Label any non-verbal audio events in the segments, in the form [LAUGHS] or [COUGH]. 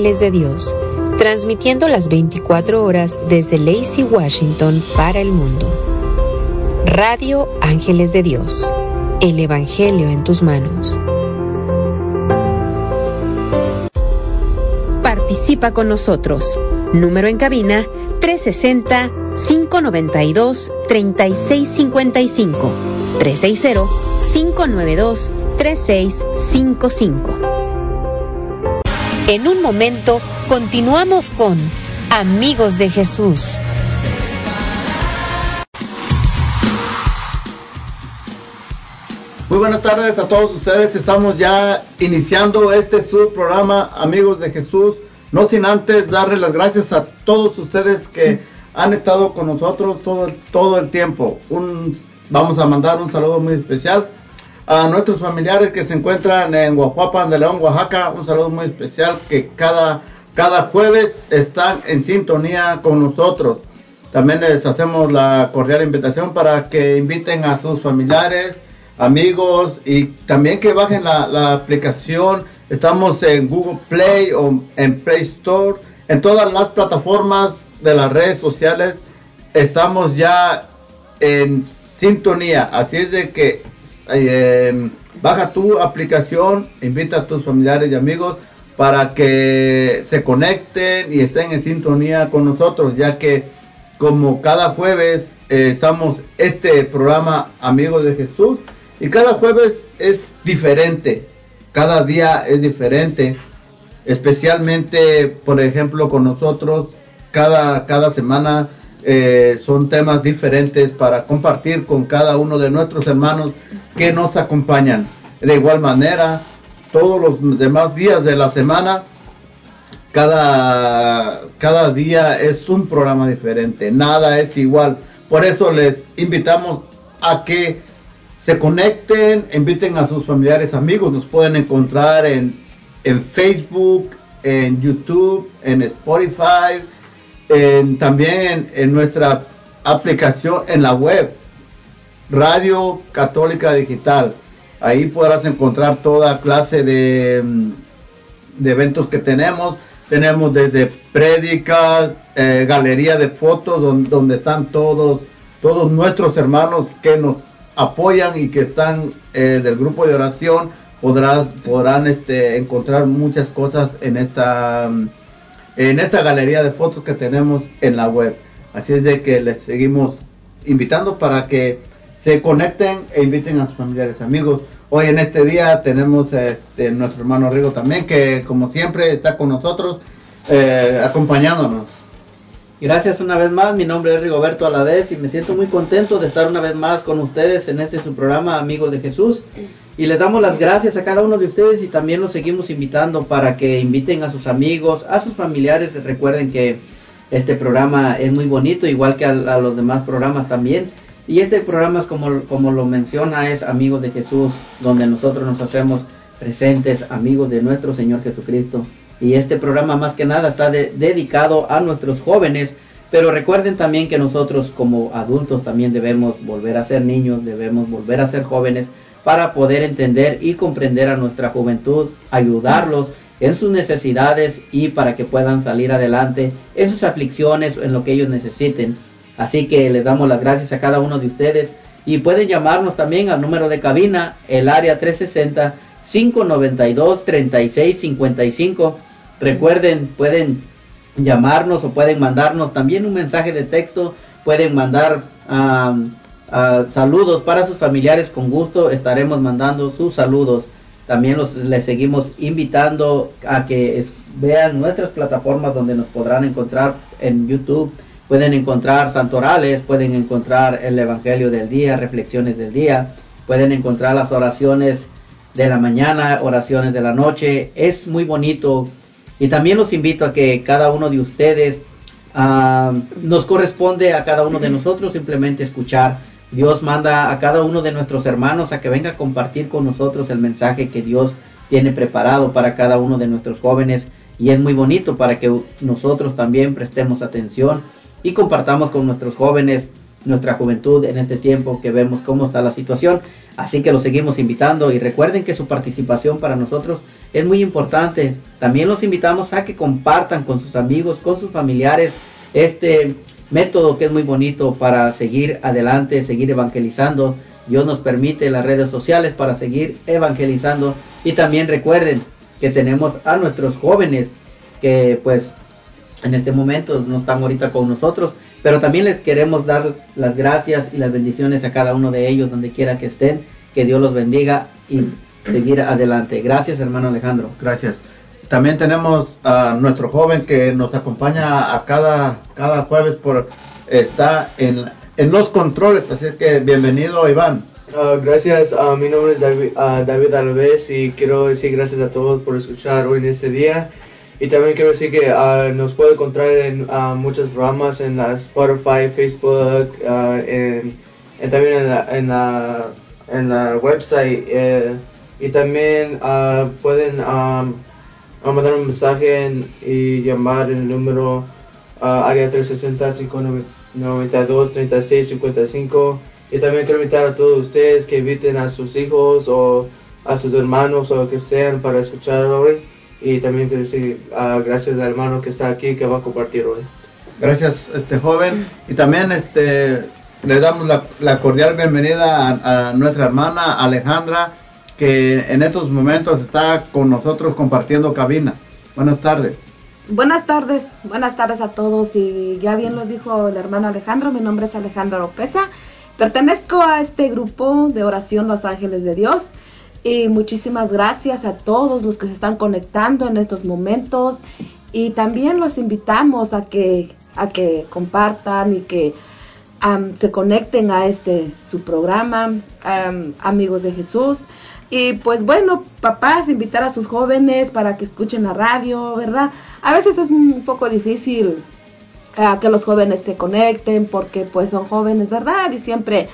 Ángeles de Dios, transmitiendo las 24 horas desde Lacey, Washington para el mundo. Radio Ángeles de Dios, el Evangelio en tus manos. Participa con nosotros. Número en cabina 360-592-3655. 360-592-3655. En un momento continuamos con Amigos de Jesús. Muy buenas tardes a todos ustedes. Estamos ya iniciando este su programa Amigos de Jesús. No sin antes darle las gracias a todos ustedes que han estado con nosotros todo, todo el tiempo. Un, vamos a mandar un saludo muy especial a nuestros familiares que se encuentran en Guajuapan de León, Oaxaca. Un saludo muy especial que cada, cada jueves están en sintonía con nosotros. También les hacemos la cordial invitación para que inviten a sus familiares, amigos y también que bajen la, la aplicación. Estamos en Google Play o en Play Store, en todas las plataformas de las redes sociales. Estamos ya en sintonía. Así es de que eh, baja tu aplicación, invita a tus familiares y amigos para que se conecten y estén en sintonía con nosotros, ya que como cada jueves eh, estamos este programa Amigos de Jesús y cada jueves es diferente, cada día es diferente, especialmente por ejemplo con nosotros cada, cada semana eh, son temas diferentes para compartir con cada uno de nuestros hermanos que nos acompañan. De igual manera, todos los demás días de la semana cada, cada día es un programa diferente, nada es igual. Por eso les invitamos a que se conecten, inviten a sus familiares, amigos, nos pueden encontrar en, en Facebook, en YouTube, en Spotify, también en, nuestra aplicación en la web, Radio Católica Digital. Ahí podrás encontrar toda clase de, mm, de eventos que tenemos. Tenemos desde prédicas, eh, galería de fotos don- donde están todos, todos nuestros hermanos que nos apoyan y que están eh, del grupo de oración. Podrás, podrán este, encontrar muchas cosas en esta, mm, en esta galería de fotos que tenemos en la web. Así es de que les seguimos invitando para que se conecten e inviten a sus familiares, amigos. Hoy en este día tenemos este, nuestro hermano Rigo también, que como siempre está con nosotros, eh, acompañándonos. Gracias una vez más, mi nombre es Rigoberto Alavés y me siento muy contento de estar una vez más con ustedes en este su programa Amigos de Jesús. Y les damos las gracias a cada uno de ustedes y también los seguimos invitando para que inviten a sus amigos, a sus familiares. Recuerden que este programa es muy bonito, igual que a, los demás programas también. Y este programa es como, como lo menciona, es Amigos de Jesús, donde nosotros nos hacemos presentes, amigos de nuestro Señor Jesucristo. Y este programa más que nada está dedicado a nuestros jóvenes, pero recuerden también que nosotros como adultos también debemos volver a ser niños, debemos volver a ser jóvenes para poder entender y comprender a nuestra juventud, ayudarlos en sus necesidades y para que puedan salir adelante en sus aflicciones en lo que ellos necesiten. Así que les damos las gracias a cada uno de ustedes y pueden llamarnos también al número de cabina, el área 360 592 3655 Recuerden, pueden llamarnos o pueden mandarnos también un mensaje de texto, pueden mandar saludos para sus familiares con gusto, estaremos mandando sus saludos. También los, les seguimos invitando a que vean nuestras plataformas donde nos podrán encontrar en YouTube. Pueden encontrar santorales, pueden encontrar el Evangelio del día, reflexiones del día, pueden encontrar las oraciones de la mañana, oraciones de la noche. Es muy bonito y también los invito a que cada uno de ustedes ah, nos corresponde a cada uno de nosotros simplemente escuchar. Dios manda a cada uno de nuestros hermanos a que venga a compartir con nosotros el mensaje que Dios tiene preparado para cada uno de nuestros jóvenes. Y es muy bonito para que nosotros también prestemos atención y compartamos con nuestros jóvenes nuestra juventud en este tiempo que vemos cómo está la situación. Así que los seguimos invitando y recuerden que su participación para nosotros es muy importante. También los invitamos a que compartan con sus amigos, con sus familiares este método que es muy bonito para seguir adelante, seguir evangelizando. Dios nos permite las redes sociales para seguir evangelizando y también recuerden que tenemos a nuestros jóvenes que pues en este momento no están ahorita con nosotros, pero también les queremos dar las gracias y las bendiciones a cada uno de ellos donde quiera que estén, que Dios los bendiga y seguir adelante. Gracias, hermano Alejandro. Gracias. También tenemos a nuestro joven que nos acompaña a cada, cada jueves por está en, en los controles, así que bienvenido Iván. Ah, gracias, uh, mi nombre es David, uh, David Alves y quiero decir gracias a todos por escuchar hoy en este día. Y también quiero decir que nos puede encontrar en muchos programas en la Spotify, Facebook, en, también en la, en la, en la website. Eh, y también pueden um, mandar un mensaje y llamar el número uh, área 360-592-3655. Y también quiero invitar a todos ustedes que inviten a sus hijos o a sus hermanos o lo que sean para escuchar hoy. Y también quiero decir uh, gracias al hermano que está aquí que va a compartir hoy. Gracias, este joven. Y también este le damos la, la cordial bienvenida a, a nuestra hermana Alejandra que en estos momentos está con nosotros compartiendo cabina. Buenas tardes. Buenas tardes, buenas tardes a todos y ya bien lo dijo el hermano Alejandro, mi nombre es Alejandro Lopeza, pertenezco a este grupo de oración Los Ángeles de Dios y muchísimas gracias a todos los que se están conectando en estos momentos y también los invitamos a que, a que compartan y que se conecten a este su programa, amigos de Jesús. Y pues bueno, papás, invitar a sus jóvenes para que escuchen la radio, ¿verdad? A veces es un poco difícil uh, que los jóvenes se conecten porque pues son jóvenes, ¿verdad? Y siempre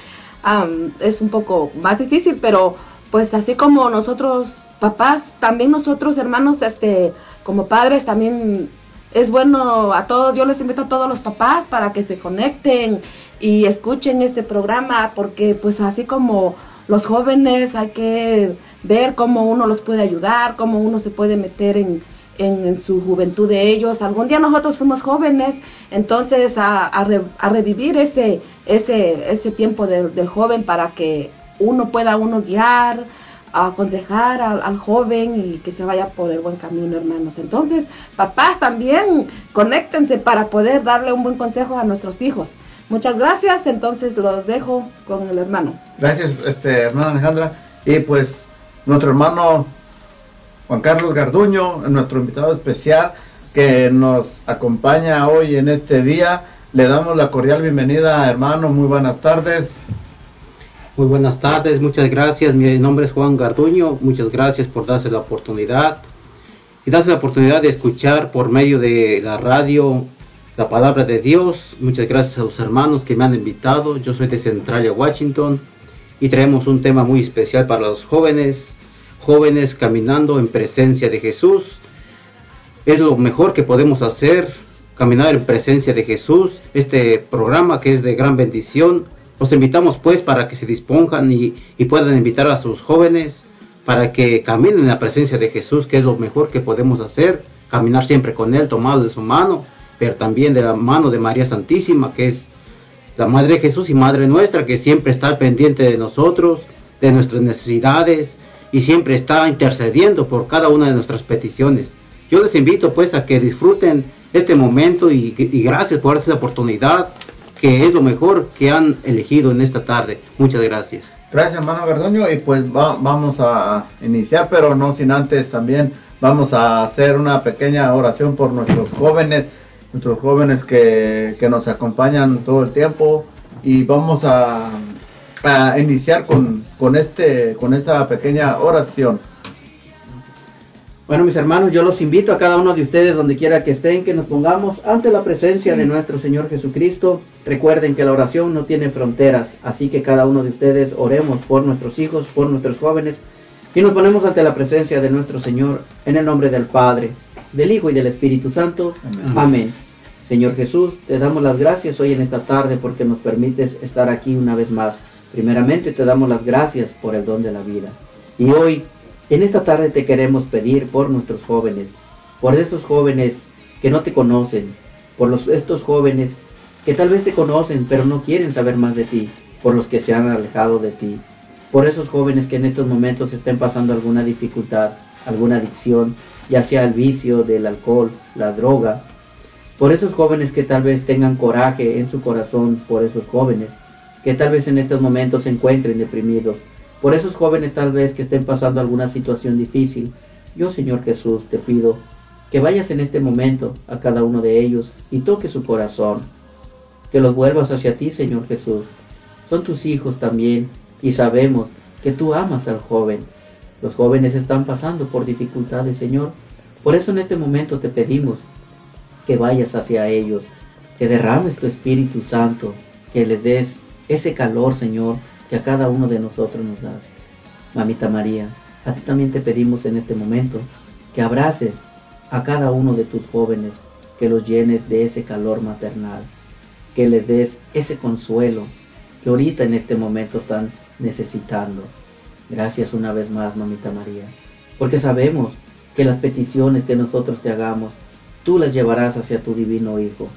es un poco más difícil, pero pues así como nosotros papás, también nosotros hermanos, este, como padres también es bueno a todos, yo les invito a todos los papás para que se conecten y escuchen este programa porque pues así como los jóvenes hay que ver cómo uno los puede ayudar, cómo uno se puede meter en, en, su juventud de ellos. Algún día nosotros fuimos jóvenes, entonces a, a, revivir ese, ese, ese tiempo del joven para que uno pueda uno guiar, aconsejar al, al, joven y que se vaya por el buen camino, hermanos. Entonces, papás también, conéctense para poder darle un buen consejo a nuestros hijos Muchas gracias, entonces los dejo con el hermano. Gracias, este, hermana Alejandra. Y pues nuestro hermano Juan Carlos Garduño, nuestro invitado especial que nos acompaña hoy en este día. Le damos la cordial bienvenida, hermano. Muy buenas tardes. Muy buenas tardes, muchas gracias. Mi nombre es Juan Garduño. Muchas gracias por darse la oportunidad y darse la oportunidad de escuchar por medio de la radio la palabra de Dios. Muchas gracias a los hermanos que me han invitado. Yo soy de Centralia, Washington y traemos un tema muy especial para los jóvenes, jóvenes caminando en presencia de Jesús. Es lo mejor que podemos hacer, caminar en presencia de Jesús. Este programa que es de gran bendición. Los invitamos pues para que se dispongan y, y puedan invitar a sus jóvenes para que caminen en la presencia de Jesús, que es lo mejor que podemos hacer, caminar siempre con Él, tomado de su mano, pero también de la mano de María Santísima, que es la Madre de Jesús y Madre nuestra, que siempre está pendiente de nosotros, de nuestras necesidades y siempre está intercediendo por cada una de nuestras peticiones. Yo les invito pues a que disfruten este momento y, y gracias por esta oportunidad, que es lo mejor que han elegido en esta tarde. Muchas gracias. Gracias, hermano Garduño. Y pues va- vamos a iniciar, pero no sin antes también vamos a hacer una pequeña oración por nuestros jóvenes, nuestros jóvenes que, que nos acompañan todo el tiempo. Y vamos a, a iniciar con, con, este, con esta pequeña oración. Bueno, mis hermanos, yo los invito a cada uno de ustedes, donde quiera que estén, que nos pongamos ante la presencia de nuestro Señor Jesucristo. Recuerden que la oración no tiene fronteras, así que cada uno de ustedes oremos por nuestros hijos, por nuestros jóvenes, y nos ponemos ante la presencia de nuestro Señor en el nombre del Padre, del Hijo y del Espíritu Santo. Amén. Señor Jesús, te damos las gracias hoy en esta tarde porque nos permites estar aquí una vez más. Primeramente te damos las gracias por el don de la vida. Y hoy, en esta tarde te queremos pedir por nuestros jóvenes, por esos jóvenes que no te conocen, por los, estos jóvenes que tal vez te conocen pero no quieren saber más de ti, por los que se han alejado de ti, por esos jóvenes que en estos momentos estén pasando alguna dificultad, alguna adicción, ya sea el vicio del alcohol, la droga, por esos jóvenes que tal vez tengan coraje en su corazón, por esos jóvenes que tal vez en estos momentos se encuentren deprimidos, por esos jóvenes tal vez que estén pasando alguna situación difícil. Yo, Señor Jesús, te pido que vayas en este momento a cada uno de ellos y toque su corazón, que los vuelvas hacia ti, Señor Jesús. Son tus hijos también y sabemos que tú amas al joven. Los jóvenes están pasando por dificultades, Señor. Por eso en este momento te pedimos que vayas hacia ellos, que derrames tu Espíritu Santo, que les des ese calor, Señor, que a cada uno de nosotros nos das. Mamita María, a ti también te pedimos en este momento que abraces a cada uno de tus jóvenes, que los llenes de ese calor maternal, que les des ese consuelo que ahorita en este momento están necesitando. Gracias una vez más, Mamita María, porque sabemos que las peticiones que nosotros te hagamos, tú las llevarás hacia tu divino Hijo,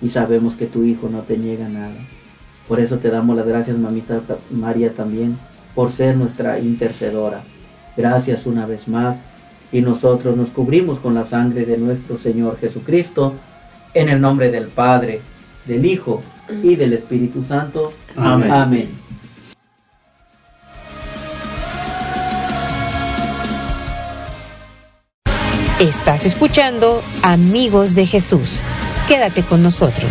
y sabemos que tu Hijo no te niega nada. Por eso te damos las gracias, mamita ta- María, también, por ser nuestra intercedora. Gracias una vez más. Y nosotros nos cubrimos con la sangre de nuestro Señor Jesucristo, en el nombre del Padre, del Hijo y del Espíritu Santo. Amén. Amén. Estás escuchando Amigos de Jesús. Quédate con nosotros.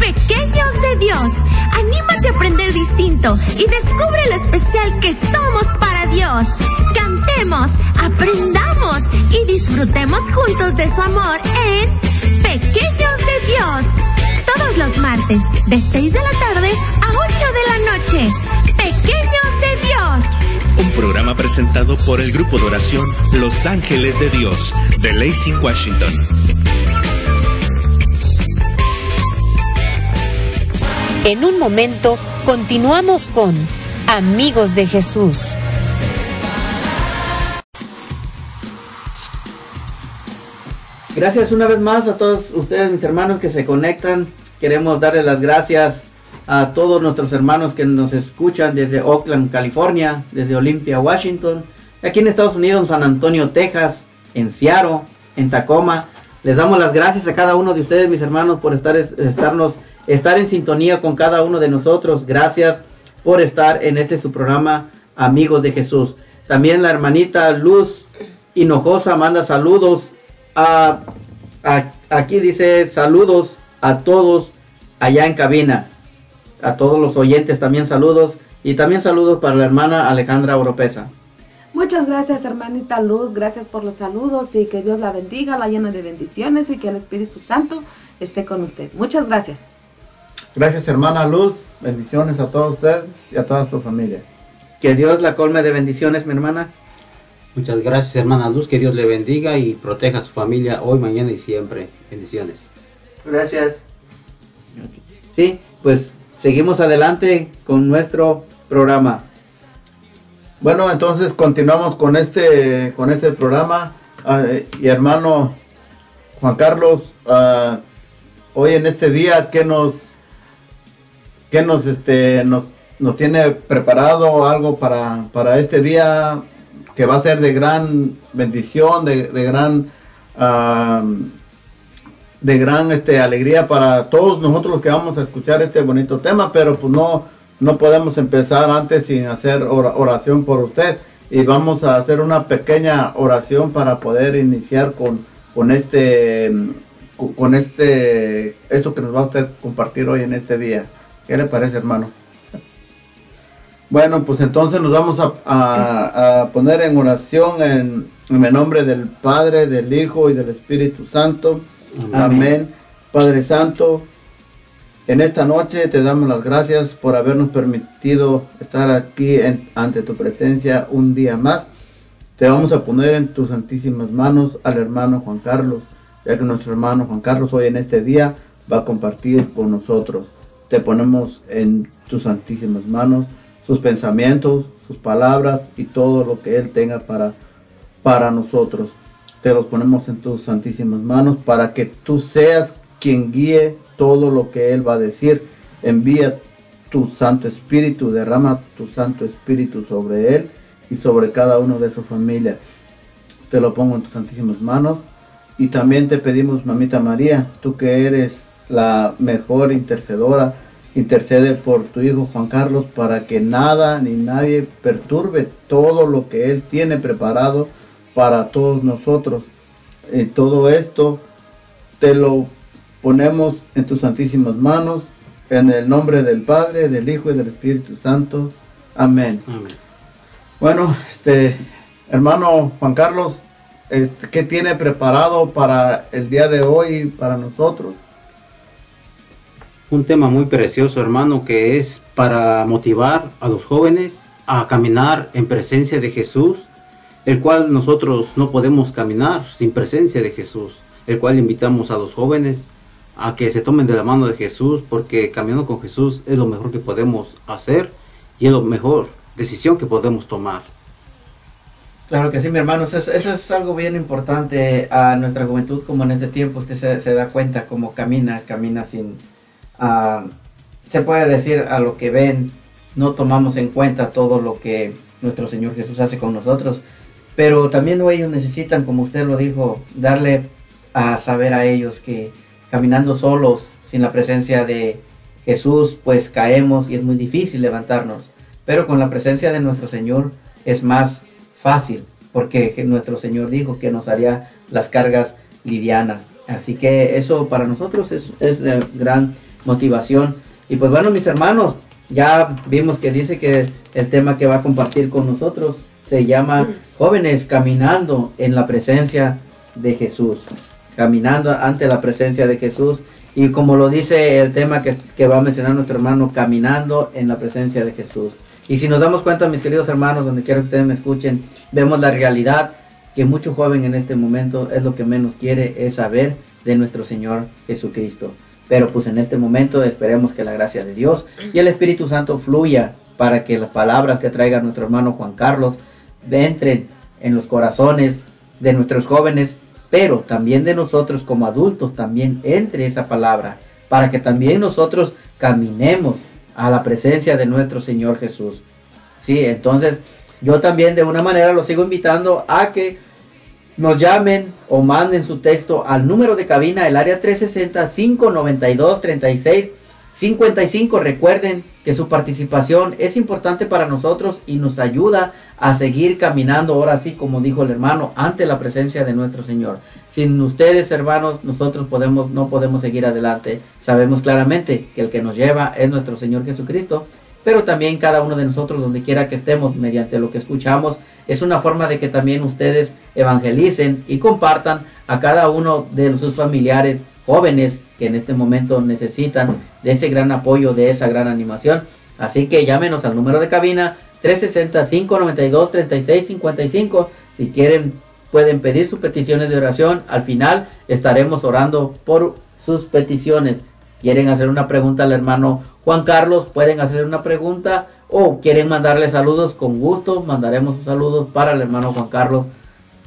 Pequeños de Dios. Anímate a aprender distinto y descubre lo especial que somos para Dios. Cantemos, aprendamos y disfrutemos juntos de su amor en Pequeños de Dios. Todos los martes, de 6 de la tarde a 8 de la noche. Pequeños de Dios. Un programa presentado por el grupo de oración Los Ángeles de Dios de Lacey, Washington. En un momento continuamos con Amigos de Jesús. Gracias una vez más a todos ustedes, mis hermanos que se conectan. Queremos darles las gracias a todos nuestros hermanos que nos escuchan desde Oakland, California, desde Olympia, Washington, aquí en Estados Unidos, en San Antonio, Texas, en Seattle, en Tacoma. Les damos las gracias a cada uno de ustedes, mis hermanos, por estar, estarnos, estar en sintonía con cada uno de nosotros. Gracias por estar en este su programa, Amigos de Jesús. También la hermanita Luz Hinojosa manda saludos a, aquí dice saludos a todos allá en cabina. A todos los oyentes también saludos. Y también saludos para la hermana Alejandra Oropesa. Muchas gracias, hermanita Luz. Gracias por los saludos y que Dios la bendiga, la llena de bendiciones y que el Espíritu Santo esté con usted. Muchas gracias. Gracias, hermana Luz. Bendiciones a todos ustedes y a toda su familia. Que Dios la colme de bendiciones, mi hermana. Muchas gracias, hermana Luz. Que Dios le bendiga y proteja a su familia hoy, mañana y siempre. Bendiciones. Gracias. Sí, pues seguimos adelante con nuestro programa. Bueno, entonces continuamos con este con este programa Ah, y hermano Juan Carlos, ah, hoy en este día qué nos qué nos este nos, nos tiene preparado algo para, para este día que va a ser de gran bendición, de, de gran ah, de gran este alegría para todos nosotros los que vamos a escuchar este bonito tema, pero pues no no podemos empezar antes sin hacer ora- oración por usted y vamos a hacer una pequeña oración para poder iniciar con con este con este esto que nos va a usted compartir hoy en este día. ¿Qué le parece, hermano? Bueno, pues entonces nos vamos a, a- a poner en oración en, en el nombre del Padre, del Hijo y del Espíritu Santo. Amén. Amén. Padre Santo, en esta noche te damos las gracias por habernos permitido estar aquí en- ante tu presencia un día más. Te vamos a poner en tus santísimas manos al hermano Juan Carlos, ya que nuestro hermano Juan Carlos hoy en este día va a compartir con nosotros. Te ponemos en tus santísimas manos sus pensamientos, sus palabras y todo lo que él tenga para, para nosotros. Te los ponemos en tus santísimas manos para que tú seas quien guíe todo lo que él va a decir. Envía tu Santo Espíritu, derrama tu Santo Espíritu sobre él y sobre cada uno de su familia. Te lo pongo en tus santísimas manos. Y también te pedimos, mamita María, tú que eres la mejor intercedora, intercede por tu hijo Juan Carlos para que nada ni nadie perturbe todo lo que él tiene preparado para todos nosotros. Y todo esto te lo ponemos en tus santísimas manos, en el nombre del Padre, del Hijo y del Espíritu Santo. Amén. Amén. Bueno, este hermano Juan Carlos, este, ¿qué tiene preparado para el día de hoy para nosotros? Un tema muy precioso, hermano, que es para motivar a los jóvenes a caminar en presencia de Jesús, el cual nosotros no podemos caminar sin presencia de Jesús, el cual invitamos a los jóvenes a que se tomen de la mano de Jesús, porque caminando con Jesús es lo mejor que podemos hacer y es la mejor decisión que podemos tomar. Claro que sí, mi hermano. Eso es, eso es algo bien importante a nuestra juventud, como en este tiempo usted se, se da cuenta cómo camina, camina sin... ah, se puede decir a lo que ven, no tomamos en cuenta todo lo que nuestro Señor Jesús hace con nosotros, pero también ellos necesitan, como usted lo dijo, darle a saber a ellos que caminando solos, sin la presencia de Jesús, pues caemos y es muy difícil levantarnos, pero con la presencia de nuestro Señor es más fácil, porque nuestro Señor dijo que nos haría las cargas livianas. Así que eso para nosotros es, es de gran motivación. Y pues bueno, mis hermanos, ya vimos que dice que el tema que va a compartir con nosotros se llama Jóvenes caminando en la presencia de Jesús. Caminando ante la presencia de Jesús. Y como lo dice el tema que, que va a mencionar nuestro hermano, caminando en la presencia de Jesús. Y si nos damos cuenta, mis queridos hermanos, donde quiera que ustedes me escuchen, vemos la realidad que mucho joven en este momento es lo que menos quiere, es saber de nuestro Señor Jesucristo. Pero pues en este momento esperemos que la gracia de Dios y el Espíritu Santo fluya para que las palabras que traiga nuestro hermano Juan Carlos entren en los corazones de nuestros jóvenes, pero también de nosotros como adultos también entre esa palabra, para que también nosotros caminemos a la presencia de nuestro Señor Jesús. Sí, entonces yo también de una manera los sigo invitando a que nos llamen o manden su texto al número de cabina, el área 360-592-3655. Recuerden que su participación es importante para nosotros y nos ayuda a seguir caminando, ahora sí, como dijo el hermano, ante la presencia de nuestro Señor. Sin ustedes, hermanos, nosotros podemos, no podemos seguir adelante. Sabemos claramente que el que nos lleva es nuestro Señor Jesucristo, pero también cada uno de nosotros, donde quiera que estemos, mediante lo que escuchamos, es una forma de que también ustedes evangelicen y compartan a cada uno de sus familiares jóvenes que en este momento necesitan de ese gran apoyo, de esa gran animación. Así que llámenos al número de cabina 360-592-3655. Si quieren, pueden pedir sus peticiones de oración. Al final estaremos orando por sus peticiones. ¿Quieren hacer una pregunta al hermano Juan Carlos? Pueden hacerle una pregunta o quieren mandarle saludos con gusto. Mandaremos saludos para el hermano Juan Carlos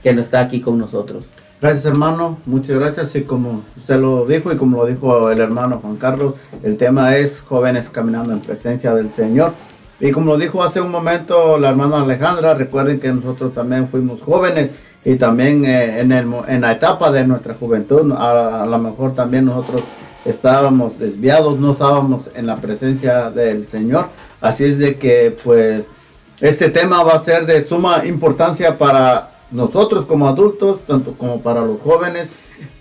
que no está aquí con nosotros. Gracias hermano, muchas gracias y como usted lo dijo y como lo dijo el hermano Juan Carlos, el tema es jóvenes caminando en presencia del Señor. Y como lo dijo hace un momento la hermana Alejandra, recuerden que nosotros también fuimos jóvenes y también eh, en, el, en la etapa de nuestra juventud, a lo mejor también nosotros estábamos desviados, no estábamos en la presencia del Señor. Así es de que pues este tema va a ser de suma importancia para nosotros como adultos, tanto como para los jóvenes,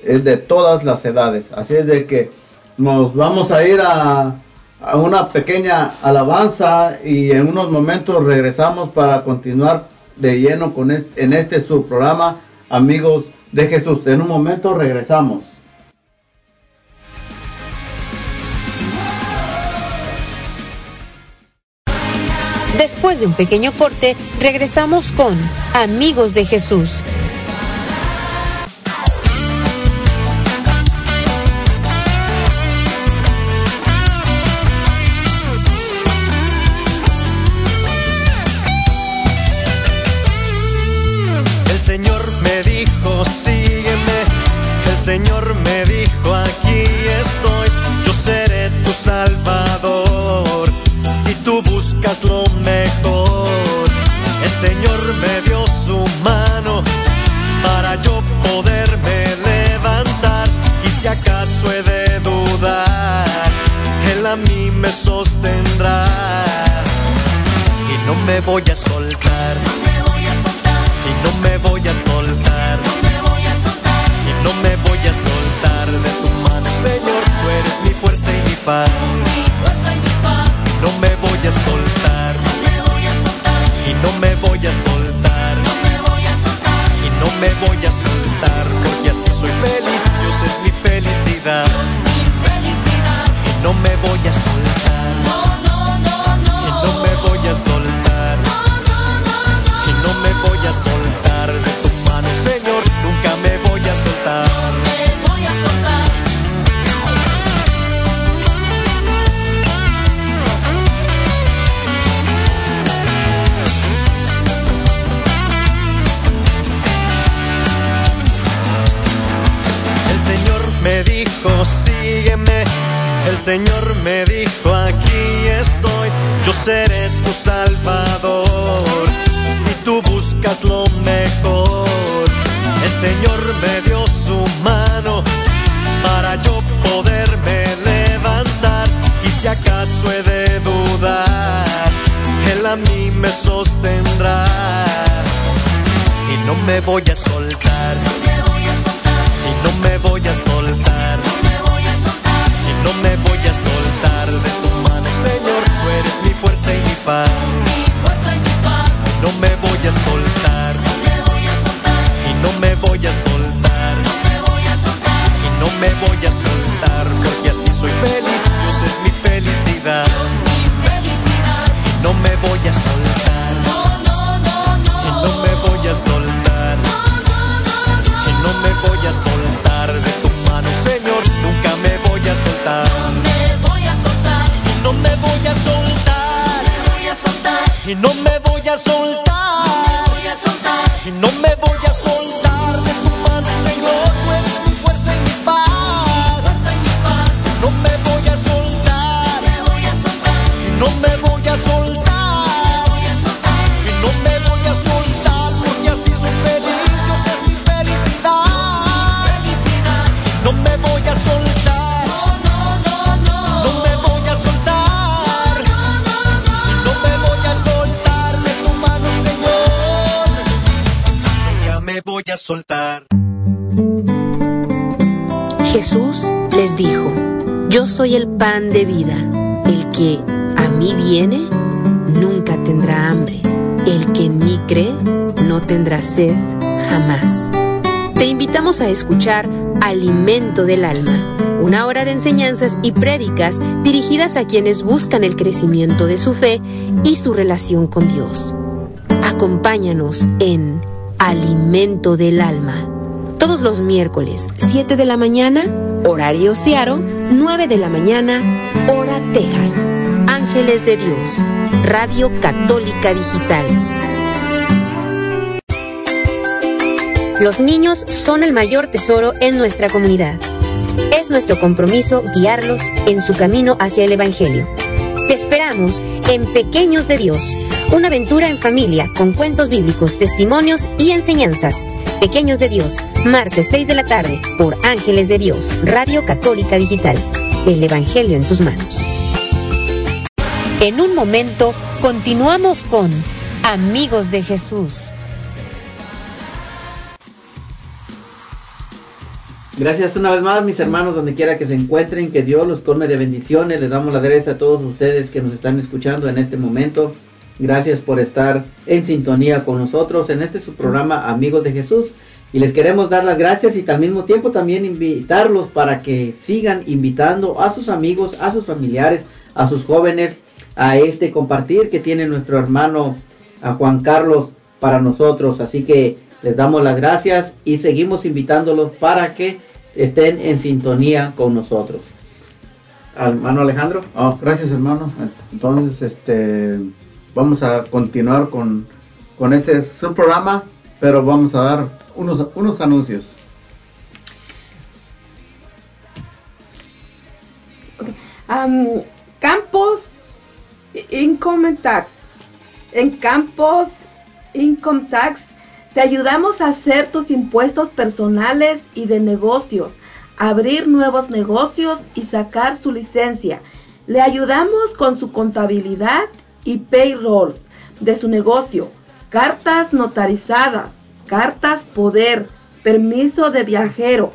es de todas las edades. Así es de que nos vamos a ir a, a una pequeña alabanza y en unos momentos regresamos para continuar de lleno con este, en este su programa, amigos de Jesús. En un momento regresamos. Después de un pequeño corte, regresamos con Amigos de Jesús. Buscas lo mejor, el Señor me dio su mano para yo poderme levantar. Y si acaso he de dudar, Él a mí me sostendrá. Y no me voy a soltar. Y no me voy a soltar. Y no me voy a soltar de tu mano, Señor. Tú eres mi fuerza y mi paz. Y no me voy a soltar. Y no me voy a soltar. Y no me voy a soltar. Porque así soy feliz. Dios es mi felicidad. Y no me voy a soltar. Y no me voy a soltar. Y no me voy a soltar sígueme. El Señor me dijo, aquí estoy. Yo seré tu salvador. Si tú buscas lo mejor, el Señor me dio su mano para yo poderme levantar. Y si acaso he de dudar, Él a mí me sostendrá. Y no me voy a soltar. Y no me voy a soltar. Y no me voy a soltar de tu mano, Señor. Tú eres mi fuerza y mi paz. Y no me voy a soltar. Y no me voy a soltar. Y no me voy a soltar. Porque así soy feliz. Dios es mi felicidad. Y no me voy a soltar. Y no me voy a soltar. Y no me voy a soltar de tu mano, Señor. Y no me voy a soltar. Y no me voy a soltar soy el pan de vida. El que a mí viene, nunca tendrá hambre. El que en mí cree, no tendrá sed jamás. Te invitamos a escuchar Alimento del Alma, una hora de enseñanzas y prédicas dirigidas a quienes buscan el crecimiento de su fe y su relación con Dios. Acompáñanos en Alimento del Alma. Todos los miércoles, 7 de la mañana, horario Searo, 9 de la mañana, hora Texas. Ángeles de Dios, Radio Católica Digital. Los niños son el mayor tesoro en nuestra comunidad. Es nuestro compromiso guiarlos en su camino hacia el Evangelio. Te esperamos en Pequeños de Dios, una aventura en familia con cuentos bíblicos, testimonios y enseñanzas. Pequeños de Dios, martes 6 de la tarde por Ángeles de Dios, Radio Católica Digital. El Evangelio en tus manos. En un momento continuamos con Amigos de Jesús. Gracias una vez más, mis hermanos, donde quiera que se encuentren, que Dios los colme de bendiciones. Les damos la gracias a todos ustedes que nos están escuchando en este momento. Gracias por estar en sintonía con nosotros en este su programa Amigos de Jesús. Y les queremos dar las gracias y al mismo tiempo también invitarlos para que sigan invitando a sus amigos, a sus familiares, a sus jóvenes a este compartir que tiene nuestro hermano a Juan Carlos para nosotros. Así que les damos las gracias y seguimos invitándolos para que estén en sintonía con nosotros. Hermano Alejandro. Oh, gracias hermano. Entonces, este, vamos a continuar con, con este su programa, pero vamos a dar unos, unos anuncios. Am, campos Income Tax. En Campos Income Tax te ayudamos a hacer tus impuestos personales y de negocios, abrir nuevos negocios y sacar su licencia. Le ayudamos con su contabilidad y payrolls de su negocio, cartas notarizadas, cartas poder, permiso de viajero.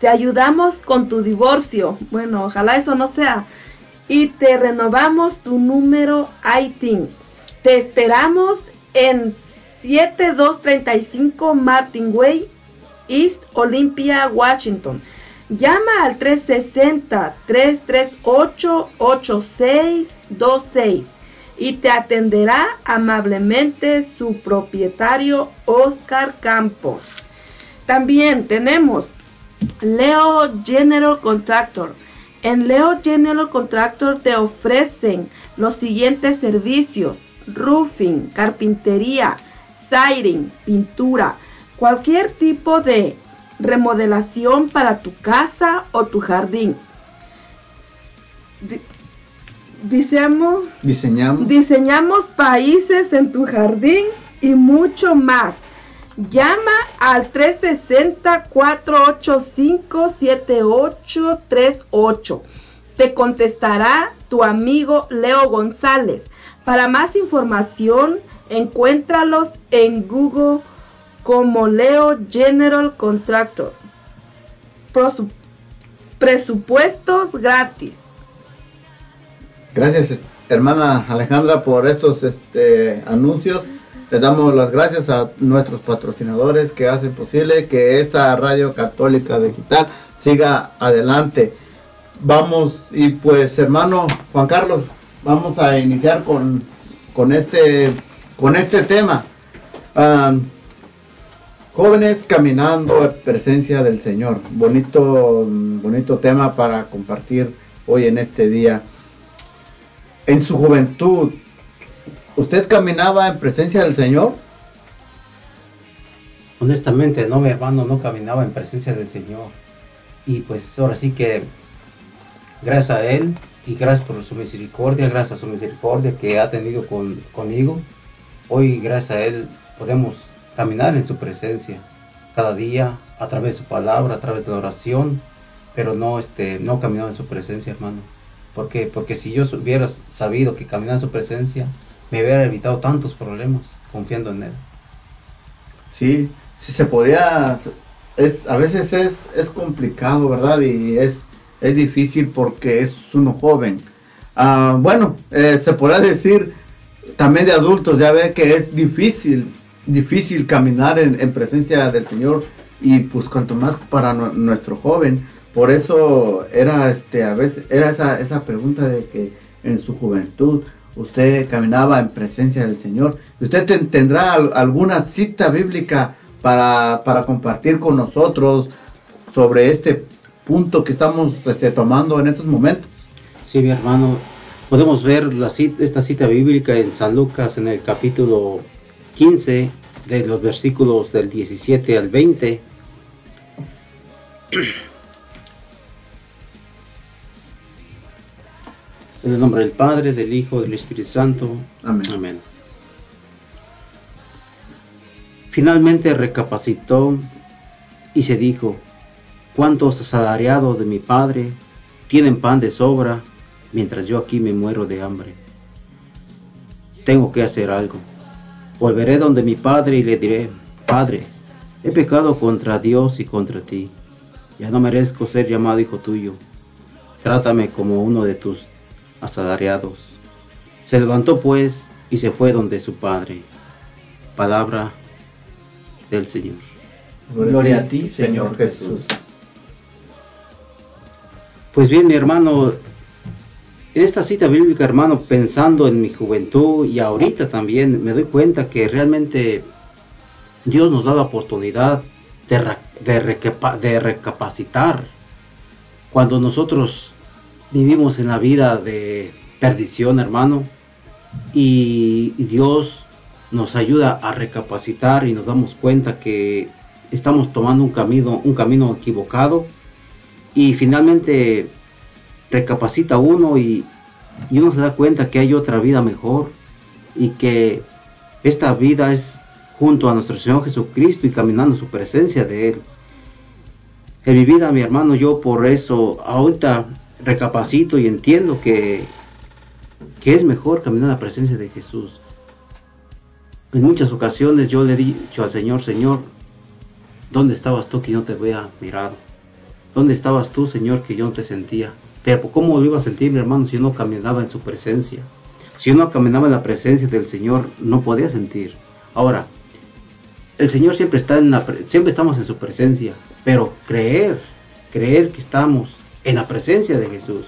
Te ayudamos con tu divorcio. Bueno, ojalá eso no sea. Y te renovamos tu número ITIN. Te esperamos en 7235 Martin Way, East Olympia, Washington. Llama al 360-338-8626 y te atenderá amablemente su propietario Oscar Campos. También tenemos Leo General Contractor. En Leo General Contractor te ofrecen los siguientes servicios: roofing, carpintería, siding, pintura, cualquier tipo de remodelación para tu casa o tu jardín. Di- Diseamos, Diseñamos. diseñamos países en tu jardín y mucho más. Llama al 360-485-7838. Te contestará tu amigo Leo González. Para más información, encuéntralos en Google como Leo General Contractor. Presupuestos gratis. Gracias, hermana Alejandra, por estos este, anuncios. Les damos las gracias a nuestros patrocinadores que hacen posible que esta radio católica digital siga adelante. Vamos, y pues hermano Juan Carlos, vamos a iniciar con, este, con este tema. Jóvenes caminando en presencia del Señor. Bonito, bonito tema para compartir hoy en este día en su juventud, ¿usted caminaba en presencia del Señor? Honestamente, no, mi hermano, no caminaba en presencia del Señor. Y pues ahora sí que, gracias a Él y gracias por su misericordia, gracias a su misericordia que ha tenido con- conmigo, hoy gracias a Él podemos caminar en su presencia cada día a través de su palabra, a través de la oración, pero no, este, no caminaba en su presencia, hermano. ¿Por qué? Porque si yo hubiera sabido que caminaba en su presencia, me hubiera evitado tantos problemas confiando en Él. Sí, si se podía, es, a veces es, es complicado, ¿verdad? Y es, es difícil porque es uno joven. Ah, bueno, eh, se podría decir también de adultos, ya ve que es difícil, difícil caminar en, en presencia del Señor y pues cuanto más para nu- nuestro joven, por eso era este a veces era esa, esa pregunta de que en su juventud usted caminaba en presencia del Señor. ¿Usted ten- tendrá al- alguna cita bíblica para, para compartir con nosotros sobre este punto que estamos este, tomando en estos momentos? Sí, mi hermano, podemos ver esta cita bíblica en San Lucas en el capítulo 15 de los versículos del 17 al 20. En el nombre del Padre, del Hijo, del Espíritu Santo. Amén. Finalmente recapacitó y se dijo, ¿cuántos asalariados de mi padre tienen pan de sobra mientras yo aquí me muero de hambre? Tengo que hacer algo. Volveré donde mi padre y le diré, Padre, he pecado contra Dios y contra ti. Ya no merezco ser llamado hijo tuyo. Trátame como uno de tus asalariados. Se levantó pues y se fue donde su padre. Palabra del Señor. Gloria a ti, Señor Jesús. Pues bien, mi hermano, en esta cita bíblica, hermano, pensando en mi juventud y ahorita también, me doy cuenta que realmente Dios nos da la oportunidad de, de, recapa- de recapacitar. Cuando nosotros vivimos en la vida de perdición, hermano, y Dios nos ayuda a recapacitar y nos damos cuenta que estamos tomando un camino, un camino equivocado y finalmente recapacita uno y, y uno se da cuenta que hay otra vida mejor y que esta vida es junto a nuestro Señor Jesucristo y caminando su presencia de Él. En mi vida, mi hermano, yo por eso ahorita recapacito y entiendo que, que es mejor caminar en la presencia de Jesús. En muchas ocasiones yo le he dicho al Señor, Señor, ¿dónde estabas tú que yo no te había mirado? ¿Dónde estabas tú, Señor, que yo no te sentía? Pero ¿cómo lo iba a sentir, mi hermano, si yo no caminaba en su presencia? Si yo no caminaba en la presencia del Señor, no podía sentir. Ahora, el Señor siempre está en la, pre- siempre estamos en su presencia, pero creer, creer que estamos en la presencia de Jesús.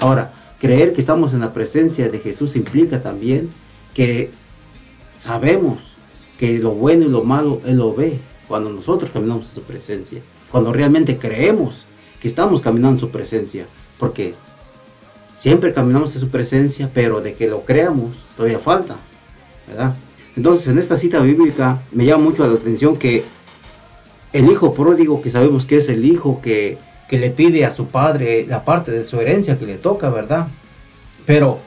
Ahora, creer que estamos en la presencia de Jesús implica también que sabemos que lo bueno y lo malo Él lo ve cuando nosotros caminamos en su presencia, cuando realmente creemos que estamos caminando en su presencia, porque siempre caminamos en su presencia, pero de que lo creamos todavía falta, ¿verdad? Entonces en esta cita bíblica me llama mucho la atención que el hijo pródigo, que sabemos que es el hijo que, que le pide a su padre la parte de su herencia que le toca, ¿verdad? Pero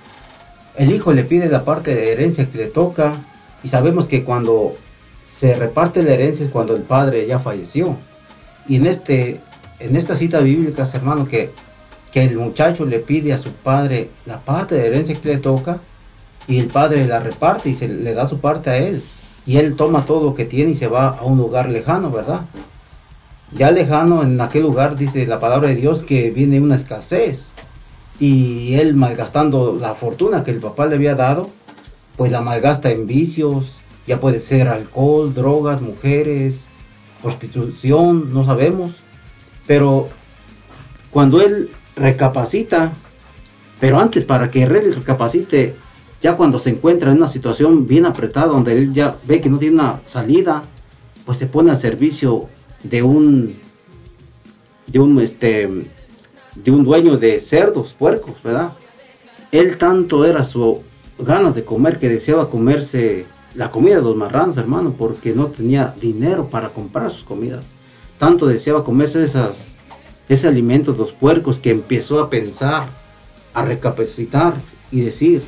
el hijo le pide la parte de herencia que le toca y sabemos que cuando se reparte la herencia es cuando el padre ya falleció. Y en este en esta cita bíblica, hermano, que, que el muchacho le pide a su padre la parte de herencia que le toca y el padre la reparte y se le da su parte a él. Y él toma todo lo que tiene y se va a un lugar lejano, ¿verdad? Ya lejano, en aquel lugar dice la palabra de Dios que viene una escasez. Y él malgastando la fortuna que el papá le había dado, pues la malgasta en vicios, ya puede ser alcohol, drogas, mujeres, prostitución, no sabemos. Pero cuando él recapacita, pero antes para que él recapacite, ya cuando se encuentra en una situación bien apretada, donde él ya ve que no tiene una salida, pues se pone al servicio de un, de un, este, de un dueño de cerdos, puercos, ¿verdad? Él tanto era su ganas de comer que deseaba comerse la comida de los marranos, hermano, porque no tenía dinero para comprar sus comidas. Tanto deseaba comerse esas, ese alimento de los puercos que empezó a pensar, a recapacitar y decir,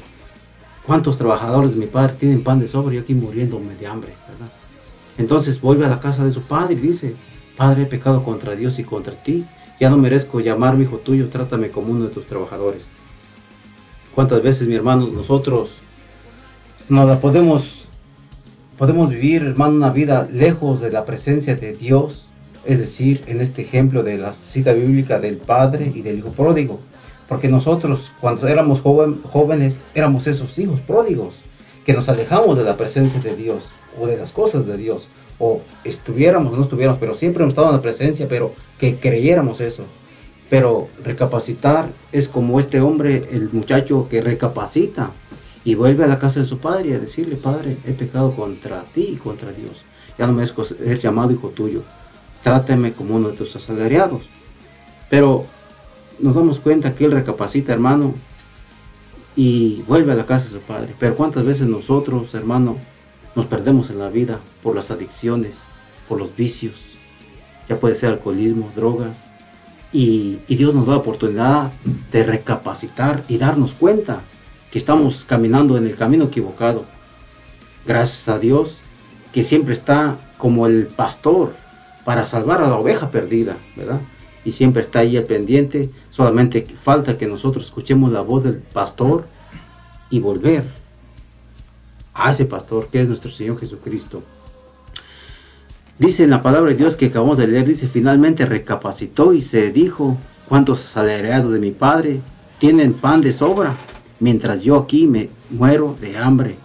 ¿cuántos trabajadores de mi padre tienen pan de sobra y aquí muriéndome de hambre? ¿verdad? Entonces vuelve a la casa de su padre y dice, Padre, he pecado contra Dios y contra ti, ya no merezco llamarme hijo tuyo, trátame como uno de tus trabajadores. ¿Cuántas veces, mi hermano, nosotros no la podemos, podemos vivir, hermano, una vida lejos de la presencia de Dios? Es decir, en este ejemplo de la cita bíblica del Padre y del Hijo pródigo. Porque nosotros, cuando éramos jóvenes, éramos esos hijos pródigos, que nos alejamos de la presencia de Dios o de las cosas de Dios, o estuviéramos o no estuviéramos, pero siempre hemos estado en la presencia, pero que creyéramos eso. Pero recapacitar es como este hombre, el muchacho que recapacita y vuelve a la casa de su padre y a decirle, Padre, he pecado contra ti y contra Dios. Ya no me merezco ser llamado hijo tuyo. Trátame como uno de tus asalariados. Pero nos damos cuenta que él recapacita, hermano, y vuelve a la casa de su padre. Pero cuántas veces nosotros, hermano, nos perdemos en la vida por las adicciones, por los vicios, ya puede ser alcoholismo, drogas, y, Dios nos da la oportunidad de recapacitar y darnos cuenta que estamos caminando en el camino equivocado. Gracias a Dios que siempre está como el pastor para salvar a la oveja perdida, ¿verdad? Y siempre está ahí al pendiente, solamente falta que nosotros escuchemos la voz del pastor y volver ese pastor que es nuestro Señor Jesucristo. Dice en la palabra de Dios que acabamos de leer, dice, finalmente recapacitó y se dijo, ¿cuántos asalariados de mi padre tienen pan de sobra? mientras yo aquí me muero de hambre.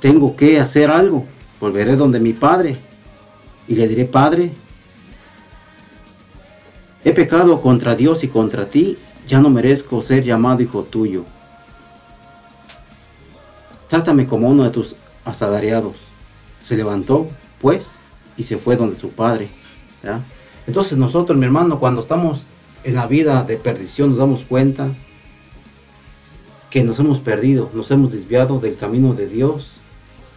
Tengo que hacer algo. Volveré donde mi padre y le diré, Padre, he pecado contra Dios y contra ti, ya no merezco ser llamado hijo tuyo. Trátame como uno de tus asalariados. Se levantó, pues, y se fue donde su padre. Entonces nosotros, mi hermano, cuando estamos en la vida de perdición, nos damos cuenta que nos hemos perdido, nos hemos desviado del camino de Dios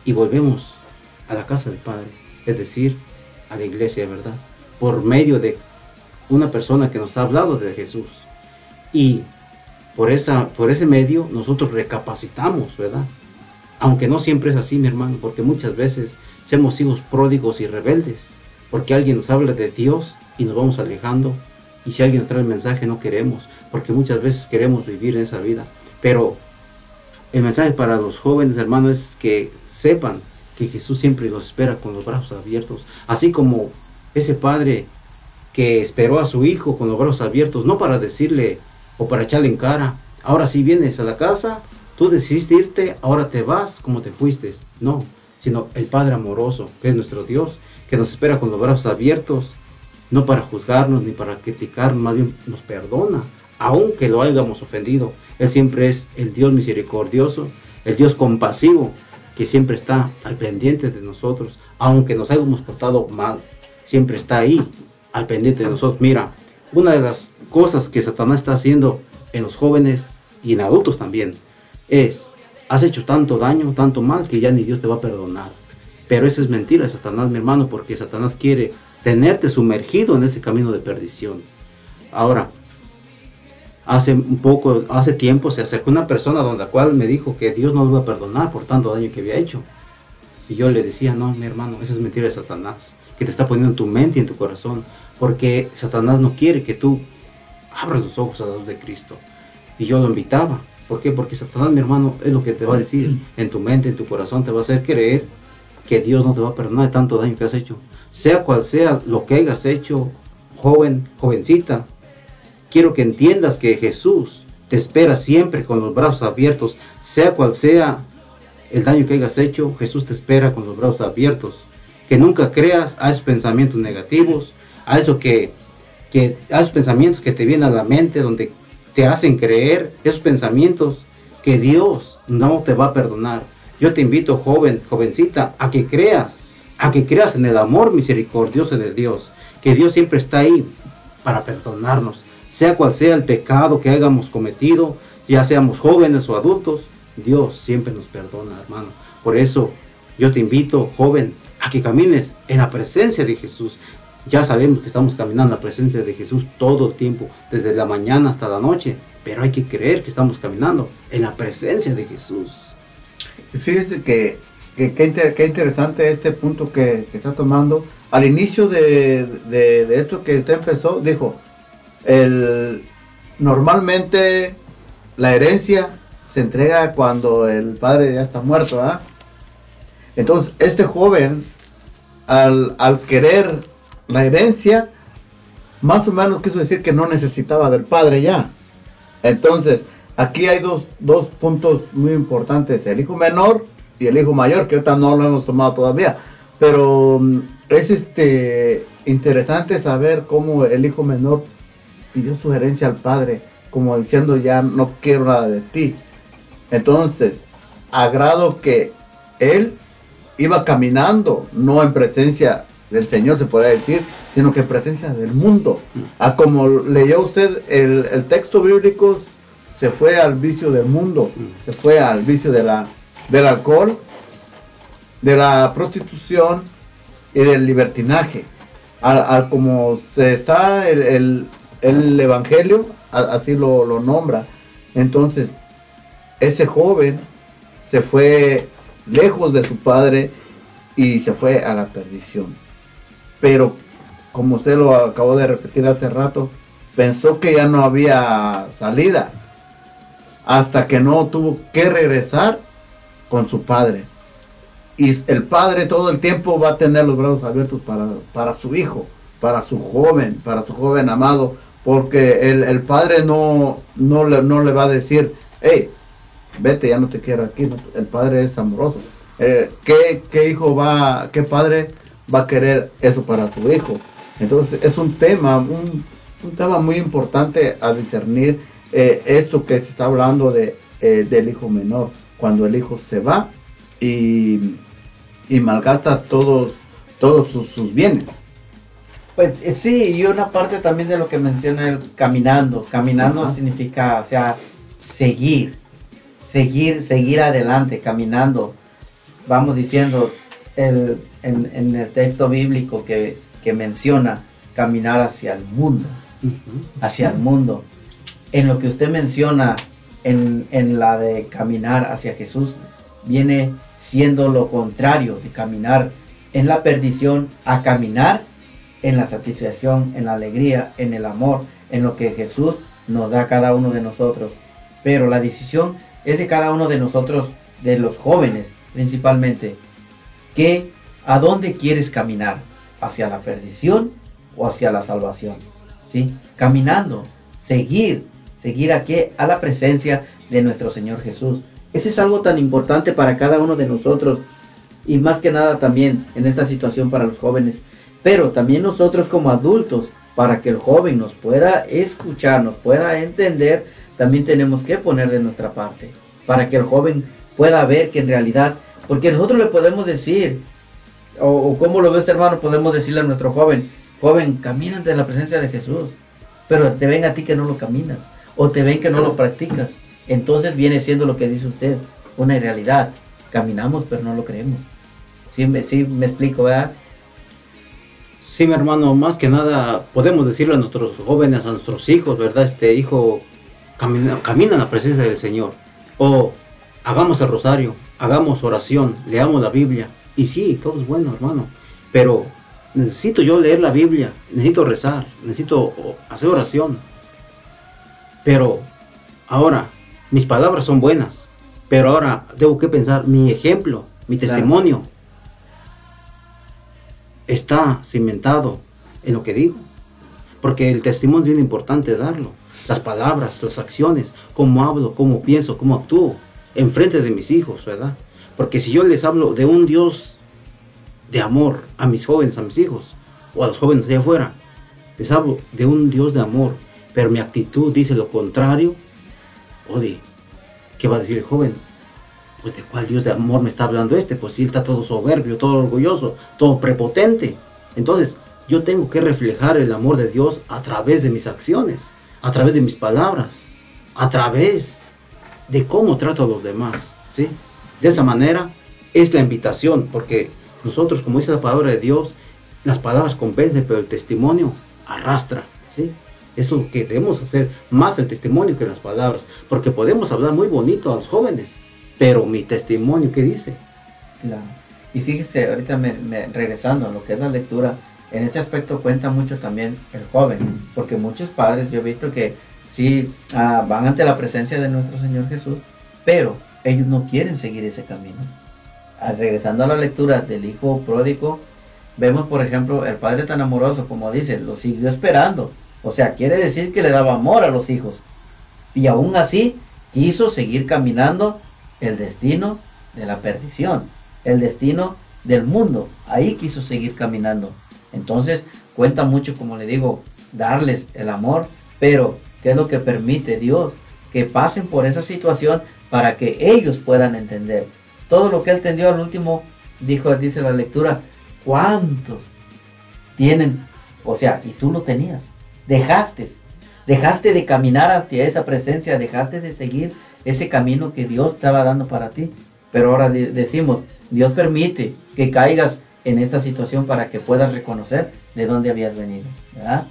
y volvemos a la casa del Padre, es decir, a la iglesia, ¿verdad? Por medio de una persona que nos ha hablado de Jesús. Y por, esa, por ese medio nosotros recapacitamos, ¿verdad? Aunque no siempre es así, mi hermano, porque muchas veces somos hijos pródigos y rebeldes, porque alguien nos habla de Dios y nos vamos alejando, y si alguien nos trae el mensaje no queremos, porque muchas veces queremos vivir en esa vida. Pero el mensaje para los jóvenes, hermanos, es que sepan que Jesús siempre los espera con los brazos abiertos. Así como ese padre que esperó a su hijo con los brazos abiertos, no para decirle o para echarle en cara, ahora sí vienes a la casa, tú decidiste irte, ahora te vas como te fuiste. No, sino el Padre amoroso, que es nuestro Dios, que nos espera con los brazos abiertos, no para juzgarnos ni para criticarnos, más bien nos perdona, aunque lo hayamos ofendido. Él siempre es el Dios misericordioso, el Dios compasivo, que siempre está al pendiente de nosotros, aunque nos hayamos portado mal, siempre está ahí, al pendiente de nosotros. Mira, una de las cosas que Satanás está haciendo en los jóvenes y en adultos también es, has hecho tanto daño, tanto mal, que ya ni Dios te va a perdonar. Pero eso es mentira de Satanás, mi hermano, porque Satanás quiere tenerte sumergido en ese camino de perdición. Ahora, hace un poco, hace tiempo se acercó una persona donde la cual me dijo que Dios no lo iba a perdonar por tanto daño que había hecho. Y yo le decía, no, mi hermano, esa es mentira de Satanás, que te está poniendo en tu mente y en tu corazón, porque Satanás no quiere que tú abras los ojos a la luz de Cristo. Y yo lo invitaba. ¿Por qué? Porque Satanás, mi hermano, es lo que te va a decir en tu mente, en tu corazón, te va a hacer creer que Dios no te va a perdonar de tanto daño que has hecho. Sea cual sea lo que hayas hecho, joven, jovencita, quiero que entiendas que Jesús te espera siempre con los brazos abiertos, sea cual sea el daño que hayas hecho, Jesús te espera con los brazos abiertos. Que nunca creas a esos pensamientos negativos, a eso que, que a esos pensamientos que te vienen a la mente, donde te hacen creer, esos pensamientos que Dios no te va a perdonar. Yo te invito, joven, jovencita, a que creas, a que creas en el amor misericordioso de Dios, que Dios siempre está ahí para perdonarnos, sea cual sea el pecado que hayamos cometido, ya seamos jóvenes o adultos, Dios siempre nos perdona, hermano. Por eso yo te invito, joven, a que camines en la presencia de Jesús. Ya sabemos que estamos caminando en la presencia de Jesús todo el tiempo, desde la mañana hasta la noche, pero hay que creer que estamos caminando en la presencia de Jesús. Fíjese que qué interesante este punto que, está tomando. Al inicio de, esto que usted empezó, dijo, el, normalmente la herencia se entrega cuando el padre ya está muerto, Entonces, este joven, al, querer la herencia, más o menos quiso decir que no necesitaba del padre ya. Entonces, aquí hay dos, dos puntos muy importantes, el hijo menor y el hijo mayor, que ahorita no lo hemos tomado todavía. Pero mm, es este interesante saber cómo el hijo menor pidió sugerencia al padre, como diciendo ya no quiero nada de ti. Entonces, a grado que él iba caminando, no en presencia del Señor se podría decir, sino que en presencia del mundo. A como leyó usted el, el texto bíblico, se fue al vicio del mundo, se fue al vicio de la, del alcohol, de la prostitución y del libertinaje. Al, al como se está el, el- el evangelio, así lo, lo nombra. Entonces, ese joven se fue lejos de su padre y se fue a la perdición. Pero, como usted lo acabó de repetir hace rato, pensó que ya no había salida hasta que no tuvo que regresar con su padre. Y el padre todo el tiempo va a tener los brazos abiertos para, para su hijo, para su joven, para su joven amado, porque el, el padre no, no, le, no le va a decir, hey, vete, ya no te quiero aquí. El padre es amoroso. Eh, ¿qué, qué hijo va, qué padre va a querer eso para su hijo? Entonces es un tema, un, un tema muy importante a discernir eh, esto que se está hablando de, eh, del hijo menor, cuando el hijo se va y, y malgasta todos, todos sus, sus bienes. Pues eh, sí, y una parte también de lo que menciona el caminando. Caminando Ajá. significa, o sea, seguir, seguir, seguir adelante, caminando. Vamos diciendo el, en, en el texto bíblico que, que menciona caminar hacia el mundo, hacia el mundo. En lo que usted menciona, en, en la de caminar hacia Jesús, viene siendo lo contrario de caminar en la perdición a caminar en la satisfacción, en la alegría, en el amor, en lo que Jesús nos da a cada uno de nosotros. Pero la decisión es de cada uno de nosotros, de los jóvenes principalmente, que a dónde quieres caminar, hacia la perdición o hacia la salvación. ¿Sí? Caminando, seguir, seguir aquí a la presencia de nuestro Señor Jesús. Ese es algo tan importante para cada uno de nosotros y más que nada también en esta situación para los jóvenes, pero también nosotros como adultos, para que el joven nos pueda escuchar, nos pueda entender, también tenemos que poner de nuestra parte, para que el joven pueda ver que en realidad, porque nosotros le podemos decir, o, o como lo ve este hermano, podemos decirle a nuestro joven, joven, camina ante la presencia de Jesús, pero te ven a ti que no lo caminas, o te ven que no lo practicas, entonces viene siendo lo que dice usted, una realidad, caminamos pero no lo creemos. Sí, me, sí, me explico, ¿verdad? Sí, mi hermano, más que nada podemos decirle a nuestros jóvenes, a nuestros hijos, ¿verdad? Este hijo, camina, camina en la presencia del Señor. O hagamos el rosario, hagamos oración, leamos la Biblia. Y sí, todo es bueno, hermano. Pero necesito yo leer la Biblia, necesito rezar, necesito hacer oración. Pero ahora, mis palabras son buenas. Pero ahora tengo que pensar, mi ejemplo, mi Claro. testimonio, está cimentado en lo que digo. Porque el testimonio es bien importante darlo. Las palabras, las acciones, cómo hablo, cómo pienso, cómo actúo en frente de mis hijos, ¿verdad? Porque si yo les hablo de un Dios de amor a mis jóvenes, a mis hijos, o a los jóvenes de afuera, les hablo de un Dios de amor, pero mi actitud dice lo contrario, oye, ¿qué va a decir el joven? Pues de cuál Dios de amor me está hablando este, pues si él está todo soberbio, todo orgulloso, todo prepotente. Entonces, yo tengo que reflejar el amor de Dios a través de mis acciones, a través de mis palabras, a través de cómo trato a los demás, ¿sí? De esa manera es la invitación, porque nosotros, como dice la palabra de Dios, las palabras convencen, pero el testimonio arrastra, ¿sí? Eso es lo que debemos hacer, más el testimonio que las palabras, porque podemos hablar muy bonito a los jóvenes, pero mi testimonio, ¿qué dice? Claro. Y fíjese, ahorita me, me- regresando a lo que es la lectura, en este aspecto cuenta mucho también el joven, porque muchos padres yo he visto que sí ah, van ante la presencia de nuestro Señor Jesús, pero ellos no quieren seguir ese camino. Ah, regresando a la lectura del hijo pródigo, vemos por ejemplo el padre tan amoroso como dice, lo siguió esperando, o sea, quiere decir que le daba amor a los hijos, y aún así quiso seguir caminando el destino de la perdición, el destino del mundo. Ahí quiso seguir caminando. Entonces cuenta mucho, como le digo, darles el amor Pero, ¿qué es lo que permite Dios? Que pasen por esa situación para que ellos puedan entender. Todo lo que Él tendió al último, dijo, dice la lectura, ¿cuántos tienen? O sea, y tú lo tenías. Dejaste, dejaste de caminar hacia esa presencia, dejaste de seguir ese camino que Dios estaba dando para ti. Pero ahora de- decimos, Dios permite que caigas en esta situación para que puedas reconocer de dónde habías venido. ¿verdad?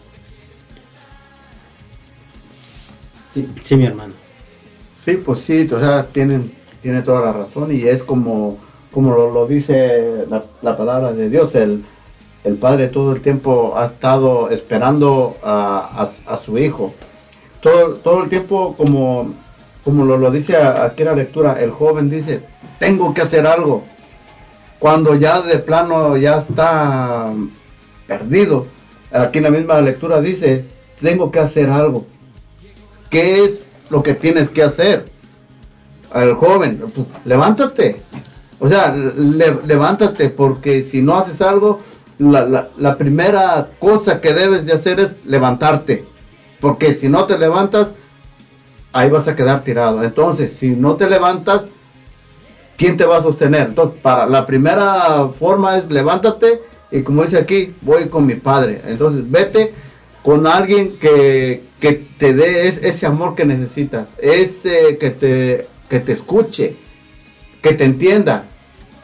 Sí, sí, mi hermano. Sí, pues sí, o sea, tienen, tiene toda la razón y es como, como lo, lo dice la, la palabra de Dios, el, el Padre todo el tiempo ha estado esperando a, a- su Hijo. Todo, todo el tiempo, como, como lo, lo dice aquí en la lectura, el joven dice, tengo que hacer algo. Cuando ya de plano ya está perdido, aquí en la misma lectura dice, tengo que hacer algo. ¿Qué es lo que tienes que hacer? Al joven, pues, levántate. O sea, le- levántate porque si no haces algo, la- la primera cosa que debes de hacer es levantarte. Porque si no te levantas, ahí vas a quedar tirado. Entonces, si no te levantas, ¿quién te va a sostener? Entonces, para la primera forma es levántate y como dice aquí, voy con mi padre. Entonces, vete con alguien que, que te dé es- ese amor que necesitas, ese que te, que te escuche, que te entienda,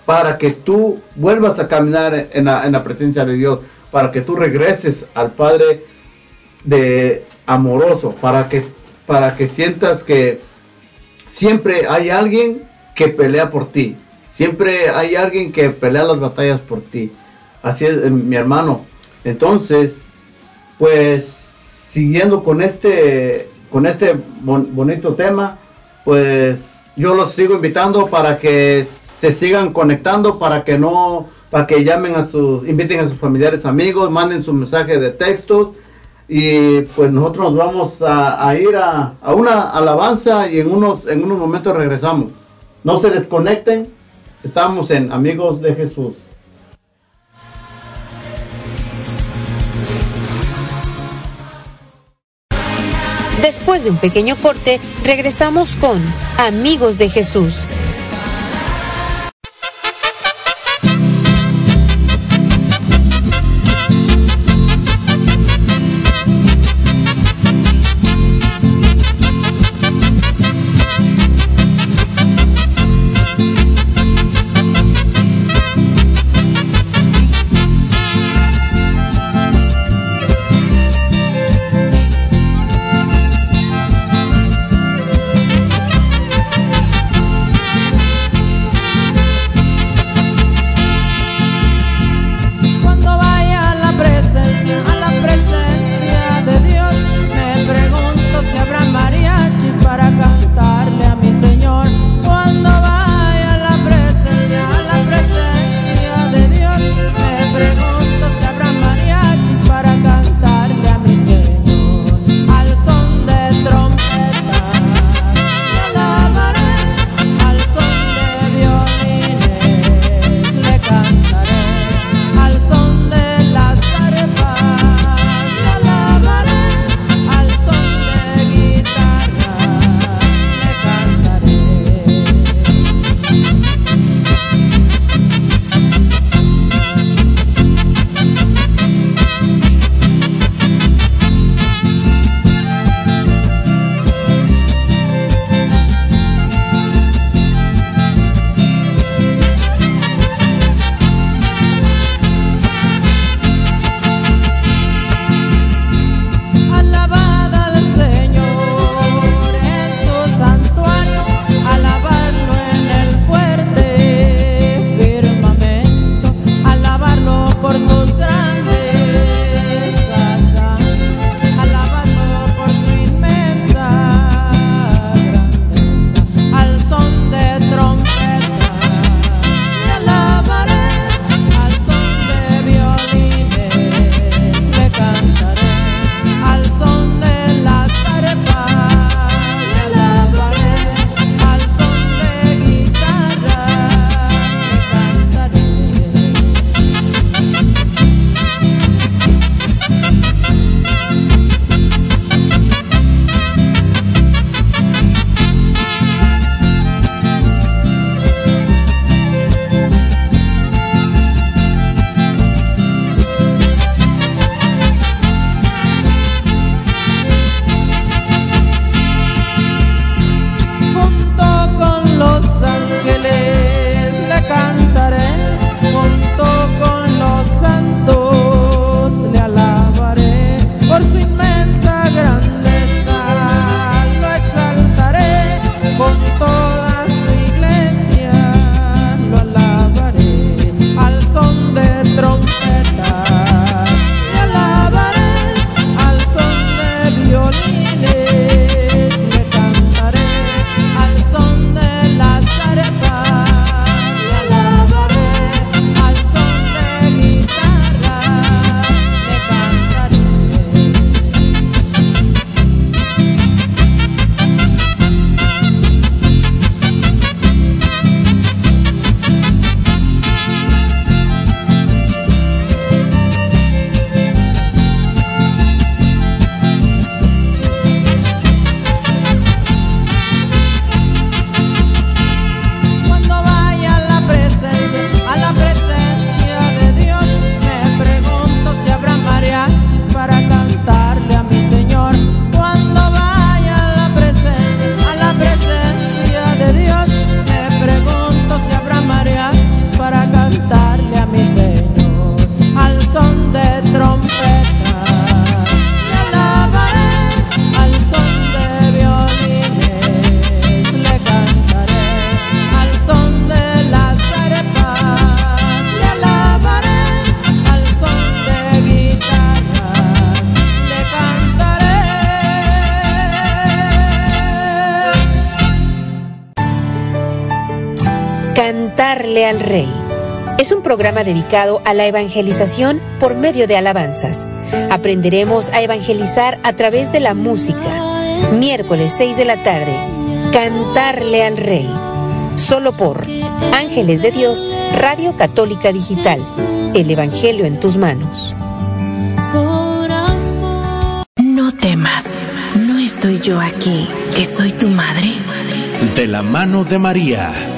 para que tú vuelvas a caminar en la, en la presencia de Dios, para que tú regreses al Padre de amoroso, para que, para que sientas que siempre hay alguien que pelea por ti, siempre hay alguien que pelea las batallas por ti. Así es, eh, mi hermano. Entonces, pues siguiendo con este con este bon- bonito tema, pues yo los sigo invitando para que se sigan conectando, para que no, para que llamen a sus, inviten a sus familiares, amigos, manden su mensaje de textos y pues nosotros nos vamos a, a ir a, a una alabanza y en unos, en unos momentos regresamos. No se desconecten, estamos en Amigos de Jesús. Después de un pequeño corte, regresamos con Amigos de Jesús. Cantarle al Rey. Es un programa dedicado a la evangelización por medio de alabanzas. Aprenderemos a evangelizar a través de la música. Miércoles 6 de la tarde, Cantarle al Rey. Solo por Ángeles de Dios, Radio Católica Digital. El Evangelio en tus manos. No temas, no estoy yo aquí, que soy tu madre. De la mano de María.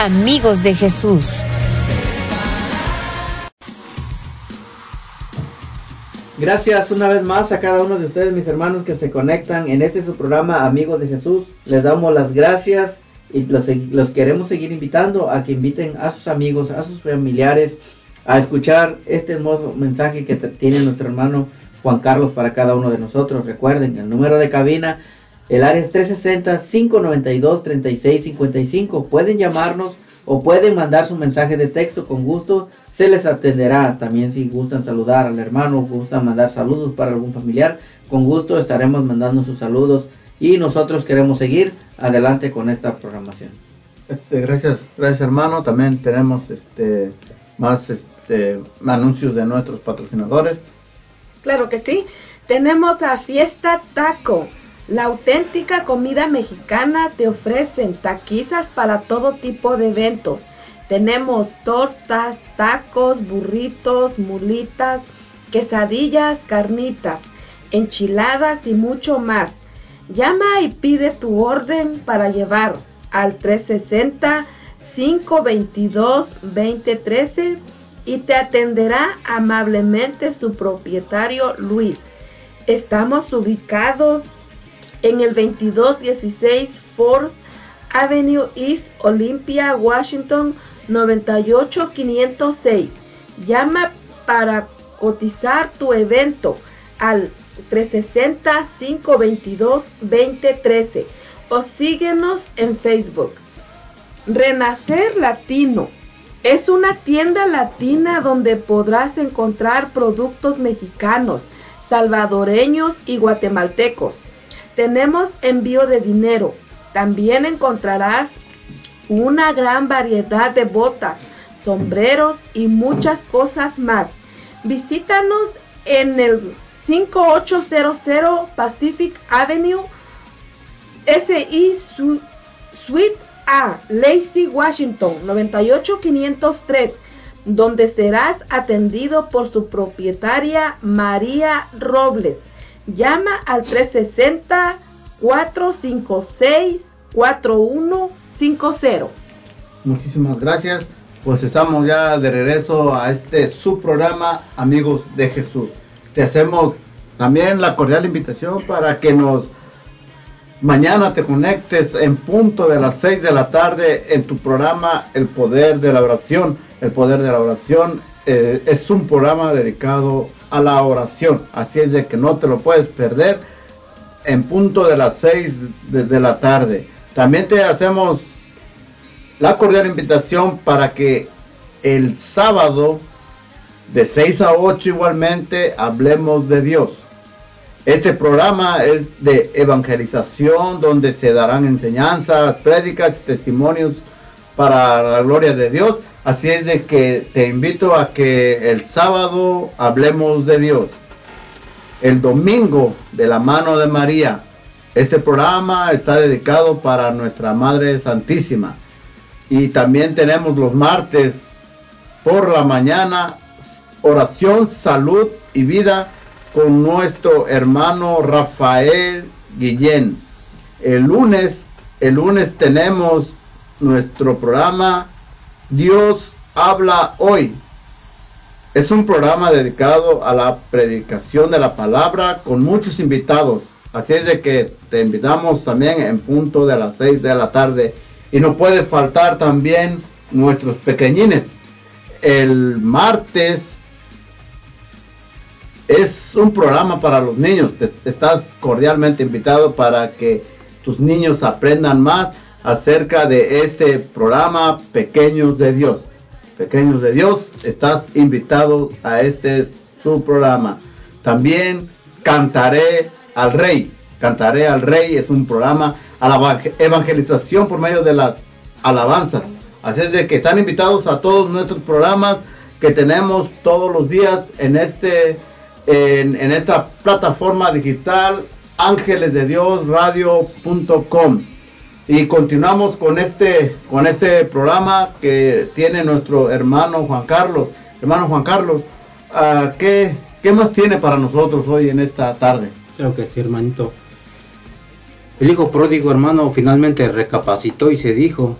Amigos de Jesús. Gracias una vez más a cada uno de ustedes, mis hermanos, que se conectan en este su programa Amigos de Jesús. Les damos las gracias y los, los queremos seguir invitando a que inviten a sus amigos, a sus familiares, a escuchar este hermoso mensaje que tiene nuestro hermano Juan Carlos para cada uno de nosotros. Recuerden, el número de cabina, el área es 360-592-3655. Pueden llamarnos o pueden mandar su mensaje de texto con gusto. Se les atenderá también si gustan saludar al hermano, gustan mandar saludos para algún familiar. Con gusto estaremos mandando sus saludos y nosotros queremos seguir adelante con esta programación. Este, gracias, gracias hermano. También tenemos este más este anuncios de nuestros patrocinadores. Claro que sí. Tenemos a Fiesta Taco. La auténtica comida mexicana te ofrecen taquizas para todo tipo de eventos. Tenemos tortas, tacos, burritos, mulitas, quesadillas, carnitas, enchiladas y mucho más. Llama y pide tu orden para llevar al 360-522-2013 y te atenderá amablemente su propietario Luis. Estamos ubicados en el 2216 Fourth Avenue East Olympia, Washington 98506. Llama para cotizar tu evento al 360-522-2013 o síguenos en Facebook. Renacer Latino es una tienda latina donde podrás encontrar productos mexicanos, salvadoreños y guatemaltecos. Tenemos envío de dinero. También encontrarás una gran variedad de botas, sombreros y muchas cosas más. Visítanos en el 5800 Pacific Avenue, SI Su- Suite A, Lacey, Washington, 98503, donde serás atendido por su propietaria María Robles. Llama al 360-456-4150. Muchísimas gracias. Pues estamos ya de regreso a este su programa Amigos de Jesús. Te hacemos también la cordial invitación para que nos mañana te conectes en punto de las 6 de la tarde en tu programa El Poder de la Oración. El Poder de la Oración eh, es un programa dedicado a la oración. Así es de que no te lo puedes perder en punto de las 6 de, la tarde. También te hacemos la cordial invitación para que el sábado de 6 a 8 igualmente hablemos de Dios. Este programa es de evangelización donde se darán enseñanzas, prédicas, testimonios para la gloria de Dios. Así es de que te invito a que el sábado hablemos de Dios. El domingo de la mano de María. Este programa está dedicado para nuestra Madre Santísima. Y también tenemos los martes por la mañana oración, salud y vida con nuestro hermano Rafael Guillén. El lunes, el lunes tenemos nuestro programa Dios habla hoy. Es un programa dedicado a la predicación de la palabra con muchos invitados. Así es de que te invitamos también en punto de las 6 de la tarde. Y no puede faltar también nuestros pequeñines. el martes es un programa para los niños. Estás cordialmente invitado para que tus niños aprendan más acerca de este programa Pequeños de Dios. Pequeños de Dios, estás invitado a este su programa. También Cantaré al Rey. Cantaré al Rey es un programa a la evang- evangelización por medio de las alabanzas. Así es de que están invitados a todos nuestros programas que tenemos todos los días en este en, esta plataforma digital ángeles de Dios radio.com y continuamos con este con este programa que tiene nuestro hermano Juan Carlos hermano Juan Carlos ah, ¿qué, ¿qué más tiene para nosotros hoy en esta tarde? Creo que sí, hermanito. El hijo pródigo, hermano, finalmente recapacitó y se dijo,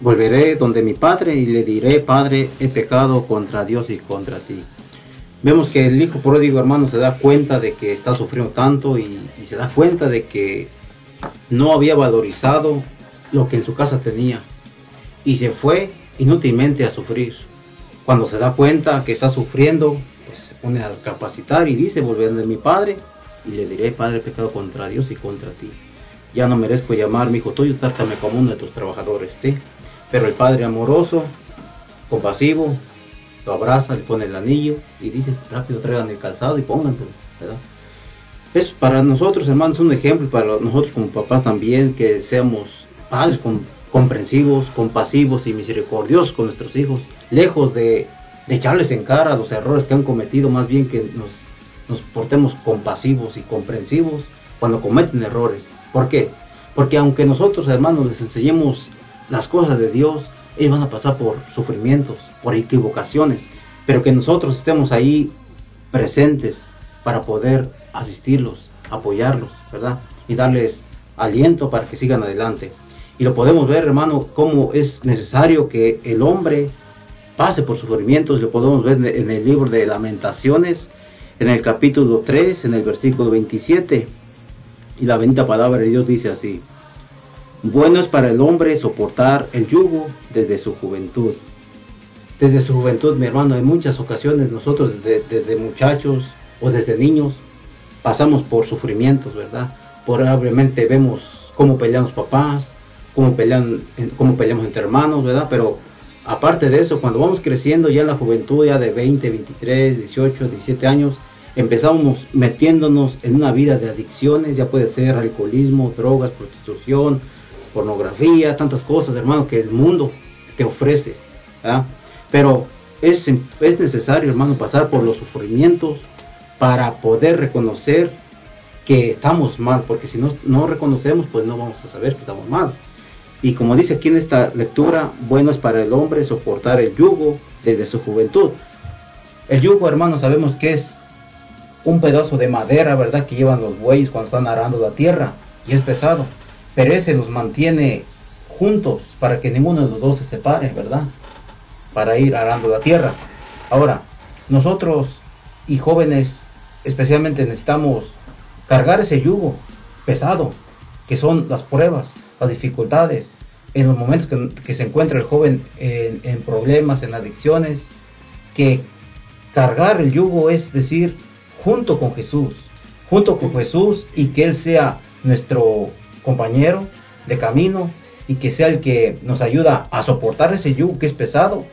volveré donde mi padre y le diré, Padre, he pecado contra Dios y contra ti. Vemos que el hijo pródigo, hermano, se da cuenta de que está sufriendo tanto y, y se da cuenta de que no había valorizado lo que en su casa tenía y se fue inútilmente a sufrir. Cuando se da cuenta que está sufriendo, pues se pone a recapacitar y dice, volveré de mi padre y le diré, Padre, pecado contra Dios y contra ti. Ya no merezco llamar mi hijo tuyo, trátame como uno de tus trabajadores, ¿sí? Pero el padre amoroso, compasivo, lo abraza, le pone el anillo y dice, rápido traigan el calzado y pónganselo, ¿verdad? Es para nosotros, hermanos, un ejemplo, para nosotros como papás también, que seamos padres com- comprensivos, compasivos y misericordiosos con nuestros hijos, lejos de, de echarles en cara los errores que han cometido, más bien que nos, nos portemos compasivos y comprensivos cuando cometen errores. ¿Por qué? Porque aunque nosotros, hermanos, les enseñemos las cosas de Dios, ellos van a pasar por sufrimientos, por equivocaciones, pero que nosotros estemos ahí presentes para poder asistirlos, apoyarlos, ¿verdad? Y darles aliento para que sigan adelante. Y lo podemos ver, hermano, cómo es necesario que el hombre pase por sufrimientos. Lo podemos ver en el libro de Lamentaciones, en el capítulo 3, en el versículo 27. Y la bendita palabra de Dios dice así. Bueno es para el hombre soportar el yugo desde su juventud. Desde su juventud, mi hermano, en muchas ocasiones nosotros desde, desde muchachos o desde niños pasamos por sufrimientos, ¿verdad? Probablemente vemos cómo pelean los papás, cómo pelean, cómo peleamos entre hermanos, ¿verdad? Pero aparte de eso, cuando vamos creciendo ya en la juventud, ya de 20, 23, 18, 17 años, empezamos metiéndonos en una vida de adicciones, ya puede ser alcoholismo, drogas, prostitución, pornografía, tantas cosas, hermano, que el mundo te ofrece, ¿verdad? Pero es, es necesario, hermano, pasar por los sufrimientos para poder reconocer que estamos mal, porque si no, no reconocemos, pues no vamos a saber que estamos mal. Y como dice aquí en esta lectura, bueno es para el hombre soportar el yugo desde su juventud. El yugo, hermano, sabemos que es un pedazo de madera, ¿verdad? Que llevan los bueyes cuando están arando la tierra y es pesado. Pero ese los mantiene juntos para que ninguno de los dos se separe, ¿verdad? Para ir arando la tierra. Ahora, nosotros y jóvenes especialmente necesitamos cargar ese yugo pesado, que son las pruebas, las dificultades, en los momentos que, que se encuentra el joven en, en problemas, en adicciones, que cargar el yugo es decir, junto con Jesús, junto con Jesús y que Él sea nuestro compañero de camino y que sea el que nos ayuda a soportar ese yugo que es pesado,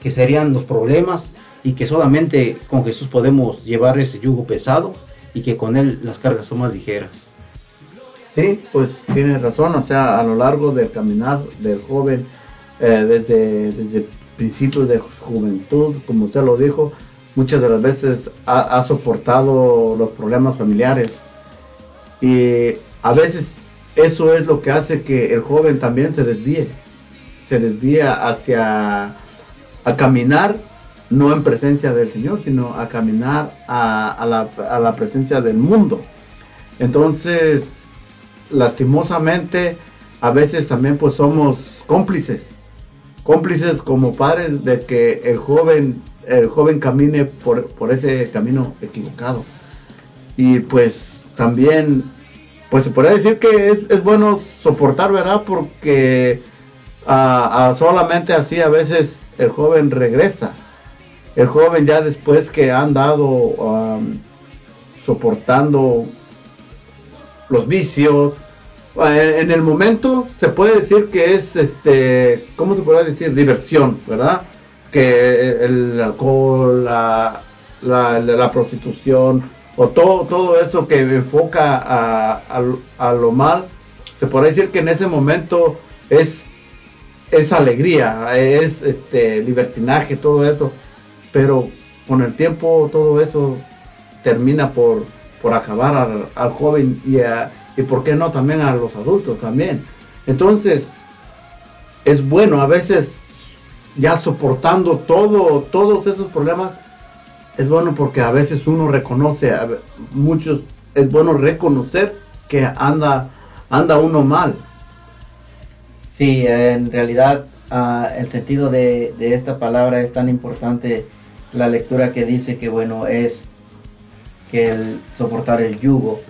que serían los problemas y que solamente con Jesús podemos llevar ese yugo pesado y que con Él las cargas son más ligeras. Sí, pues tiene razón, o sea, a lo largo del caminar del joven, eh, desde, desde principios de juventud, como usted lo dijo, muchas de las veces ha, ha soportado los problemas familiares y a veces eso es lo que hace que el joven también se desvíe, se desvía hacia a caminar no en presencia del Señor, sino a caminar a, la, presencia del mundo. Entonces, lastimosamente, a veces también pues somos cómplices, cómplices como padres de que el joven, el joven camine por, por ese camino equivocado. Y pues también, pues se podría decir que es, es bueno soportar, ¿verdad? Porque ah, ah, solamente así a veces el joven regresa. El joven ya después que ha andado um, soportando los vicios, en el momento se puede decir que es, este, ¿cómo se puede decir? Diversión, ¿verdad? Que el alcohol, la, la, la prostitución, o todo, todo eso que enfoca a, a, a lo mal, se puede decir que en ese momento es, es alegría, es este, libertinaje, todo eso, pero con el tiempo todo eso termina por, por acabar al, joven y, a, y por qué no también a los adultos también. Entonces, es bueno a veces ya soportando todo, todos esos problemas, es bueno porque a veces uno reconoce, muchos, es bueno reconocer que anda, anda uno mal. Sí, en realidad ah, el sentido de esta palabra es tan importante, la lectura que dice que bueno es que el soportar el yugo,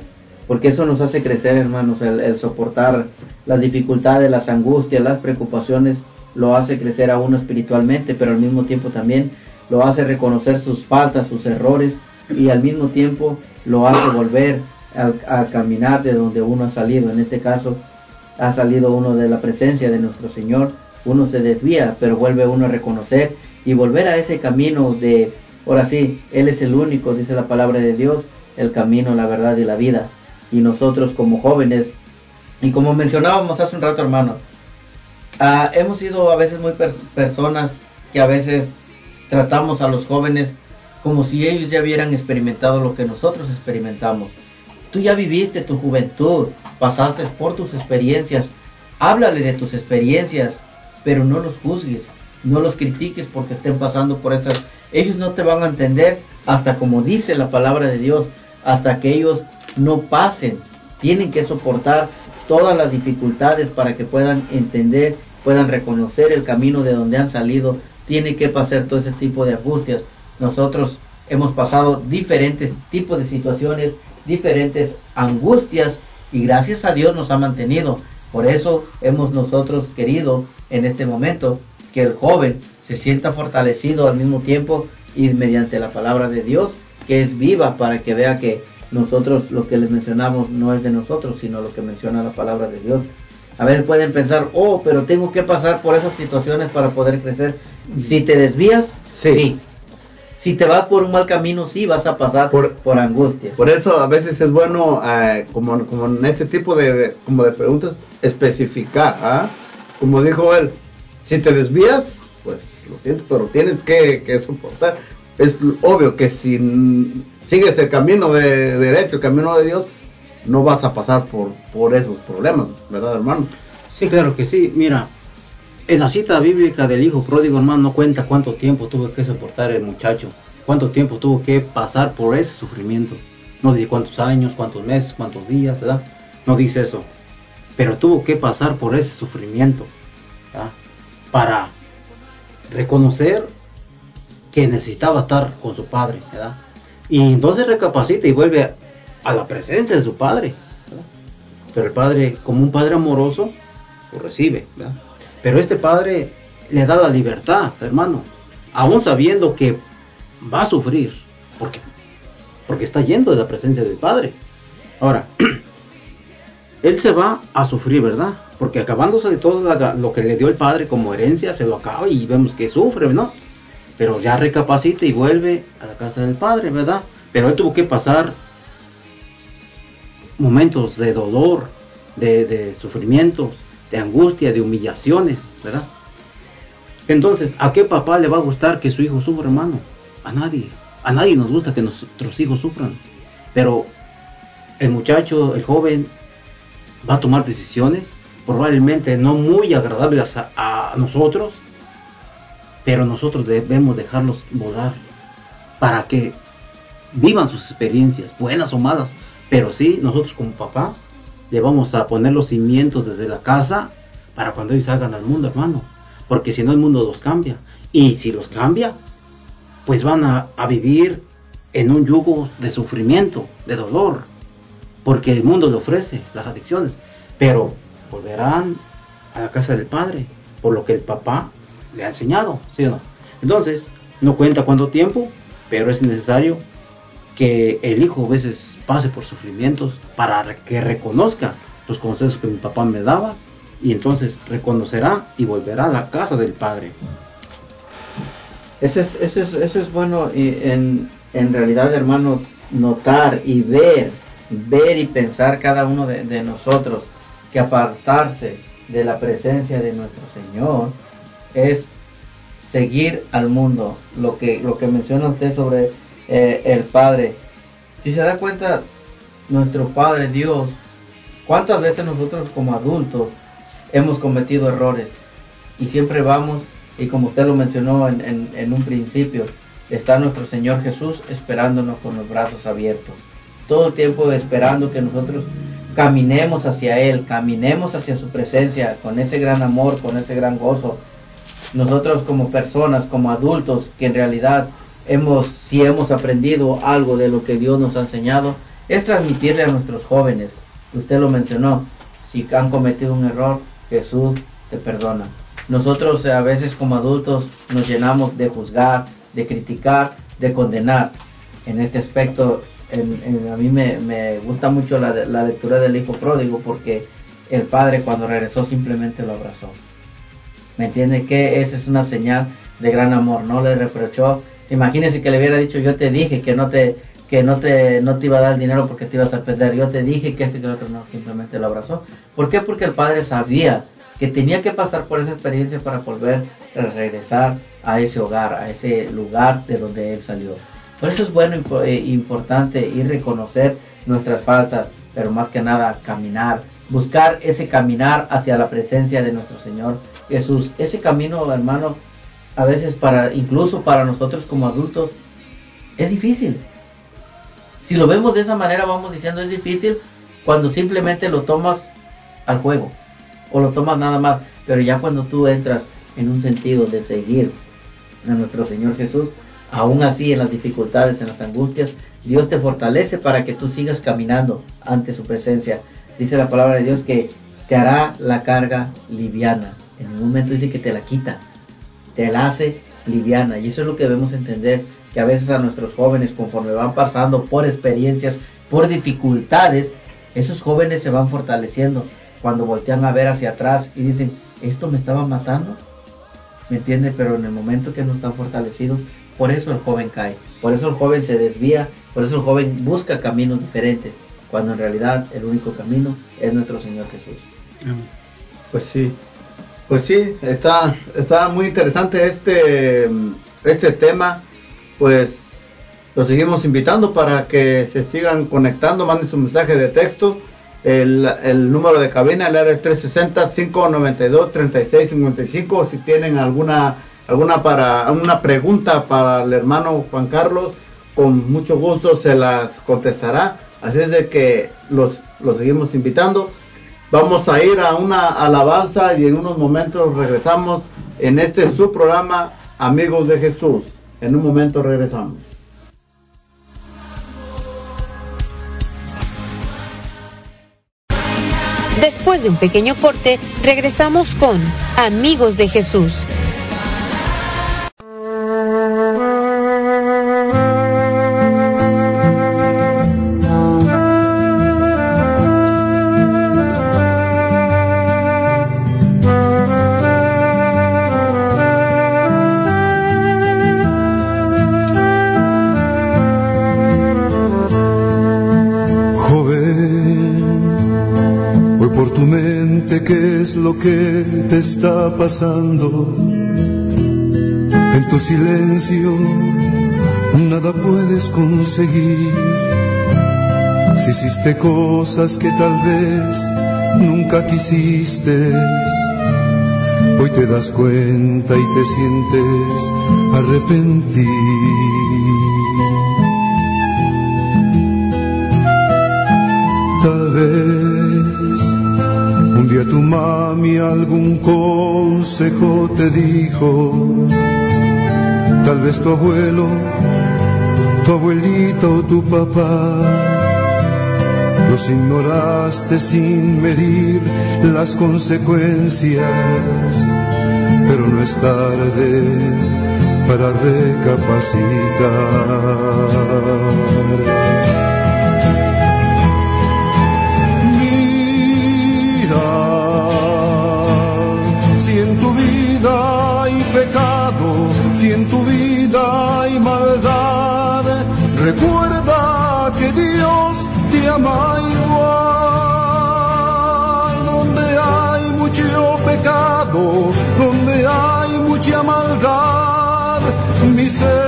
porque eso nos hace crecer hermanos, el, el soportar las dificultades, las angustias, las preocupaciones, lo hace crecer a uno espiritualmente, pero al mismo tiempo también lo hace reconocer sus faltas, sus errores y al mismo tiempo lo hace volver a, a caminar de donde uno ha salido, en este caso ha salido uno de la presencia de nuestro Señor, uno se desvía, pero vuelve uno a reconocer y volver a ese camino de, ahora sí, Él es el único, dice la palabra de Dios, el camino, la verdad y la vida. Y nosotros como jóvenes, y como mencionábamos hace un rato hermano, ah, hemos sido a veces muy per- personas que a veces tratamos a los jóvenes como si ellos ya hubieran experimentado lo que nosotros experimentamos. Tú ya viviste tu juventud, pasaste por tus experiencias, háblale de tus experiencias, pero no los juzgues, no los critiques porque estén pasando por esas. Ellos no te van a entender hasta como dice la palabra de Dios, hasta que ellos no pasen. Tienen que soportar todas las dificultades para que puedan entender, puedan reconocer el camino de donde han salido. Tienen que pasar todo ese tipo de angustias. Nosotros hemos pasado diferentes tipos de situaciones, diferentes angustias y gracias a Dios nos ha mantenido. Por eso hemos nosotros querido en este momento que el joven se sienta fortalecido al mismo tiempo y mediante la palabra de Dios que es viva para que vea que nosotros lo que les mencionamos no es de nosotros, sino lo que menciona la palabra de Dios. A veces pueden pensar, oh, pero tengo que pasar por esas situaciones para poder crecer. Si te desvías, Sí. sí. Si te vas por un mal camino, sí vas a pasar por, por angustias. Por eso a veces es bueno, eh, como, como en este tipo de, de- como de preguntas, especificar. ¿ah? Como dijo él, si te desvías, pues lo siento, pero tienes que, que soportar. Es obvio que si sigues el camino de derecho, el camino de Dios, no vas a pasar por, por esos problemas, ¿verdad, hermano? Sí, claro que sí. Mira, en la cita bíblica del hijo pródigo, hermano, no cuenta cuánto tiempo tuvo que soportar el muchacho, cuánto tiempo tuvo que pasar por ese sufrimiento. No dice cuántos años, cuántos meses, cuántos días, ¿verdad? No dice eso. Pero tuvo que pasar por ese sufrimiento. Para reconocer que necesitaba estar con su padre. Y entonces recapacita y vuelve a la presencia de su padre. Pero el padre, como un padre amoroso, lo recibe. Pero este padre le da la libertad, hermano, aún sabiendo que va a sufrir, porque, porque está yendo de la presencia del padre. Ahora, [CLEARS THROAT] él se va a sufrir, ¿verdad? Porque acabándose de todo lo que le dio el padre como herencia, se lo acaba y vemos que sufre, ¿no? Pero ya recapacita y vuelve a la casa del padre, ¿verdad? Pero él tuvo que pasar momentos de dolor, de, de sufrimientos, de angustia, de humillaciones, ¿verdad? Entonces, ¿a qué papá le va a gustar que su hijo sufra, hermano? A nadie. A nadie nos gusta que nuestros hijos sufran. Pero el muchacho, el joven, va a tomar decisiones probablemente no muy agradables a, nosotros, pero nosotros debemos dejarlos volar para que vivan sus experiencias, buenas o malas. Pero sí, nosotros como papás le vamos a poner los cimientos desde la casa para cuando ellos salgan al mundo, hermano. Porque si no, el mundo los cambia. Y si los cambia, pues van a vivir en un yugo de sufrimiento, de dolor. Porque el mundo le ofrece las adicciones. Pero volverán a la casa del Padre. Por lo que el papá le ha enseñado, ¿sí o no? Entonces, no cuenta cuánto tiempo, pero es necesario que el hijo a veces pase por sufrimientos para que reconozca los consejos que mi papá me daba y entonces reconocerá y volverá a la casa del padre. Eso es, eso es, eso es bueno y en, en realidad, hermano, notar y ver, ver y pensar cada uno de, nosotros que apartarse de la presencia de nuestro Señor es seguir al mundo. Lo que, lo que menciona usted sobre eh, el Padre. Si se da cuenta, nuestro Padre Dios, ¿cuántas veces nosotros como adultos hemos cometido errores? Y siempre vamos, y como usted lo mencionó en, en- en un principio, está nuestro Señor Jesús esperándonos con los brazos abiertos. Todo el tiempo esperando que nosotros caminemos hacia Él, caminemos hacia su presencia, con ese gran amor, con ese gran gozo. Nosotros como personas, como adultos, que en realidad hemos, si hemos aprendido algo de lo que Dios nos ha enseñado, es transmitirle a nuestros jóvenes. Usted lo mencionó, si han cometido un error, Jesús te perdona. Nosotros a veces como adultos nos llenamos de juzgar, de criticar, de condenar. En este aspecto, en- a mí me, me gusta mucho la, la lectura del Hijo Pródigo porque el Padre cuando regresó simplemente lo abrazó. ¿Me entiende? Que esa es una señal de gran amor. No le reprochó. Imagínese que le hubiera dicho, yo te dije que no te que no te no te iba a dar dinero porque te ibas a perder. Yo te dije que este que el otro no, simplemente lo abrazó. ¿Por qué? Porque el padre sabía que tenía que pasar por esa experiencia para volver a regresar a ese hogar, a ese lugar de donde él salió. Por eso es bueno eh, importante y reconocer nuestras faltas, pero más que nada caminar, buscar ese caminar hacia la presencia de nuestro Señor Jesús. Ese camino, hermano, a veces para incluso para nosotros como adultos es difícil. Si lo vemos de esa manera, vamos diciendo es difícil cuando simplemente lo tomas al juego o lo tomas nada más. Pero ya cuando tú entras en un sentido de seguir a nuestro Señor Jesús, aún así en las dificultades, en las angustias, Dios te fortalece para que tú sigas caminando ante su presencia. Dice la palabra de Dios que te hará la carga liviana. En un momento dice que te la quita, te la hace liviana. Y eso es lo que debemos entender, que a veces a nuestros jóvenes, conforme van pasando por experiencias, por dificultades, esos jóvenes se van fortaleciendo cuando voltean a ver hacia atrás y dicen, esto me estaba matando. ¿Me entiende? Pero en el momento que no están fortalecidos, por eso el joven cae, por eso el joven se desvía, por eso el joven busca caminos diferentes, cuando en realidad el único camino es nuestro Señor Jesús. Pues sí, pues sí, está, está muy interesante este, este tema. Pues los seguimos invitando para que se sigan conectando, manden su mensaje de texto. El, el número de cabina, el área es 360-592-3655. Si tienen alguna, alguna, para, una pregunta para el hermano Juan Carlos, con mucho gusto se las contestará. Así es de que los, los seguimos invitando. Vamos a ir a una alabanza y en unos momentos regresamos en este su programa Amigos de Jesús. En un momento regresamos. Después de un pequeño corte, regresamos con Amigos de Jesús. Pasando? En tu silencio nada puedes conseguir. Si hiciste cosas que tal vez nunca quisiste, hoy te das cuenta y te sientes arrepentir. Mami algún consejo te dijo, tal vez tu abuelo, tu abuelita o tu papá, los ignoraste sin medir las consecuencias pero no es tarde para recapacitar. Si en tu vida hay maldad, recuerda que Dios te ama igual. Donde hay mucho pecado, donde hay mucha maldad, misericordia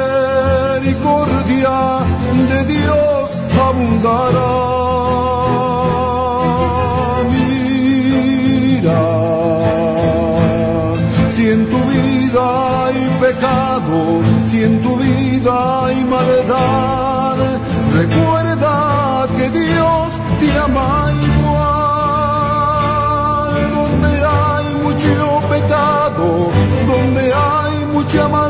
hay mucha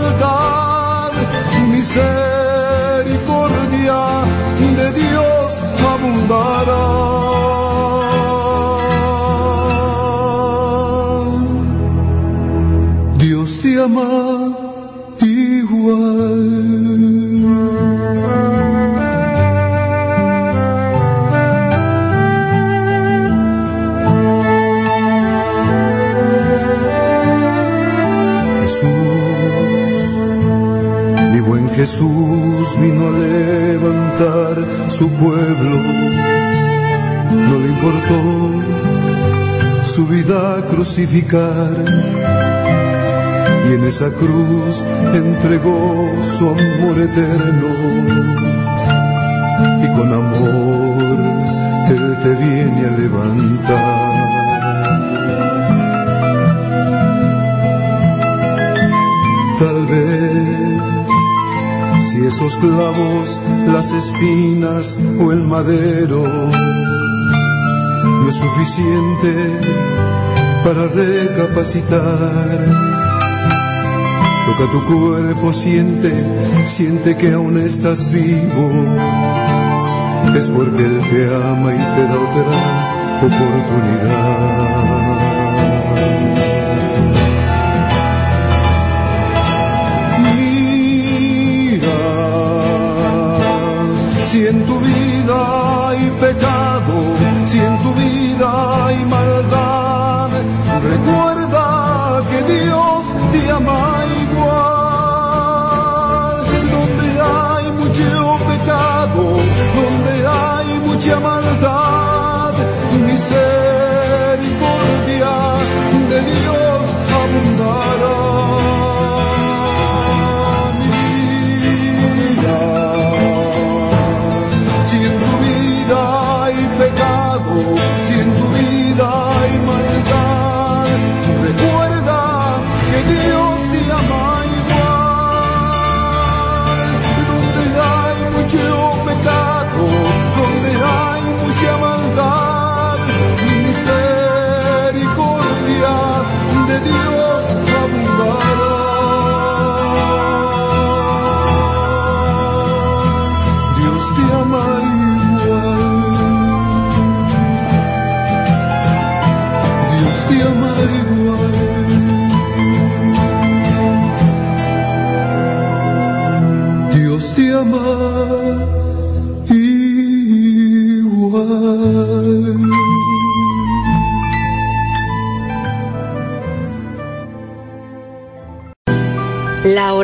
su pueblo, no le importó su vida crucificar. Y en esa cruz entregó su amor eterno. Y con amor Él te viene a levantar. Si esos clavos, las espinas o el madero no es suficiente para recapacitar. Toca tu cuerpo, siente, siente que aún estás vivo. Es porque Él te ama y te da otra oportunidad. Pecado,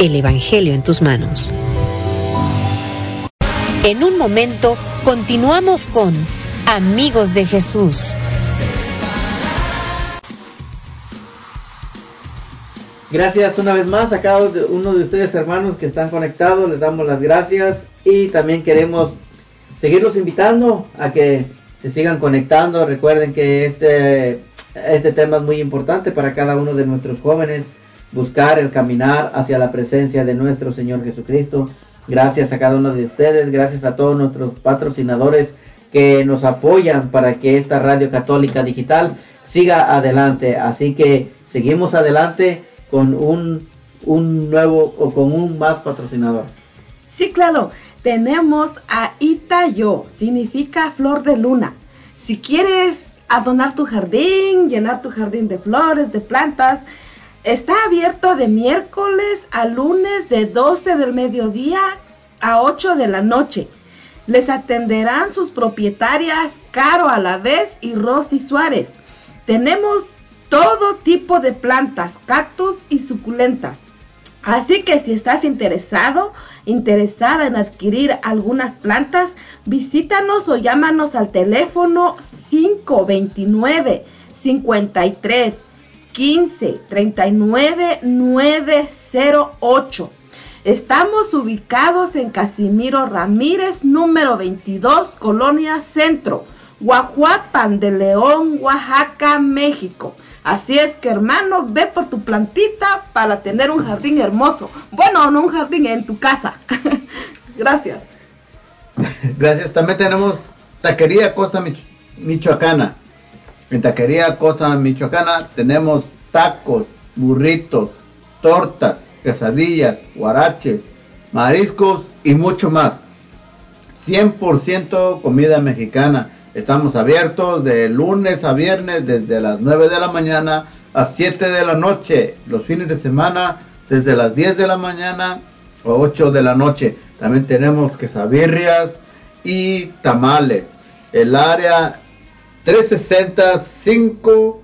El Evangelio en tus manos. En un momento continuamos con Amigos de Jesús. Gracias una vez más a cada uno de ustedes hermanos que están conectados, les damos las gracias y también queremos seguirlos invitando a que se sigan conectando. Recuerden que este Este tema es muy importante para cada uno de nuestros jóvenes, buscar el caminar hacia la presencia de nuestro Señor Jesucristo. Gracias a cada uno de ustedes, gracias a todos nuestros patrocinadores que nos apoyan para que esta radio católica digital siga adelante. Así que seguimos adelante con un, un nuevo o con un más patrocinador. Sí, claro. Tenemos a Itayo, significa flor de luna. Si quieres adornar tu jardín, llenar tu jardín de flores, de plantas, está abierto de miércoles a lunes de 12 del mediodía a 8 de la noche. Les atenderán sus propietarias Caro a la vez y Rosy Suárez. Tenemos todo tipo de plantas, cactus y suculentas. Así que si estás interesado, interesada en adquirir algunas plantas, visítanos o llámanos al teléfono 529 53 15 39 908. Estamos ubicados en Casimiro Ramírez, número 22, Colonia Centro, Guajuapan de León, Oaxaca, México. Así es que hermano, ve por tu plantita para tener un jardín hermoso. Bueno, no un jardín en tu casa. [LAUGHS] Gracias. [LAUGHS] Gracias. También tenemos Taquería Costa Mich- Michoacana. En Taquería Costa Michoacana tenemos tacos, burritos, tortas, quesadillas, guaraches, mariscos y mucho más. 100% comida mexicana. Estamos abiertos de lunes a viernes desde las 9 de la mañana a 7 de la noche. Los fines de semana desde las 10 de la mañana a 8 de la noche. También tenemos quesabirrias y tamales. El área 365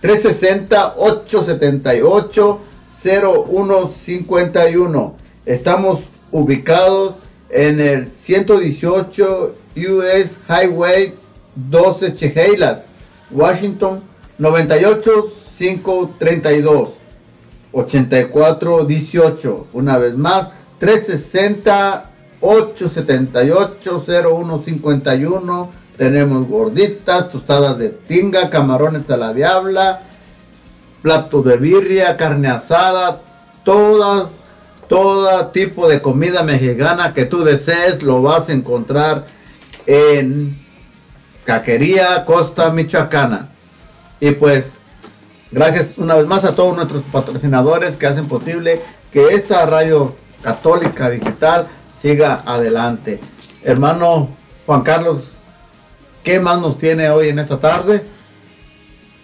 360 878 0151. Estamos ubicados en el 118 US Highway 12 Chehalas, Washington 98 532 84 18. Una vez más, 360 878 0151. Tenemos gorditas, tostadas de tinga, camarones a la diabla, plato de birria, carne asada, todas, todo tipo de comida mexicana que tú desees lo vas a encontrar en Caquería Costa Michoacana. Y pues, gracias una vez más a todos nuestros patrocinadores que hacen posible que esta radio católica digital siga adelante. Hermano Juan Carlos, ¿qué más nos tiene hoy en esta tarde?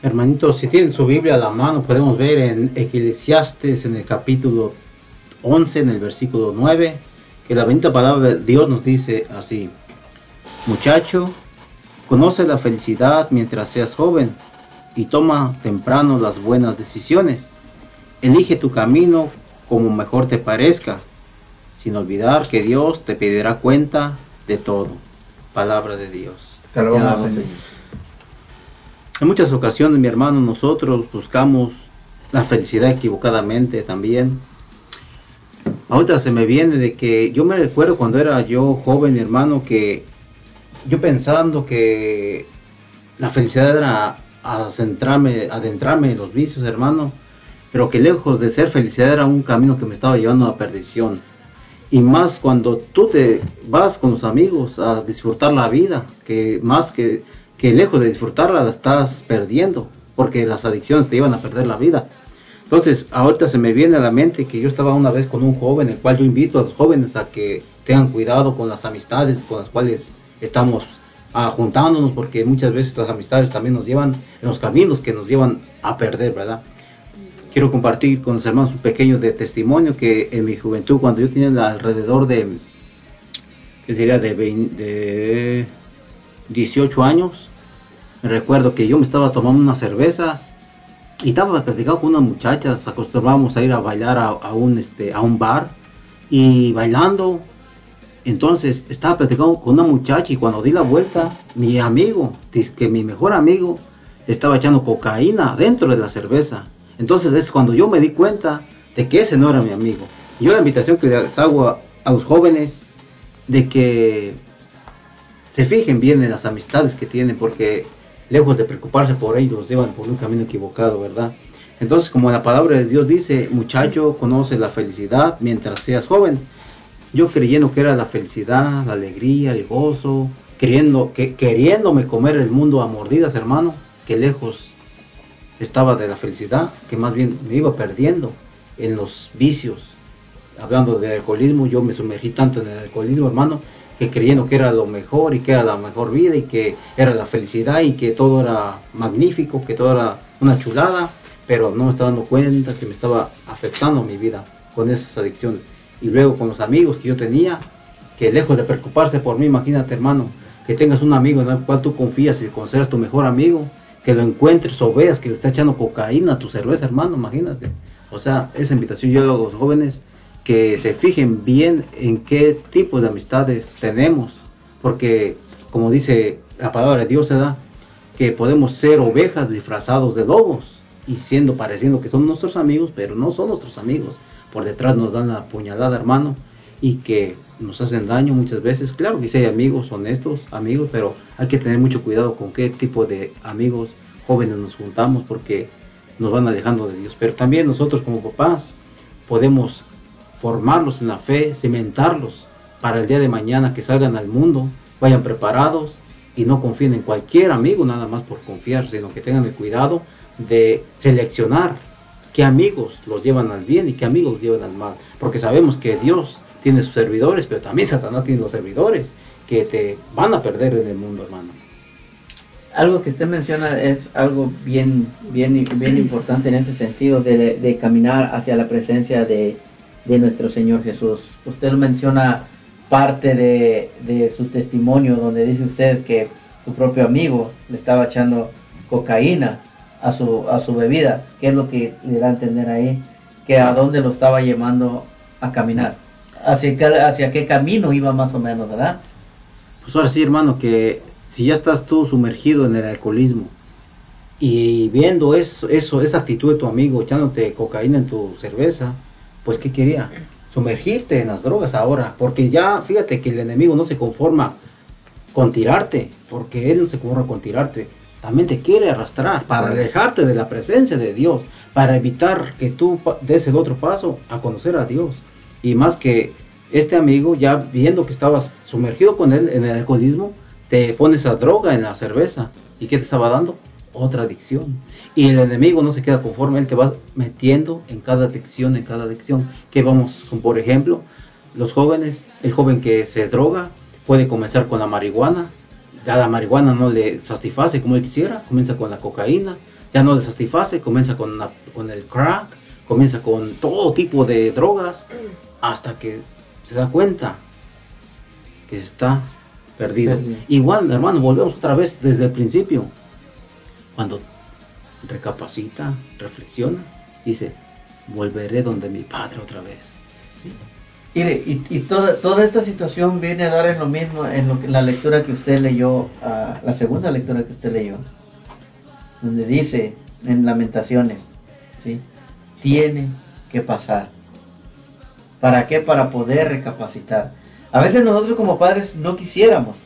Hermanitos, si tienen su Biblia a la mano, podemos ver en Eclesiastes en el capítulo 11, en el versículo 9, que la bendita palabra de Dios nos dice así, muchacho, conoce la felicidad mientras seas joven y toma temprano las buenas decisiones. Elige tu camino como mejor te parezca, sin olvidar que Dios te pedirá cuenta de todo. Palabra de Dios. Te en muchas ocasiones, mi hermano, nosotros buscamos la felicidad equivocadamente también. Ahorita se me viene de que yo me recuerdo cuando era yo joven, mi hermano, que yo pensando que la felicidad era adentrarme, adentrarme en los vicios, hermano, pero que lejos de ser felicidad era un camino que me estaba llevando a perdición. Y más cuando tú te vas con los amigos a disfrutar la vida, que más que, que lejos de disfrutarla la estás perdiendo, porque las adicciones te llevan a perder la vida. Entonces, ahorita se me viene a la mente que yo estaba una vez con un joven, el cual yo invito a los jóvenes a que tengan cuidado con las amistades con las cuales estamos ah, juntándonos, porque muchas veces las amistades también nos llevan en los caminos que nos llevan a perder, ¿verdad? Quiero compartir con los hermanos un pequeño testimonio que en mi juventud, cuando yo tenía alrededor de, ¿qué? De, 20 de 18 años, me recuerdo que yo me estaba tomando unas cervezas y estaba platicando con unas muchachas, acostumbrábamos a ir a bailar a, un este a un bar y bailando. Entonces estaba platicando con una muchacha y cuando di la vuelta, mi amigo, que mi mejor amigo, estaba echando cocaína dentro de la cerveza. Entonces es cuando yo me di cuenta de que ese no era mi amigo. Yo la invitación que les hago a, los jóvenes de que se fijen bien en las amistades que tienen, porque lejos de preocuparse por ellos, los llevan por un camino equivocado, ¿verdad? Entonces, como la palabra de Dios dice, muchacho, conoce la felicidad mientras seas joven. Yo creyendo que era la felicidad, la alegría, el gozo, queriendo, que, queriéndome comer el mundo a mordidas, hermano, que lejos estaba de la felicidad, que más bien me iba perdiendo en los vicios. Hablando de alcoholismo, yo me sumergí tanto en el alcoholismo, hermano, que creyendo que era lo mejor y que era la mejor vida y que era la felicidad y que todo era magnífico, que todo era una chulada, pero no me estaba dando cuenta que me estaba afectando mi vida con esas adicciones. Y luego con los amigos que yo tenía, que lejos de preocuparse por mí, imagínate hermano, que tengas un amigo en el cual tú confías y consideras tu mejor amigo, que lo encuentres o veas que le está echando cocaína a tu cerveza, hermano, imagínate. O sea, esa invitación yo a los jóvenes que se fijen bien en qué tipo de amistades tenemos, porque como dice la palabra de Dios, se da que podemos ser ovejas disfrazados de lobos y siendo pareciendo que son nuestros amigos, pero no son nuestros amigos. Por detrás nos dan la puñalada, hermano, y que nos hacen daño muchas veces. Claro que sí hay amigos honestos, amigos, pero hay que tener mucho cuidado con qué tipo de amigos jóvenes nos juntamos porque nos van alejando de Dios. Pero también nosotros como papás podemos formarlos en la fe, cimentarlos para el día de mañana que salgan al mundo, vayan preparados y no confíen en cualquier amigo nada más por confiar, sino que tengan el cuidado de seleccionar qué amigos los llevan al bien y qué amigos los llevan al mal. Porque sabemos que Dios tiene sus servidores, pero también Satanás tiene los servidores que te van a perder en el mundo, hermano. Algo que usted menciona es algo bien, bien, bien importante en este sentido de, caminar hacia la presencia de, de, nuestro Señor Jesús. Usted menciona parte de, de su testimonio donde dice usted que su propio amigo le estaba echando cocaína a su, a su bebida. ¿Qué es lo que le da a entender ahí? Que a dónde lo estaba llevando a caminar. Hacia qué, hacia qué camino iba más o menos, ¿verdad? Pues ahora sí, hermano, que si ya estás tú sumergido en el alcoholismo y viendo eso, eso esa actitud de tu amigo echándote cocaína en tu cerveza, pues ¿qué quería? Sumergirte en las drogas ahora, porque ya fíjate que el enemigo no se conforma con tirarte, porque él no se conforma con tirarte, también te quiere arrastrar para alejarte de la presencia de Dios, para evitar que tú des el otro paso a conocer a Dios. Y más que este amigo, ya viendo que estabas sumergido con él en el alcoholismo, te pones a droga en la cerveza. ¿Y qué te estaba dando? Otra adicción. Y el enemigo no se queda conforme, él te va metiendo en cada adicción, en cada adicción. Que vamos, con, por ejemplo, los jóvenes, el joven que se droga puede comenzar con la marihuana, ya la marihuana no le satisface como él quisiera, comienza con la cocaína, ya no le satisface, comienza con, la, con el crack, comienza con todo tipo de drogas, hasta que se da cuenta que está perdido. Perdido. Igual, hermano, volvemos otra vez desde el principio. Cuando recapacita, reflexiona, dice, volveré donde mi padre otra vez. ¿Sí? Mire, y, y toda, toda esta situación viene a dar en lo mismo en, lo que- en la lectura que usted leyó, ah, la segunda lectura que usted leyó, donde dice en Lamentaciones, ¿sí? Tiene que pasar. ¿Para qué? Para poder recapacitar. A veces nosotros como padres no quisiéramos,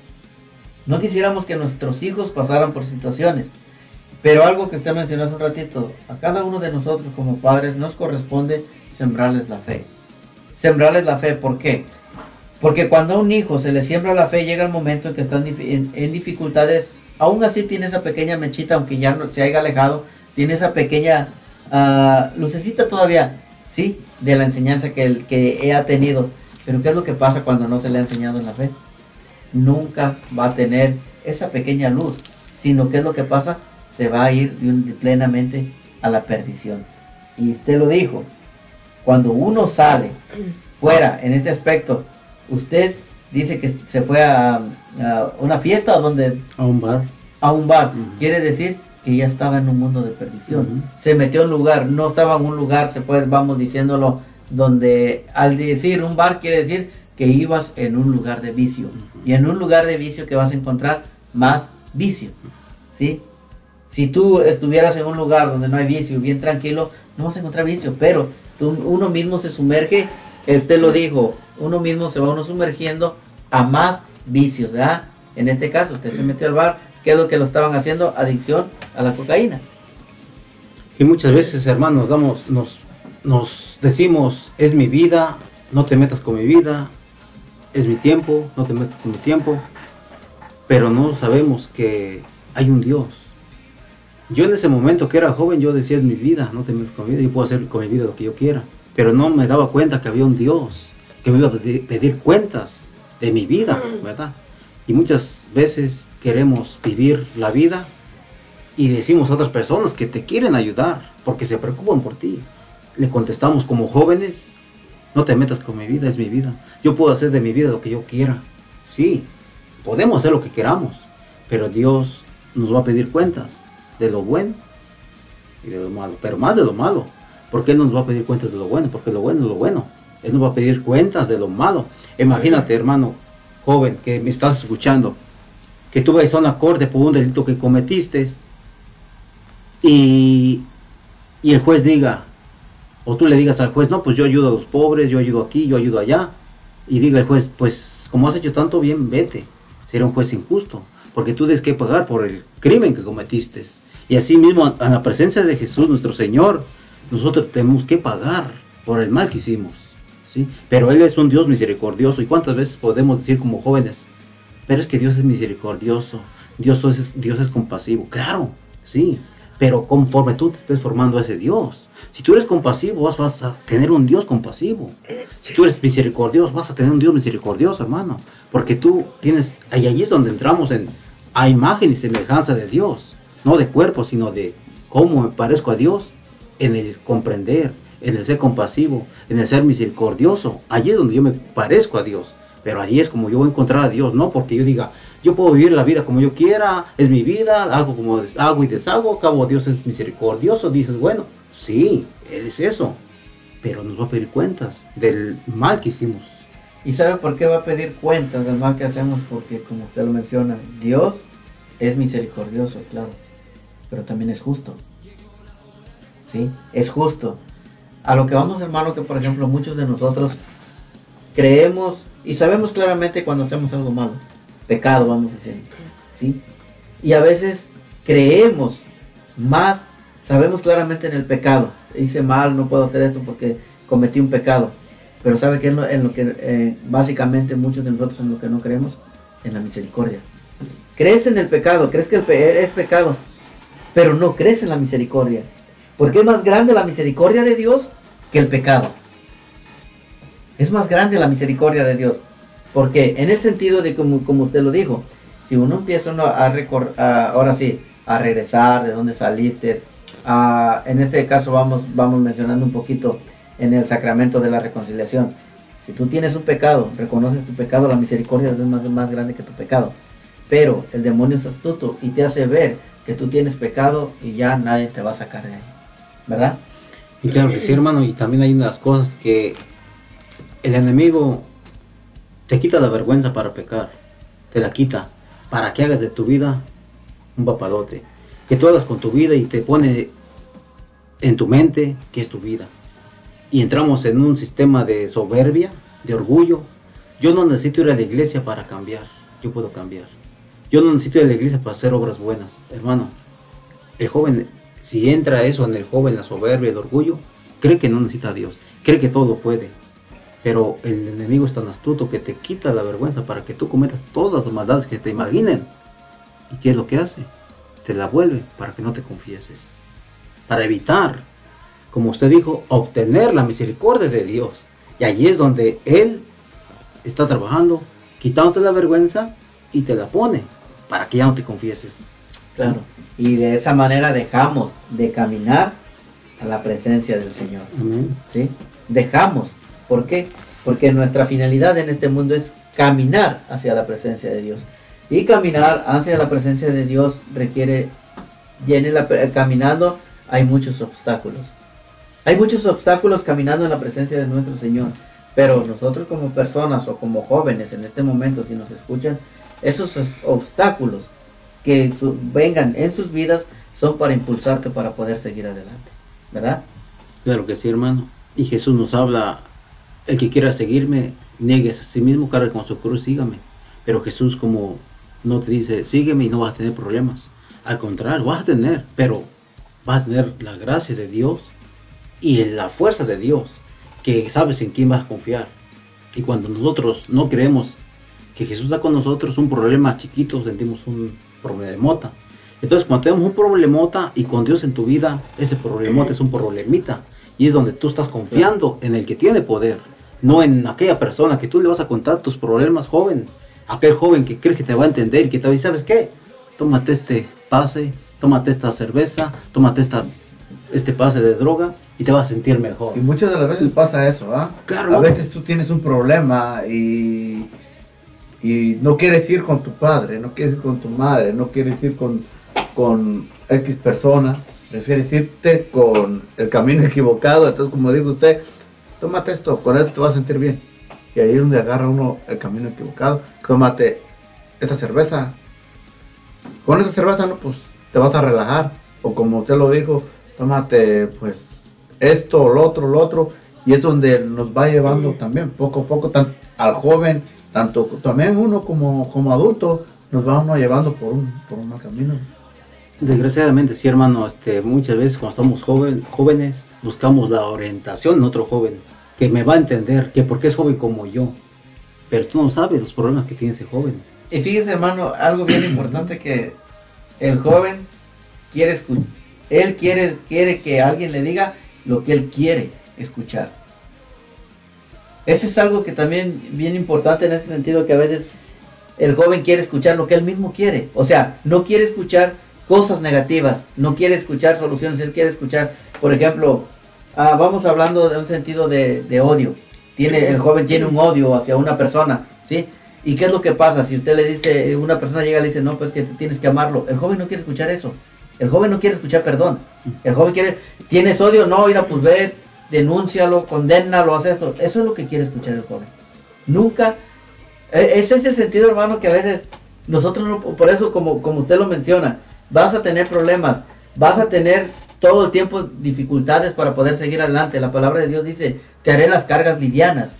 no quisiéramos que nuestros hijos pasaran por situaciones. Pero algo que usted mencionó hace un ratito, a cada uno de nosotros como padres nos corresponde sembrarles la fe sembrarles la fe. ¿Por qué? Porque cuando a un hijo se le siembra la fe, llega el momento en que están en, dificultades, aún así tiene esa pequeña mechita, aunque ya no se haya alejado, tiene esa pequeña ah, lucecita todavía, ¿sí? De la enseñanza que, el, que ha tenido. Pero ¿qué es lo que pasa cuando no se le ha enseñado en la fe? Nunca va a tener esa pequeña luz, sino ¿qué es lo que pasa? Se va a ir plenamente a la perdición. Y usted lo dijo, cuando uno sale fuera en este aspecto, usted dice que se fue a, a una fiesta donde A un bar. a un bar, quiere decir que ya estaba en un mundo de perdición. Se metió en un lugar, no estaba en un lugar, se puede, vamos diciéndolo, donde al decir un bar quiere decir que ibas en un lugar de vicio. Y en un lugar de vicio que vas a encontrar más vicio. ¿Sí? Si tú estuvieras en un lugar donde no hay vicio, bien tranquilo, no vas a encontrar vicio, pero tú- uno mismo se sumerge, este lo dijo, uno mismo se va uno sumergiendo a más vicios, ¿verdad? En este caso, usted se metió al bar ¿Qué es lo que lo estaban haciendo? Adicción a la cocaína. Y muchas veces, hermanos, damos, nos, nos decimos, es mi vida, no te metas con mi vida, es mi tiempo, no te metas con mi tiempo, pero no sabemos que hay un Dios. Yo en ese momento que era joven, yo decía, es mi vida, no te metas con mi vida, yo puedo hacer con mi vida lo que yo quiera, pero no me daba cuenta que había un Dios que me iba a pedir, pedir cuentas de mi vida, ¿verdad? Y muchas veces queremos vivir la vida y decimos a otras personas que te quieren ayudar porque se preocupan por ti. Le contestamos como jóvenes, no te metas con mi vida, es mi vida. Yo puedo hacer de mi vida lo que yo quiera. Sí, podemos hacer lo que queramos, pero Dios nos va a pedir cuentas de lo bueno y de lo malo, pero más de lo malo. ¿Por qué no nos va a pedir cuentas de lo bueno? Porque lo bueno es lo bueno. Él nos va a pedir cuentas de lo malo. Imagínate, hermano joven que me estás escuchando, que tú vayas a una corte por un delito que cometiste y, y el juez diga, o tú le digas al juez, no, pues yo ayudo a los pobres, yo ayudo aquí, yo ayudo allá, y diga el juez, pues como has hecho tanto bien, vete. Será un juez injusto, porque tú tienes que pagar por el crimen que cometiste. Y así mismo, a la presencia de Jesús, nuestro Señor, nosotros tenemos que pagar por el mal que hicimos. ¿sí? Pero Él es un Dios misericordioso. ¿Y cuántas veces podemos decir como jóvenes, pero es que Dios es misericordioso, Dios es, Dios es compasivo? Claro, sí, pero conforme tú te estés formando a ese Dios. Si tú eres compasivo, vas, a tener un Dios compasivo. Si tú eres misericordioso, vas a tener un Dios misericordioso, hermano. Porque tú tienes, ahí allí es donde entramos en, a imagen y semejanza de Dios. No de cuerpo, sino de cómo me parezco a Dios en el comprender, en el ser compasivo, en el ser misericordioso. Allí es donde yo me parezco a Dios. Pero allí es como yo voy a encontrar a Dios, no porque yo diga, yo puedo vivir la vida como yo quiera, es mi vida, hago como hago y deshago, cabo Dios es misericordioso, dices, bueno, sí, Él es eso, pero nos va a pedir cuentas del mal que hicimos. ¿Y sabe por qué va a pedir cuentas del mal que hacemos? Porque, como usted lo menciona, Dios es misericordioso, claro, pero también es justo. ¿Sí? Es justo. A lo que vamos, hermano, que por ejemplo muchos de nosotros creemos y sabemos claramente cuando hacemos algo malo. Pecado, vamos diciendo. ¿Sí? Y a veces creemos más, sabemos claramente en el pecado. Hice mal, no puedo hacer esto porque cometí un pecado. Pero ¿sabe qué es lo- en lo que eh, básicamente muchos de nosotros en lo que no creemos? En la misericordia. Crees en el pecado, crees que el es pecado, pero no crees en la misericordia. Porque es más grande la misericordia de Dios que el pecado. Es más grande la misericordia de Dios. Porque en el sentido de como, como usted lo dijo, si uno empieza a recor- a- ahora sí, a regresar de donde saliste, en este caso vamos, vamos mencionando un poquito en el sacramento de la reconciliación. Si tú tienes un pecado, reconoces tu pecado, la misericordia es más, más grande que tu pecado. Pero el demonio es astuto y te hace ver que tú tienes pecado y ya nadie te va a sacar de ahí. ¿Verdad? Y claro que sí, hermano, y también hay unas cosas que el enemigo te quita la vergüenza para pecar, te la quita, para que hagas de tu vida un papalote, que tú hagas con tu vida y te pone en tu mente que es tu vida. Y entramos en un sistema de soberbia, de orgullo. Yo no necesito ir a la iglesia para cambiar, yo puedo cambiar. Yo no necesito ir a la iglesia para hacer obras buenas, hermano. El joven, si entra eso en el joven, la soberbia, el orgullo, cree que no necesita a Dios, cree que todo puede. Pero el enemigo es tan astuto que te quita la vergüenza para que tú cometas todas las maldades que te imaginen. ¿Y qué es lo que hace? Te la vuelve para que no te confieses. Para evitar, como usted dijo, obtener la misericordia de Dios. Y allí es donde Él está trabajando, quitándote la vergüenza y te la pone para que ya no te confieses. Claro. Y de esa manera dejamos de caminar a la presencia del Señor. Amén. ¿Sí? Dejamos. ¿Por qué? Porque nuestra finalidad en este mundo es caminar hacia la presencia de Dios. Y caminar hacia la presencia de Dios requiere, en la, caminando hay muchos obstáculos. Hay muchos obstáculos caminando en la presencia de nuestro Señor. Pero nosotros como personas o como jóvenes en este momento, si nos escuchan, esos os- obstáculos que vengan en sus vidas son para impulsarte para poder seguir adelante. ¿Verdad? Claro que sí, hermano. Y Jesús nos habla, el que quiera seguirme, niegues a sí mismo, cargue con su cruz, sígame. Pero Jesús como no te dice, sígueme y no vas a tener problemas. Al contrario, vas a tener, pero vas a tener la gracia de Dios y la fuerza de Dios, que sabes en quién vas a confiar. Y cuando nosotros no creemos que Jesús está con nosotros, un problema chiquito, sentimos un problemota. Entonces, cuando tenemos un problemota y con Dios en tu vida, ese problemota es un problemita. Y es donde tú estás confiando en el que tiene poder, no en aquella persona que tú le vas a contar tus problemas, joven. Aquel joven que cree que te va a entender y que te va a decir, ¿sabes qué? Tómate este pase, tómate esta cerveza, tómate esta, este pase de droga y te vas a sentir mejor. Y muchas de las veces pasa eso, ¿ah? Claro. A veces tú tienes un problema y, y no quieres ir con tu padre, no quieres ir con tu madre, no quieres ir con, con X persona, prefieres irte con el camino equivocado. Entonces, como dice usted, tómate esto, con esto te vas a sentir bien. Y ahí es donde agarra uno el camino equivocado. Tómate esta cerveza. Con esa cerveza, no, pues te vas a relajar. O como usted lo dijo, tómate pues esto, lo otro, lo otro. Y es donde nos va llevando también poco a poco tan, al joven, tanto también uno como, como adulto, nos va uno llevando por un, por un camino. Desgraciadamente, sí, hermano, este, muchas veces cuando estamos jóvenes buscamos la orientación en otro joven que me va a entender, que porque es joven como yo. Pero tú no sabes los problemas que tiene ese joven. Y fíjese, hermano, algo bien importante que el joven quiere escuchar. Él quiere, quiere que alguien le diga lo que él quiere escuchar. Eso es algo que también bien importante en este sentido que a veces el joven quiere escuchar lo que él mismo quiere. O sea, no quiere escuchar cosas negativas, no quiere escuchar soluciones, él quiere escuchar, por ejemplo, ah, vamos hablando de un sentido de, odio. Tiene, el joven tiene un odio hacia una persona, ¿sí? ¿Y qué es lo que pasa? Si usted le dice, una persona llega y le dice, no, pues que tienes que amarlo. El joven no quiere escuchar eso. El joven no quiere escuchar perdón. El joven quiere, ¿tienes odio? No, ir a pues ve, denúncialo, condénalo, haz esto. Eso es lo que quiere escuchar el joven. Nunca, e- ese es el sentido, hermano, que a veces nosotros, no, por eso, como, como usted lo menciona, vas a tener problemas, vas a tener todo el tiempo dificultades para poder seguir adelante. La palabra de Dios dice, te haré las cargas livianas.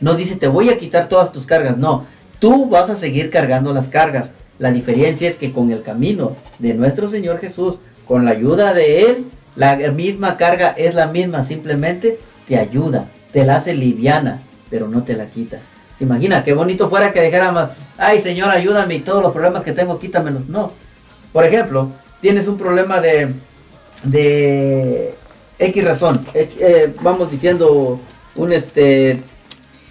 No dice, te voy a quitar todas tus cargas. No, tú vas a seguir cargando las cargas. La diferencia es que con el camino de nuestro Señor Jesús, con la ayuda de Él, la misma carga es la misma, simplemente te ayuda, te la hace liviana, pero no te la quita. ¿Se imagina? Qué bonito fuera que dijéramos, ay Señor, ayúdame y todos los problemas que tengo, quítamelos. No. Por ejemplo, tienes un problema de, de X razón, eh, vamos diciendo un este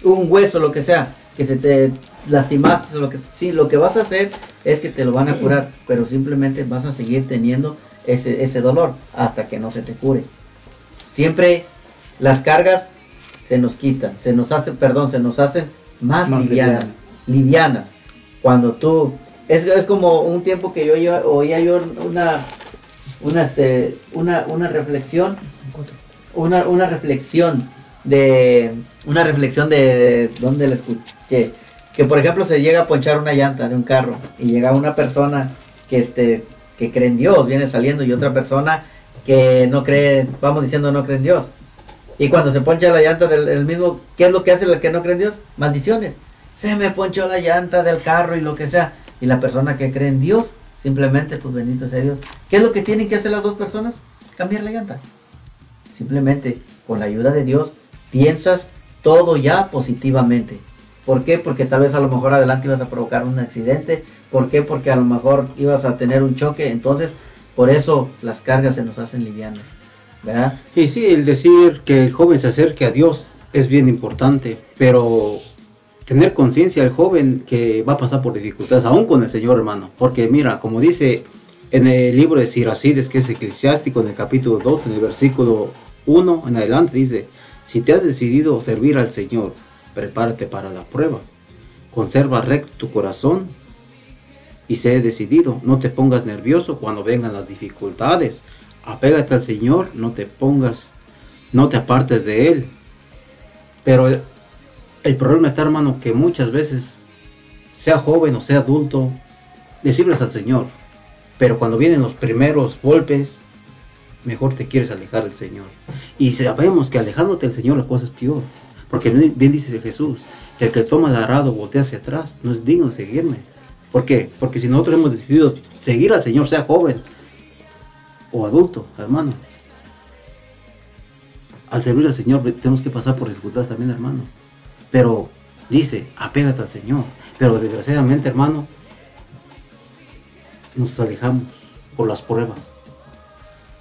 un hueso, lo que sea, que se te lastimaste o lo que sí, lo que vas a hacer es que te lo van a curar, pero simplemente vas a seguir teniendo ese, ese dolor hasta que no se te cure. Siempre las cargas se nos quitan, se nos hace, perdón, se nos hacen más, Más livianas, livianas. Cuando tú, es, es como un tiempo que yo, oía yo una, una, este, una, una reflexión, una, una reflexión de, una reflexión de, de ¿dónde la escuché? Que por ejemplo se llega a ponchar una llanta de un carro y llega una persona que este, que cree en Dios, viene saliendo y otra persona que no cree, vamos diciendo no cree en Dios. Y cuando se poncha la llanta del, del mismo, ¿qué es lo que hace el que no cree en Dios? Maldiciones. Se me ponchó la llanta del carro y lo que sea. Y la persona que cree en Dios, simplemente, pues bendito sea Dios. ¿Qué es lo que tienen que hacer las dos personas? Cambiar la llanta. Simplemente, con la ayuda de Dios, piensas todo ya positivamente. ¿Por qué? Porque tal vez a lo mejor adelante ibas a provocar un accidente. ¿Por qué? Porque a lo mejor ibas a tener un choque. Entonces, por eso las cargas se nos hacen livianas. ¿Verdad? Y sí, el decir que el joven se acerque a Dios es bien importante, pero tener conciencia el joven que va a pasar por dificultades, aún con el Señor hermano, porque mira, como dice en el libro de Siracides, que es eclesiástico, en el capítulo 2, en el versículo 1 en adelante, dice, si te has decidido servir al Señor, prepárate para la prueba, conserva recto tu corazón y sé decidido, no te pongas nervioso cuando vengan las dificultades, apégate al Señor, no te pongas, no te apartes de Él. Pero el, problema está, hermano, que muchas veces, sea joven o sea adulto, le sirves al Señor. Pero cuando vienen los primeros golpes, mejor te quieres alejar del Señor. Y sabemos que alejándote del Señor la cosa es peor. Porque bien dice Jesús, que el que toma el arado voltea hacia atrás, no es digno de seguirme. ¿Por qué? Porque si nosotros hemos decidido seguir al Señor, sea joven o adulto, hermano, al servir al Señor tenemos que pasar por dificultades también, hermano. Pero dice, apégate al Señor. Pero desgraciadamente, hermano, nos alejamos por las pruebas.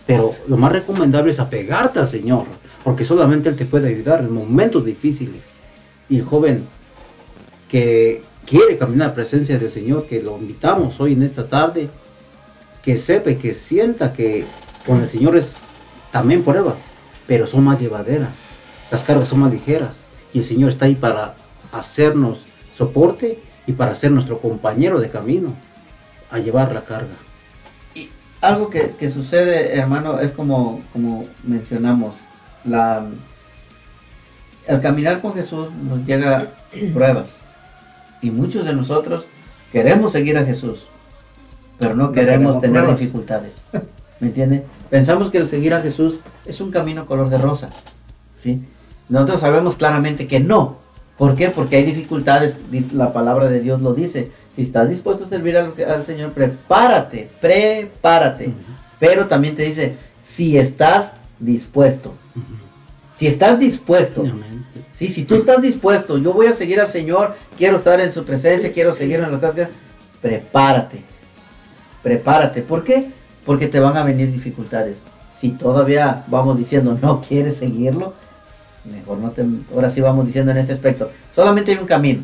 Pero lo más recomendable es apegarte al Señor, porque solamente Él te puede ayudar en momentos difíciles. Y el joven que quiere caminar a la presencia del Señor, que lo invitamos hoy en esta tarde, que sepa y que sienta que con el Señor es también pruebas, pero son más llevaderas, las cargas son más ligeras y el Señor está ahí para hacernos soporte y para ser nuestro compañero de camino a llevar la carga. Algo que, que sucede, hermano, es como, como mencionamos, la, al caminar con Jesús nos llega pruebas. Y muchos de nosotros queremos seguir a Jesús, pero no, No queremos queremos tener pruebas. dificultades. ¿Me entiende? Pensamos que el seguir a Jesús es un camino color de rosa. ¿sí? Nosotros sabemos claramente que no. ¿Por qué? Porque hay dificultades. di- La palabra de Dios lo dice. Si estás dispuesto a servir al, al Señor, prepárate, prepárate. Pero también te dice, si estás dispuesto. Si estás dispuesto. Sí, si tú estás dispuesto, yo voy a seguir al Señor, quiero estar en su presencia, quiero seguir en las cosas, prepárate. Prepárate. ¿Por qué? Porque te van a venir dificultades. Si todavía vamos diciendo no quieres seguirlo, mejor no te... Ahora sí vamos diciendo en este aspecto. Solamente hay un camino.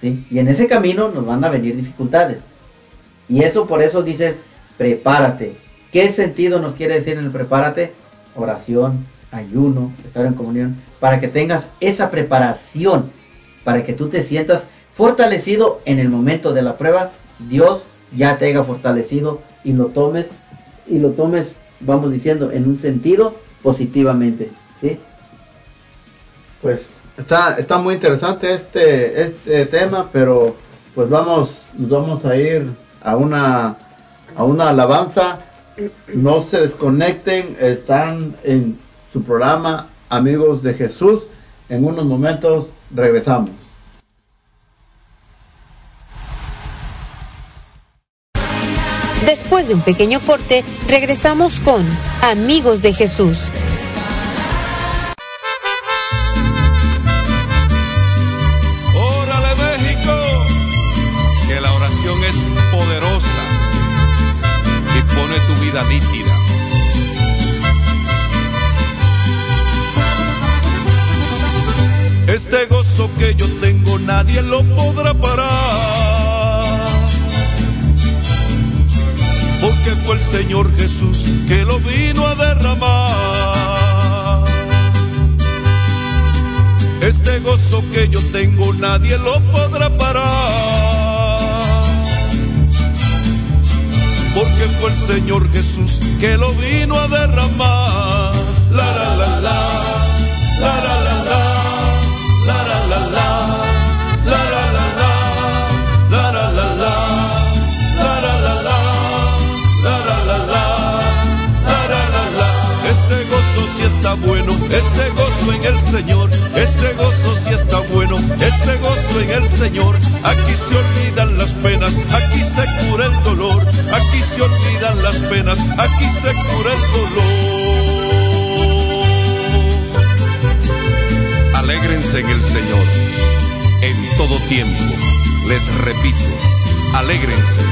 ¿sí? Y en ese camino nos van a venir dificultades. Y eso por eso dice, prepárate. ¿Qué sentido nos quiere decir en el prepárate? Oración, ayuno, estar en comunión, para que tengas esa preparación, para que tú te sientas fortalecido en el momento de la prueba. Dios ya te haya fortalecido y lo tomes, y lo tomes, vamos diciendo, en un sentido positivamente. ¿sí? Pues está, está muy interesante este, este tema, pero pues vamos, nos vamos a ir a una, a una alabanza. No se desconecten, están en su programa Amigos de Jesús. En unos momentos regresamos. Después de un pequeño corte, regresamos con Amigos de Jesús. Este gozo que yo tengo nadie lo podrá parar. Porque fue el Señor Jesús que lo vino a derramar. Este gozo que yo tengo nadie lo podrá parar. Porque fue el Señor Jesús que lo vino a derramar. Gozo en el Señor, este gozo sí está bueno, este gozo en el Señor. Aquí se olvidan las penas, aquí se cura el dolor, aquí se olvidan las penas, aquí se cura el dolor. Alégrense en el Señor, en todo tiempo. Les repito, alégrense.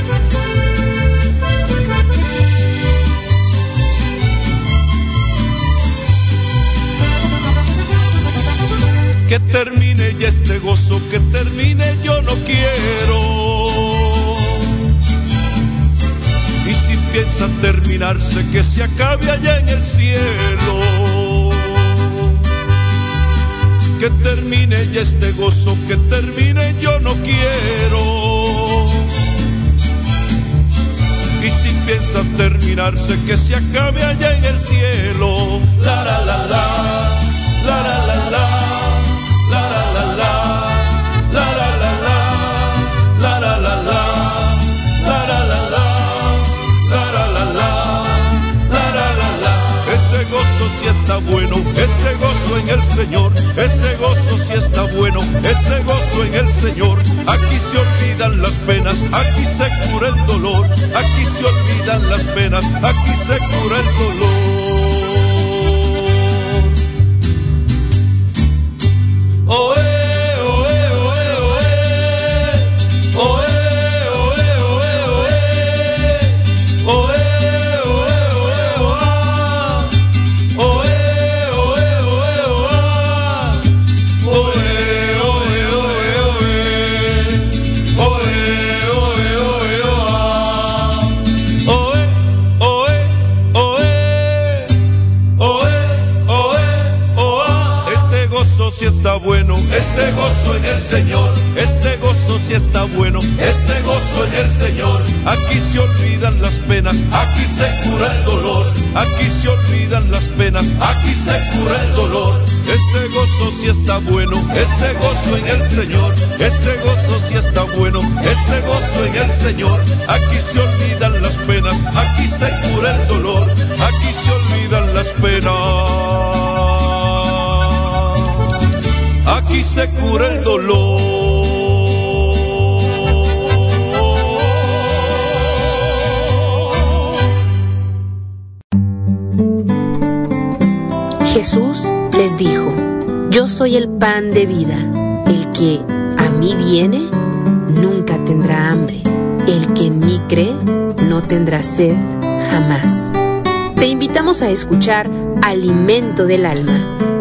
Que termine ya este gozo, que termine yo no quiero. Y si piensa terminarse, que se acabe allá en el cielo. Que termine ya este gozo, que termine yo no quiero. Y si piensa terminarse, que se acabe allá en el cielo. La la la la, la la la este gozo en el Señor, este gozo sí está bueno, este gozo en el Señor. aquí se olvidan las penas, aquí se cura el dolor, aquí se olvidan las penas, aquí se cura el dolor. Este gozo en el Señor, este gozo sí está bueno, este gozo en el Señor. Aquí se olvidan las penas, aquí se cura el dolor, aquí se olvidan las penas, aquí se cura el dolor. Este gozo sí está bueno, este gozo en el Señor, este gozo sí está bueno, este gozo en el Señor. Aquí se olvidan las penas, aquí se cura el dolor, aquí se olvidan las penas. Aquí se cura el dolor. Jesús les dijo, Yo soy el pan de vida. El que a mí viene, nunca tendrá hambre. El que en mí cree, no tendrá sed jamás. Te invitamos a escuchar Alimento del Alma,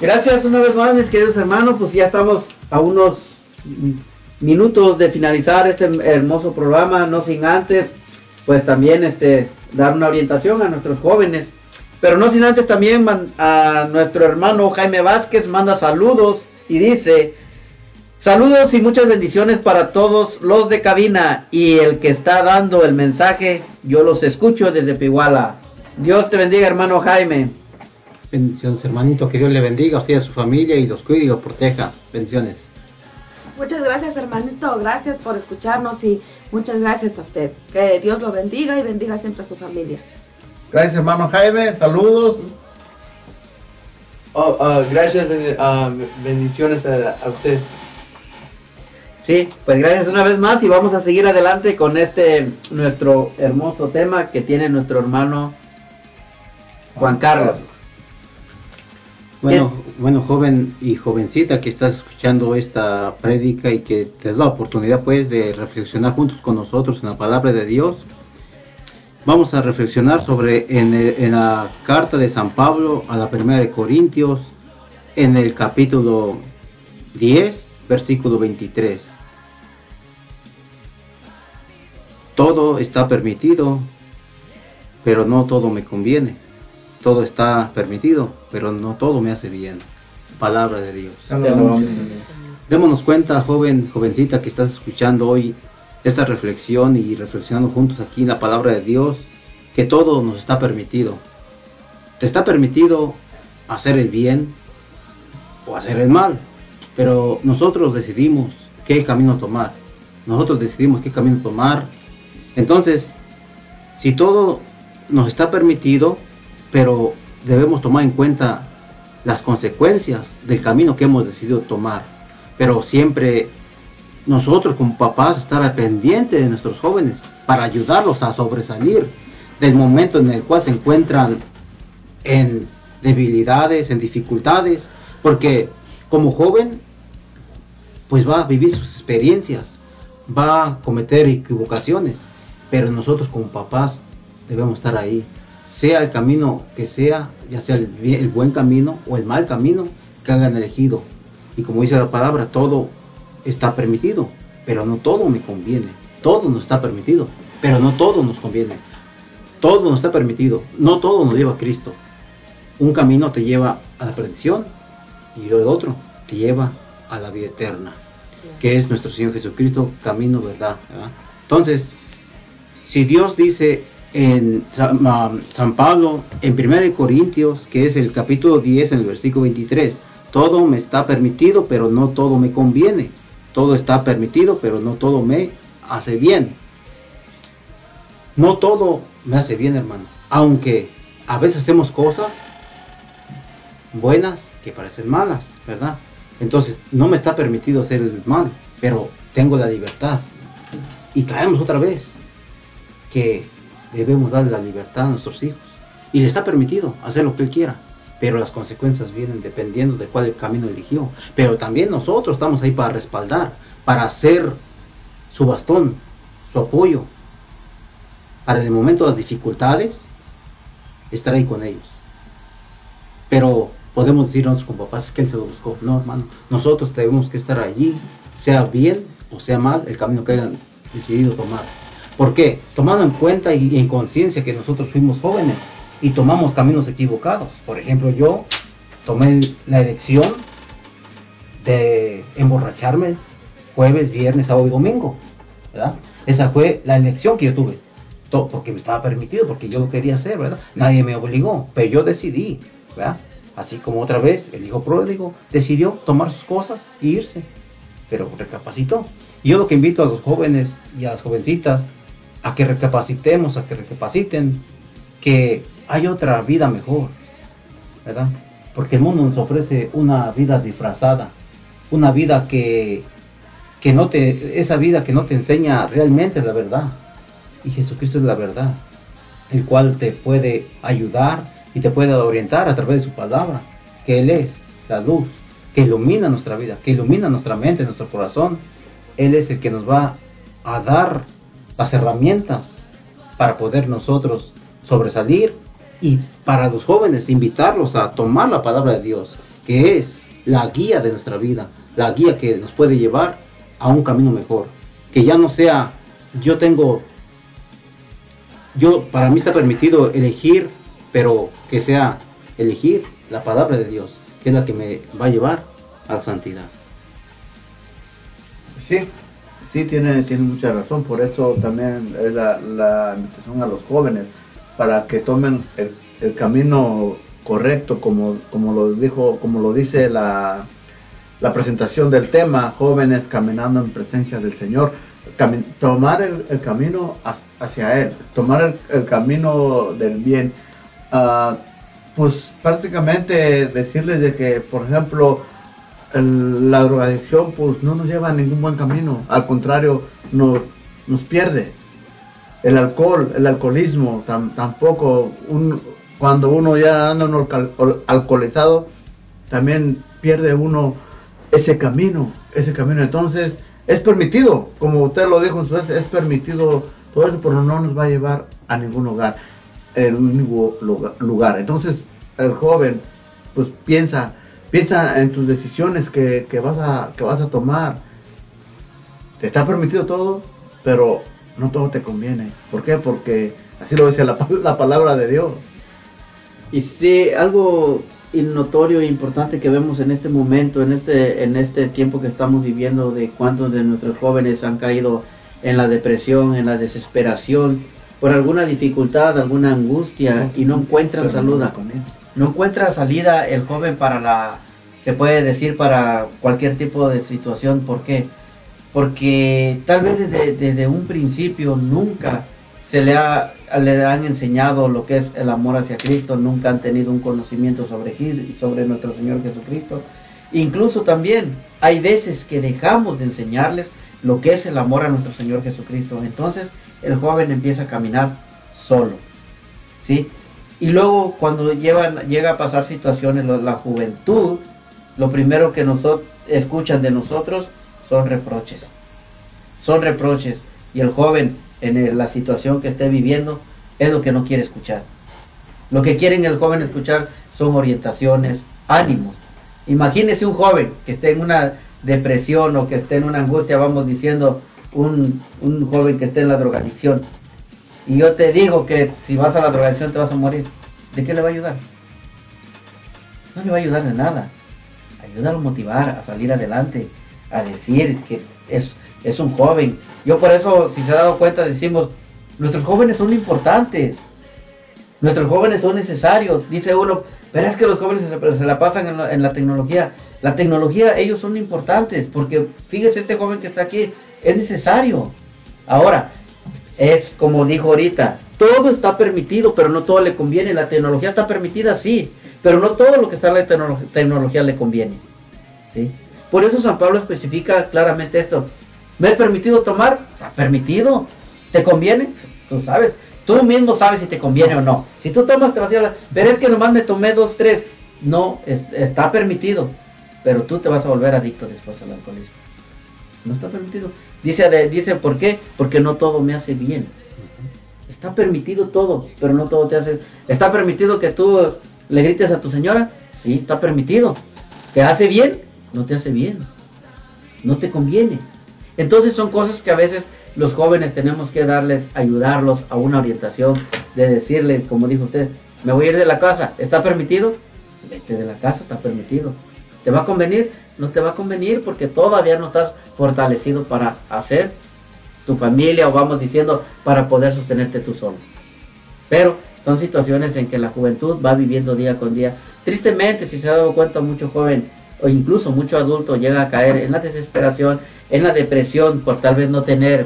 Gracias una vez más, mis queridos hermanos. Pues ya estamos a unos minutos de finalizar este hermoso programa, no sin antes, pues también este dar una orientación a nuestros jóvenes. Pero no sin antes también a nuestro hermano Jaime Vázquez manda saludos y dice, saludos y muchas bendiciones para todos los de cabina y el que está dando el mensaje, yo los escucho desde Piguala. Dios te bendiga hermano Jaime. Bendiciones, hermanito. Que Dios le bendiga a usted y a su familia y los cuide y los proteja. Bendiciones. Muchas gracias, hermanito. Gracias por escucharnos y muchas gracias a usted. Que Dios lo bendiga y bendiga siempre a su familia. Gracias, hermano Jaime. Saludos. Oh, ah, gracias, ah, bendiciones a, a usted. Sí, pues gracias una vez más y vamos a seguir adelante con este nuestro hermoso tema que tiene nuestro hermano Juan Carlos. Bueno, bueno, joven y jovencita que estás escuchando esta prédica y que te das la oportunidad pues de reflexionar juntos con nosotros en la palabra de Dios. Vamos a reflexionar sobre en, el- en la carta de San Pablo a la primera de Corintios en el capítulo 10, versículo 23. Todo está permitido, pero no todo me conviene. Todo está permitido, pero no todo me hace bien. Palabra de Dios. Démonos cuenta, joven, jovencita que estás escuchando hoy esta reflexión y reflexionando juntos aquí en la palabra de Dios, que todo nos está permitido. Te está permitido hacer el bien o hacer el mal, pero nosotros decidimos qué camino tomar. Nosotros decidimos qué camino tomar. Entonces, si todo nos está permitido, pero debemos tomar en cuenta las consecuencias del camino que hemos decidido tomar. Pero siempre nosotros como papás estar pendiente de nuestros jóvenes para ayudarlos a sobresalir del momento en el cual se encuentran en debilidades, en dificultades, porque como joven pues va a vivir sus experiencias, va a cometer equivocaciones, pero nosotros como papás debemos estar ahí, sea el camino que sea, ya sea el, buen camino o el mal camino que hagan elegido. Y como dice la palabra, todo está permitido, pero no todo me conviene. Todo nos está permitido, pero no todo nos conviene. Todo nos está permitido, no todo nos lleva a Cristo. Un camino te lleva a la perdición y el otro te lleva a la vida eterna, que es nuestro Señor Jesucristo, camino. ¿verdad? Entonces, si Dios dice en San, Pablo, en 1 Corintios, que es el capítulo 10, en el versículo 23, todo me está permitido, pero no todo me conviene. Todo está permitido, pero no todo me hace bien. No todo me hace bien, hermano. Aunque a veces hacemos cosas buenas que parecen malas, ¿verdad? Entonces, no me está permitido hacer el mal, pero tengo la libertad. Y caemos otra vez que debemos darle la libertad a nuestros hijos. Y le está permitido hacer lo que él quiera, pero las consecuencias vienen dependiendo de cuál camino eligió. Pero también nosotros estamos ahí para respaldar, para hacer su bastón, su apoyo, para el momento de las dificultades, estar ahí con ellos. Pero podemos decir nosotros como papás que él se lo buscó. No, hermano, nosotros tenemos que estar allí, sea bien o sea mal, el camino que hayan decidido tomar. ¿Por qué? Tomando en cuenta y en conciencia que nosotros fuimos jóvenes y tomamos caminos equivocados. Por ejemplo, yo tomé la elección de emborracharme jueves, viernes, sábado y domingo. ¿verdad? Esa fue la elección que yo tuve. To- Porque me estaba permitido, porque yo lo quería hacer, ¿verdad? Nadie me obligó, pero yo decidí, ¿verdad? Así como otra vez el hijo pródigo decidió tomar sus cosas e irse, pero recapacitó. Y yo lo que invito a los jóvenes y a las jovencitas a que recapacitemos, a que recapaciten que hay otra vida mejor, ¿verdad? Porque el mundo nos ofrece una vida disfrazada, una vida que, que no te, esa vida que no te enseña realmente la verdad. Y Jesucristo es la verdad, el cual te puede ayudar y te puede orientar a través de su palabra, que Él es la luz, que ilumina nuestra vida, que ilumina nuestra mente, nuestro corazón. Él es el que nos va a dar las herramientas para poder nosotros sobresalir y para los jóvenes invitarlos a tomar la palabra de Dios, que es la guía de nuestra vida, la guía que nos puede llevar a un camino mejor, que ya no sea yo tengo yo para mí está permitido elegir, pero que sea elegir la palabra de Dios, que es la que me va a llevar a la santidad. Sí, sí, tiene, tiene mucha razón. Por eso también es la, invitación a los jóvenes, para que tomen el, camino correcto, como, como lo dijo, como lo dice la, la presentación del tema, jóvenes caminando en presencia del Señor. Tomar el, camino ha- hacia Él, tomar el, el camino del bien. Ah, pues prácticamente decirles de que, por ejemplo, el- la drogadicción pues no nos lleva a ningún buen camino, al contrario, nos, nos pierde. El alcohol, el alcoholismo, tam- tampoco, un- cuando uno ya anda ol- alcoholizado, también pierde uno ese camino, ese camino. Entonces, es permitido, como usted lo dijo en su vez, es permitido todo eso, pero no nos va a llevar a ningún lugar, único lugar- lugar. Entonces, el joven, pues piensa, piensa en tus decisiones que, que vas a, que vas a tomar. Te está permitido todo, pero no todo te conviene. ¿Por qué? Porque así lo dice la, la palabra de Dios. Y sí, algo notorio e importante que vemos en este momento, en este, en este tiempo que estamos viviendo, de cuántos de nuestros jóvenes han caído en la depresión, en la desesperación, por alguna dificultad, alguna angustia y no encuentran salud. no. No encuentra salida el joven para la, se puede decir, para cualquier tipo de situación. ¿Por qué? Porque tal vez desde, un principio nunca se le, ha, le han enseñado lo que es el amor hacia Cristo, nunca han tenido un conocimiento sobre, sobre nuestro Señor Jesucristo. Incluso también hay veces que dejamos de enseñarles lo que es el amor a nuestro Señor Jesucristo. Entonces el joven empieza a caminar solo. ¿sí? Y luego cuando llega a pasar situaciones, lo- la juventud, lo primero que nosotros escuchan de nosotros son reproches. Son reproches. Y el joven en la situación que esté viviendo es lo que no quiere escuchar. Lo que quieren el joven escuchar son orientaciones, ánimos. Imagínese un joven que esté en una depresión o que esté en una angustia, vamos diciendo, un, un joven que esté en la drogadicción. Y yo te digo que si vas a la drogadicción te vas a morir. ¿De qué le va a ayudar? No le va a ayudar de nada. ayúdalo a motivar, a salir adelante, a decir que es, es un joven. Yo por eso, si se ha dado cuenta, decimos, nuestros jóvenes son importantes, nuestros jóvenes son necesarios, dice uno, pero es que los jóvenes se, se la pasan en la, en la tecnología. La tecnología, ellos son importantes, porque fíjese este joven que está aquí, es necesario. Ahora, es como dijo ahorita, todo está permitido, pero no todo le conviene. La tecnología está permitida, sí, pero no todo lo que está en la tecno- tecnología le conviene. ¿sí? Por eso San Pablo especifica claramente esto. ¿Me es permitido tomar? Está permitido. ¿Te conviene? Tú sabes. Tú mismo sabes si te conviene o no. Si tú tomas, te vas a ir la- Pero es que nomás me tomé dos, tres. No, es- está permitido. Pero tú te vas a volver adicto después al alcoholismo. No está permitido. Dice, dice ¿por qué? Porque no todo me hace bien. Está permitido todo, pero no todo te hace. ¿Está permitido que tú le grites a tu señora? Sí, está permitido. ¿Te hace bien? No te hace bien. No te conviene. Entonces son cosas que a veces los jóvenes tenemos que darles, ayudarlos a una orientación, de decirle, como dijo usted, me voy a ir de la casa, ¿está permitido? Vete de la casa, está permitido. ¿Te va a convenir? No te va a convenir porque todavía no estás fortalecido para hacer tu familia o vamos diciendo para poder sostenerte tú solo. Pero son situaciones en que la juventud va viviendo día con día. Tristemente, si se ha dado cuenta, mucho joven o incluso mucho adulto llega a caer en la desesperación, en la depresión por tal vez no tener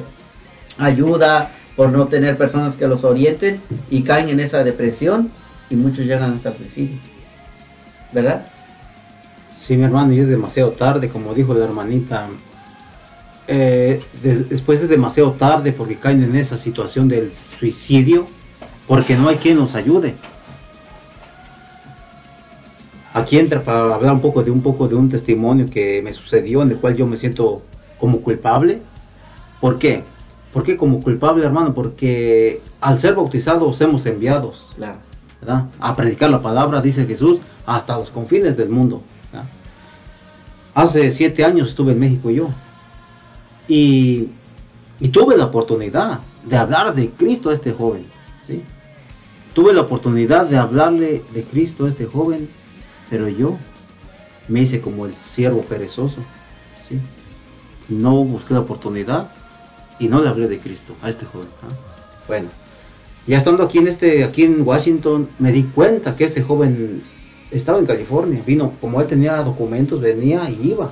ayuda, por no tener personas que los orienten y caen en esa depresión y muchos llegan hasta el suicidio. ¿Verdad? Sí, mi hermano, y es demasiado tarde, como dijo la hermanita. Eh, de- después es demasiado tarde porque caen en esa situación del suicidio, porque no hay quien los ayude. Aquí entra para hablar un poco de un poco de un testimonio que me sucedió en el cual yo me siento como culpable. ¿Por qué? ¿Por qué como culpable, hermano? Porque al ser bautizados hemos enviados. Claro. ¿verdad? A predicar la palabra, dice Jesús, hasta los confines del mundo. ¿verdad? Hace siete años estuve en México yo. Y, tuve la oportunidad de hablar de Cristo a este joven. ¿sí? Tuve la oportunidad de hablarle de Cristo a este joven, pero yo me hice como el siervo perezoso. ¿sí? No busqué la oportunidad y no le hablé de Cristo a este joven. ¿ah? Bueno, ya estando aquí en este, aquí en Washington, me di cuenta que este joven estaba en California. Vino, como él tenía documentos, venía y iba.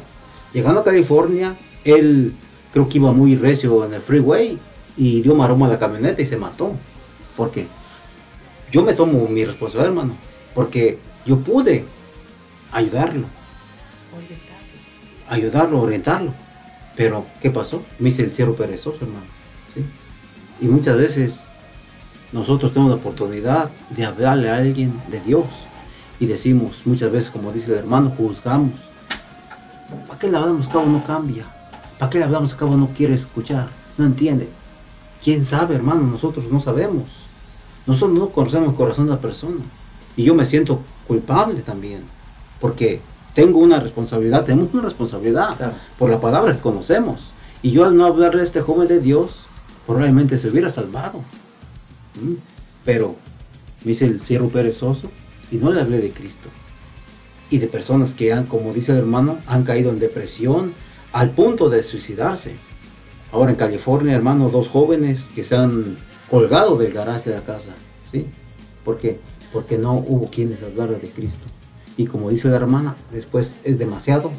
Llegando a California, él creo que iba muy recio en el freeway y dio maroma a la camioneta y se mató. ¿Por qué? Yo me tomo mi responsabilidad, hermano, porque yo pude ayudarlo, ayudarlo, orientarlo. Pero, ¿qué pasó? Me hice el cierro perezoso, hermano. ¿sí? Y muchas veces nosotros tenemos la oportunidad de hablarle a alguien de Dios y decimos muchas veces, como dice el hermano, juzgamos. ¿Para qué hablamos cabo no cambia? ¿Para qué le hablamos cabo no quiere escuchar? No entiende. ¿Quién sabe, hermano? Nosotros no sabemos. Nosotros no conocemos el corazón de la persona. Y yo me siento culpable también. Porque tengo una responsabilidad, tenemos una responsabilidad Claro. por la palabra que conocemos. Y yo al no hablarle a este joven de Dios, probablemente se hubiera salvado. ¿Mm? Pero me hice el cierro perezoso y no le hablé de Cristo. Y de personas que han, como dice el hermano, han caído en depresión al punto de suicidarse. Ahora en California, hermano, dos jóvenes que se han colgado del garaje de la casa. ¿Sí? ¿Por qué? Porque no hubo quienes hablaran de Cristo. Y como dice la hermana, después es demasiado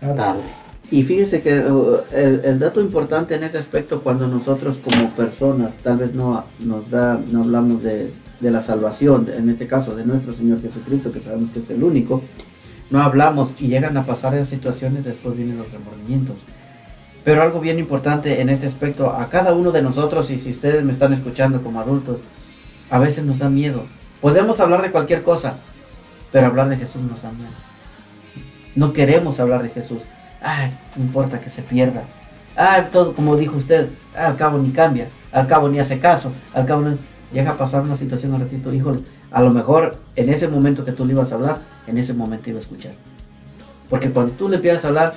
tarde. Y fíjese que uh, el, el dato importante en ese aspecto, cuando nosotros como personas tal vez no nos da, no hablamos de, de la salvación, en este caso de nuestro Señor Jesucristo, que sabemos que es el único, no hablamos y llegan a pasar esas situaciones, después vienen los remordimientos. Pero algo bien importante en este aspecto, a cada uno de nosotros, y si ustedes me están escuchando como adultos, a veces nos da miedo. Podemos hablar de cualquier cosa, pero hablar de Jesús nos da miedo. No queremos hablar de Jesús. Ay, no importa que se pierda. Ay, todo como dijo usted, ah, al cabo ni cambia, al cabo ni hace caso, al cabo no... Llega a pasar una situación al ratito, hijo, a lo mejor en ese momento que tú le ibas a hablar, en ese momento iba a escuchar. Porque cuando tú le empiezas a hablar,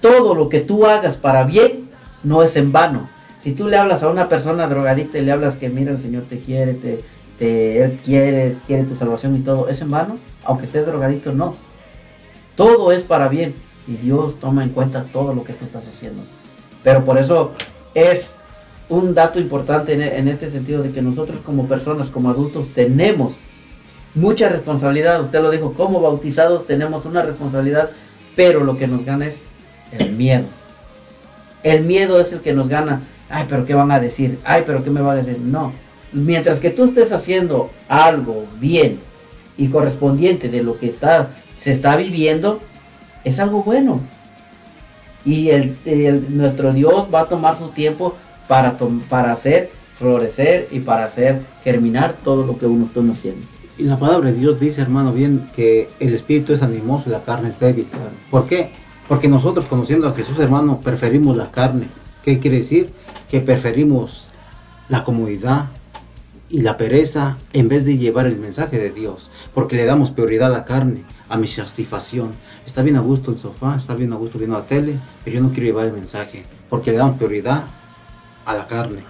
todo lo que tú hagas para bien no es en vano. Si tú le hablas a una persona drogadicta y le hablas que mira el Señor te quiere, te, te- Él quiere, quiere tu salvación y todo, ¿es en vano? Aunque estés drogadicto, no. Todo es para bien y Dios toma en cuenta todo lo que tú estás haciendo. Pero por eso es un dato importante en, este sentido de que nosotros como personas, como adultos, tenemos mucha responsabilidad. Usted lo dijo, como bautizados tenemos una responsabilidad, pero lo que nos gana es el miedo. El miedo es el que nos gana. Ay, pero ¿qué van a decir? Ay, pero ¿qué me van a decir? No. Mientras que tú estés haciendo algo bien y correspondiente de lo que está, se está viviendo, es algo bueno. Y el- nuestro Dios va a tomar su tiempo para, para hacer florecer y para hacer germinar todo lo que uno está haciendo. Y la palabra de Dios dice, hermano, bien que el espíritu es animoso y la carne es débil. ¿Por qué? Porque nosotros conociendo a Jesús, hermano, preferimos la carne. ¿Qué quiere decir? Que preferimos la comodidad y la pereza en vez de llevar el mensaje de Dios. Porque le damos prioridad a la carne, a mi satisfacción. Está bien a gusto el sofá, está bien a gusto viendo la tele, pero yo no quiero llevar el mensaje. Porque le damos prioridad a la carne.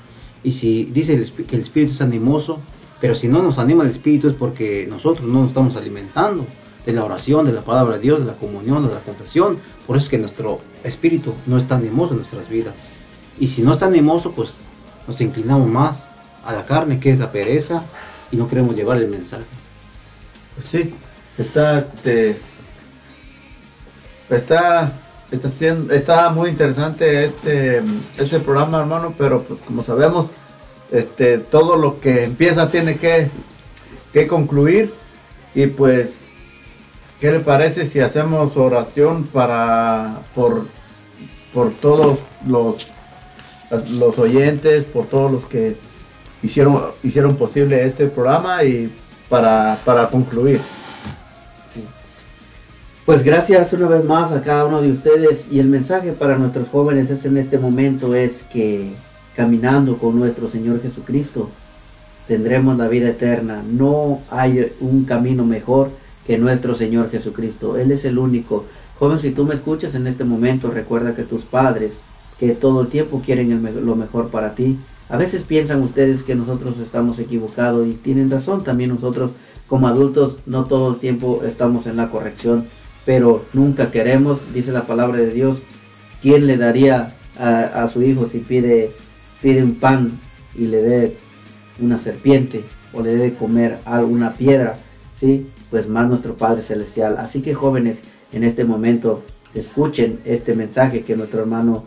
Y si dice el que el espíritu es animoso, pero si no nos anima el espíritu es porque nosotros no nos estamos alimentando de la oración, de la palabra de Dios, de la comunión, de la confesión. Por eso es que nuestro espíritu no está animoso en nuestras vidas. Y si no está animoso, pues nos inclinamos más a la carne, que es la pereza, y no queremos llevar el mensaje. Pues sí, está, este, está, está, siendo- está muy interesante este, este programa, hermano, pero pues como sabemos, este, todo lo que empieza tiene que, que concluir y pues, ¿qué le parece si hacemos oración para, por, por todos los, los oyentes, por todos los que hicieron, hicieron posible este programa y para, para concluir? Pues gracias una vez más a cada uno de ustedes y el mensaje para nuestros jóvenes es en este momento es que caminando con nuestro Señor Jesucristo tendremos la vida eterna. No hay un camino mejor que nuestro Señor Jesucristo. Él es el único. Joven, si tú me escuchas en este momento, recuerda que tus padres, que todo el tiempo quieren lo mejor para ti, a veces piensan ustedes que nosotros estamos equivocados y tienen razón. También nosotros como adultos no todo el tiempo estamos en la corrección, pero nunca queremos, dice la palabra de Dios, ¿quién le daría a, su hijo si pide, pide un pan y le dé una serpiente o le dé comer alguna piedra? ¿sí? Pues más nuestro Padre Celestial. Así que jóvenes, en este momento escuchen este mensaje que nuestro hermano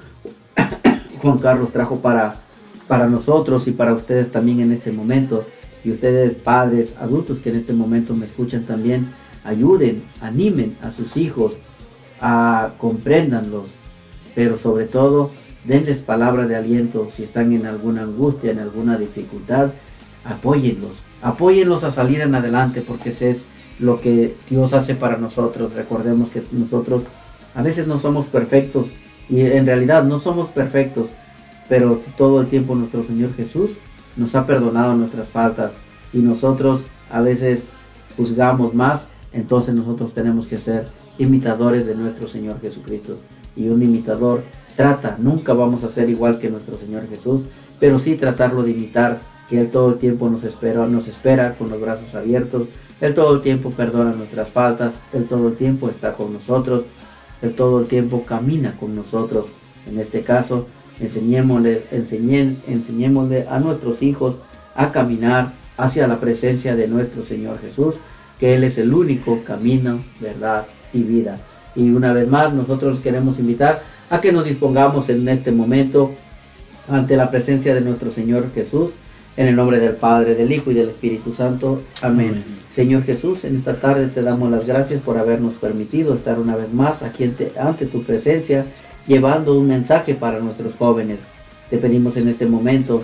[COUGHS] Juan Carlos trajo para, para nosotros y para ustedes también en este momento. Y ustedes, padres, adultos que en este momento me escuchan también, ayuden, animen a sus hijos, a compréndanlos, pero sobre todo denles palabra de aliento si están en alguna angustia, en alguna dificultad, apóyenlos, apóyenlos a salir en adelante porque ese es lo que Dios hace para nosotros. Recordemos que nosotros a veces no somos perfectos y en realidad no somos perfectos, pero todo el tiempo nuestro Señor Jesús nos ha perdonado nuestras faltas y nosotros a veces juzgamos más, entonces nosotros tenemos que ser imitadores de nuestro Señor Jesucristo. Y un imitador trata, nunca vamos a ser igual que nuestro Señor Jesús, pero sí tratarlo de imitar, que Él todo el tiempo nos espera, nos espera con los brazos abiertos, Él todo el tiempo perdona nuestras faltas, Él todo el tiempo está con nosotros, Él todo el tiempo camina con nosotros. En este caso, enseñémosle, enseñen, enseñémosle a nuestros hijos a caminar hacia la presencia de nuestro Señor Jesús, que Él es el único camino, verdad y vida. Y una vez más, nosotros queremos invitar a que nos dispongamos en este momento ante la presencia de nuestro Señor Jesús, en el nombre del Padre, del Hijo y del Espíritu Santo. Amén. Señor Jesús, en esta tarde te damos las gracias por habernos permitido estar una vez más aquí ante, ante tu presencia, llevando un mensaje para nuestros jóvenes. Te pedimos en este momento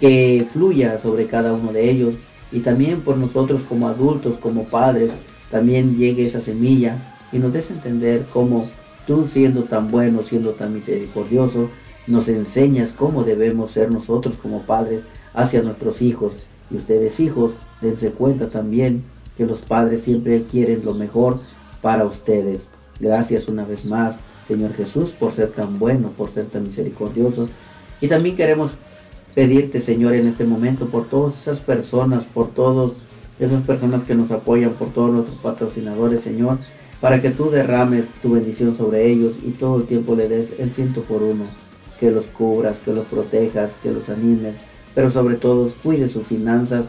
que fluya sobre cada uno de ellos y también por nosotros como adultos, como padres, también llegue esa semilla y nos des entender cómo tú siendo tan bueno, siendo tan misericordioso, nos enseñas cómo debemos ser nosotros como padres hacia nuestros hijos. Y ustedes hijos, dense cuenta también que los padres siempre quieren lo mejor para ustedes. Gracias una vez más, Señor Jesús, por ser tan bueno, por ser tan misericordioso. Y también queremos pedirte, Señor, en este momento por todas esas personas, por todas esas personas que nos apoyan, por todos nuestros patrocinadores, Señor, para que tú derrames tu bendición sobre ellos y todo el tiempo le des el ciento por uno, que los cubras, que los protejas, que los animes, pero sobre todo cuide sus finanzas,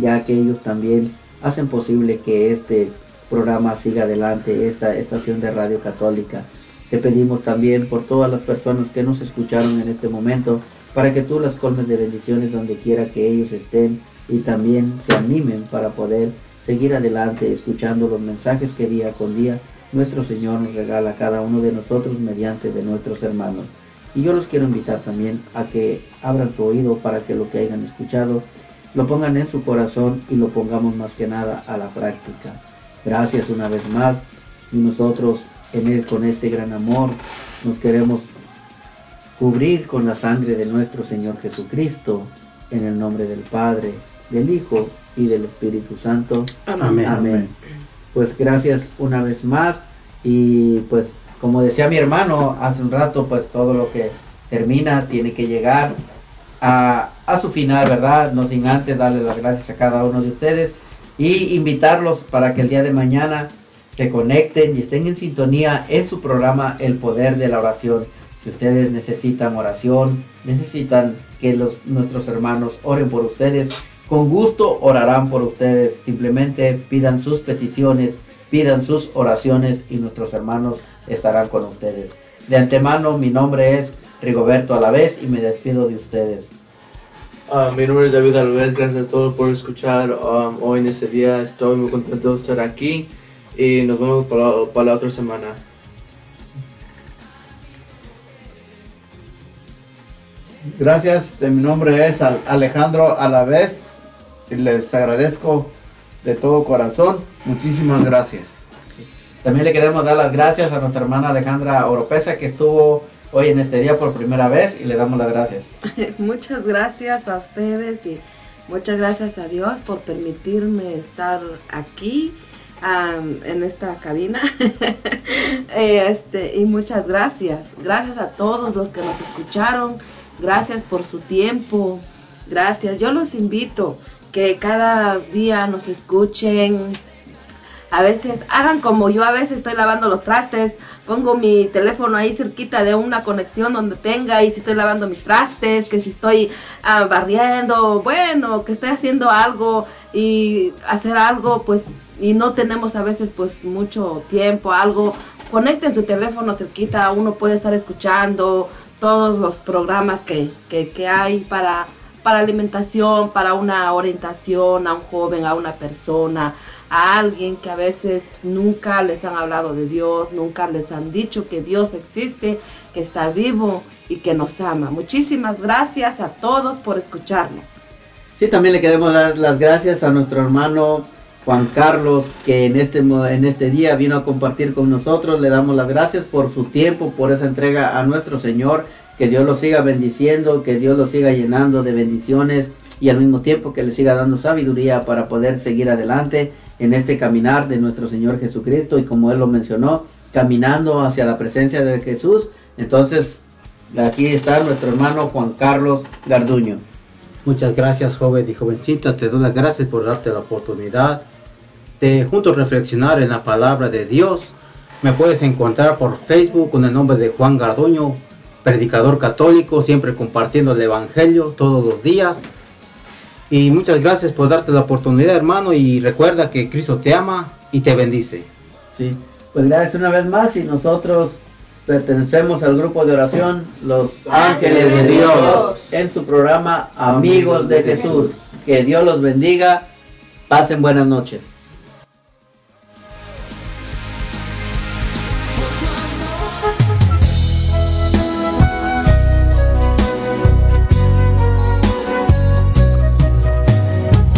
ya que ellos también hacen posible que este programa siga adelante, esta estación de radio católica. Te pedimos también por todas las personas que nos escucharon en este momento, para que tú las colmes de bendiciones donde quiera que ellos estén y también se animen para poder seguir adelante escuchando los mensajes que día con día nuestro Señor nos regala a cada uno de nosotros mediante de nuestros hermanos. Y yo los quiero invitar también a que abran su oído para que lo que hayan escuchado lo pongan en su corazón y lo pongamos más que nada a la práctica. Gracias una vez más y nosotros en con este gran amor nos queremos cubrir con la sangre de nuestro Señor Jesucristo en el nombre del Padre, del Hijo y del Espíritu Santo. Amén. Amén. Pues gracias una vez más y pues como decía mi hermano hace un rato, pues todo lo que termina tiene que llegar a, a su final, ¿verdad? No sin antes darle las gracias a cada uno de ustedes y invitarlos para que el día de mañana se conecten y estén en sintonía en su programa El Poder de la Oración. Si ustedes necesitan oración, necesitan que los, nuestros hermanos oren por ustedes, con gusto orarán por ustedes. Simplemente pidan sus peticiones, pidan sus oraciones y nuestros hermanos estarán con ustedes. De antemano, mi nombre es Rigoberto Alavés y me despido de ustedes. Ah, mi nombre es David Alves, gracias a todos por escuchar um, hoy en este día. Estoy muy contento de estar aquí y nos vemos para la otra semana. Gracias, mi nombre es Al- Alejandro Alavés y les agradezco de todo corazón. Muchísimas gracias. También le queremos dar las gracias a nuestra hermana Alejandra Oropesa que estuvo hoy en este día por primera vez y le damos las gracias. [LAUGHS] Muchas gracias a ustedes y muchas gracias a Dios por permitirme estar aquí en esta cabina. [LAUGHS] Este, y muchas gracias. Gracias a todos los que nos escucharon. Gracias por su tiempo. Gracias. Yo los invito que cada día nos escuchen. A veces hagan como yo a veces estoy lavando los trastes, pongo mi teléfono ahí cerquita de una conexión donde tenga y si estoy lavando mis trastes, que si estoy ah, barriendo, bueno, que estoy haciendo algo y hacer algo pues y no tenemos a veces pues mucho tiempo, algo, conecten su teléfono cerquita, uno puede estar escuchando todos los programas que, que, hay para, para alimentación, para una orientación a un joven, a una persona, a alguien que a veces nunca les han hablado de Dios, nunca les han dicho que Dios existe, que está vivo y que nos ama. Muchísimas gracias a todos por escucharnos. Sí, también le queremos dar las gracias a nuestro hermano Juan Carlos que en este, en este día vino a compartir con nosotros. Le damos las gracias por su tiempo, por esa entrega a nuestro Señor. Que Dios lo siga bendiciendo, que Dios lo siga llenando de bendiciones y al mismo tiempo que le siga dando sabiduría para poder seguir adelante en este caminar de nuestro Señor Jesucristo y como él lo mencionó, caminando hacia la presencia de Jesús. Entonces, aquí está nuestro hermano Juan Carlos Garduño. Muchas gracias, joven y jovencita. Te doy las gracias por darte la oportunidad juntos reflexionar en la palabra de Dios. Me puedes encontrar por Facebook con el nombre de Juan Garduño, predicador católico, siempre compartiendo el Evangelio todos los días. Y muchas gracias por darte la oportunidad, hermano. Y recuerda que Cristo te ama y te bendice. Sí, pues gracias una vez más y nosotros pertenecemos al grupo de oración Los Ángeles de Dios en su programa Amigos de Jesús. Que Dios los bendiga. Pasen buenas noches.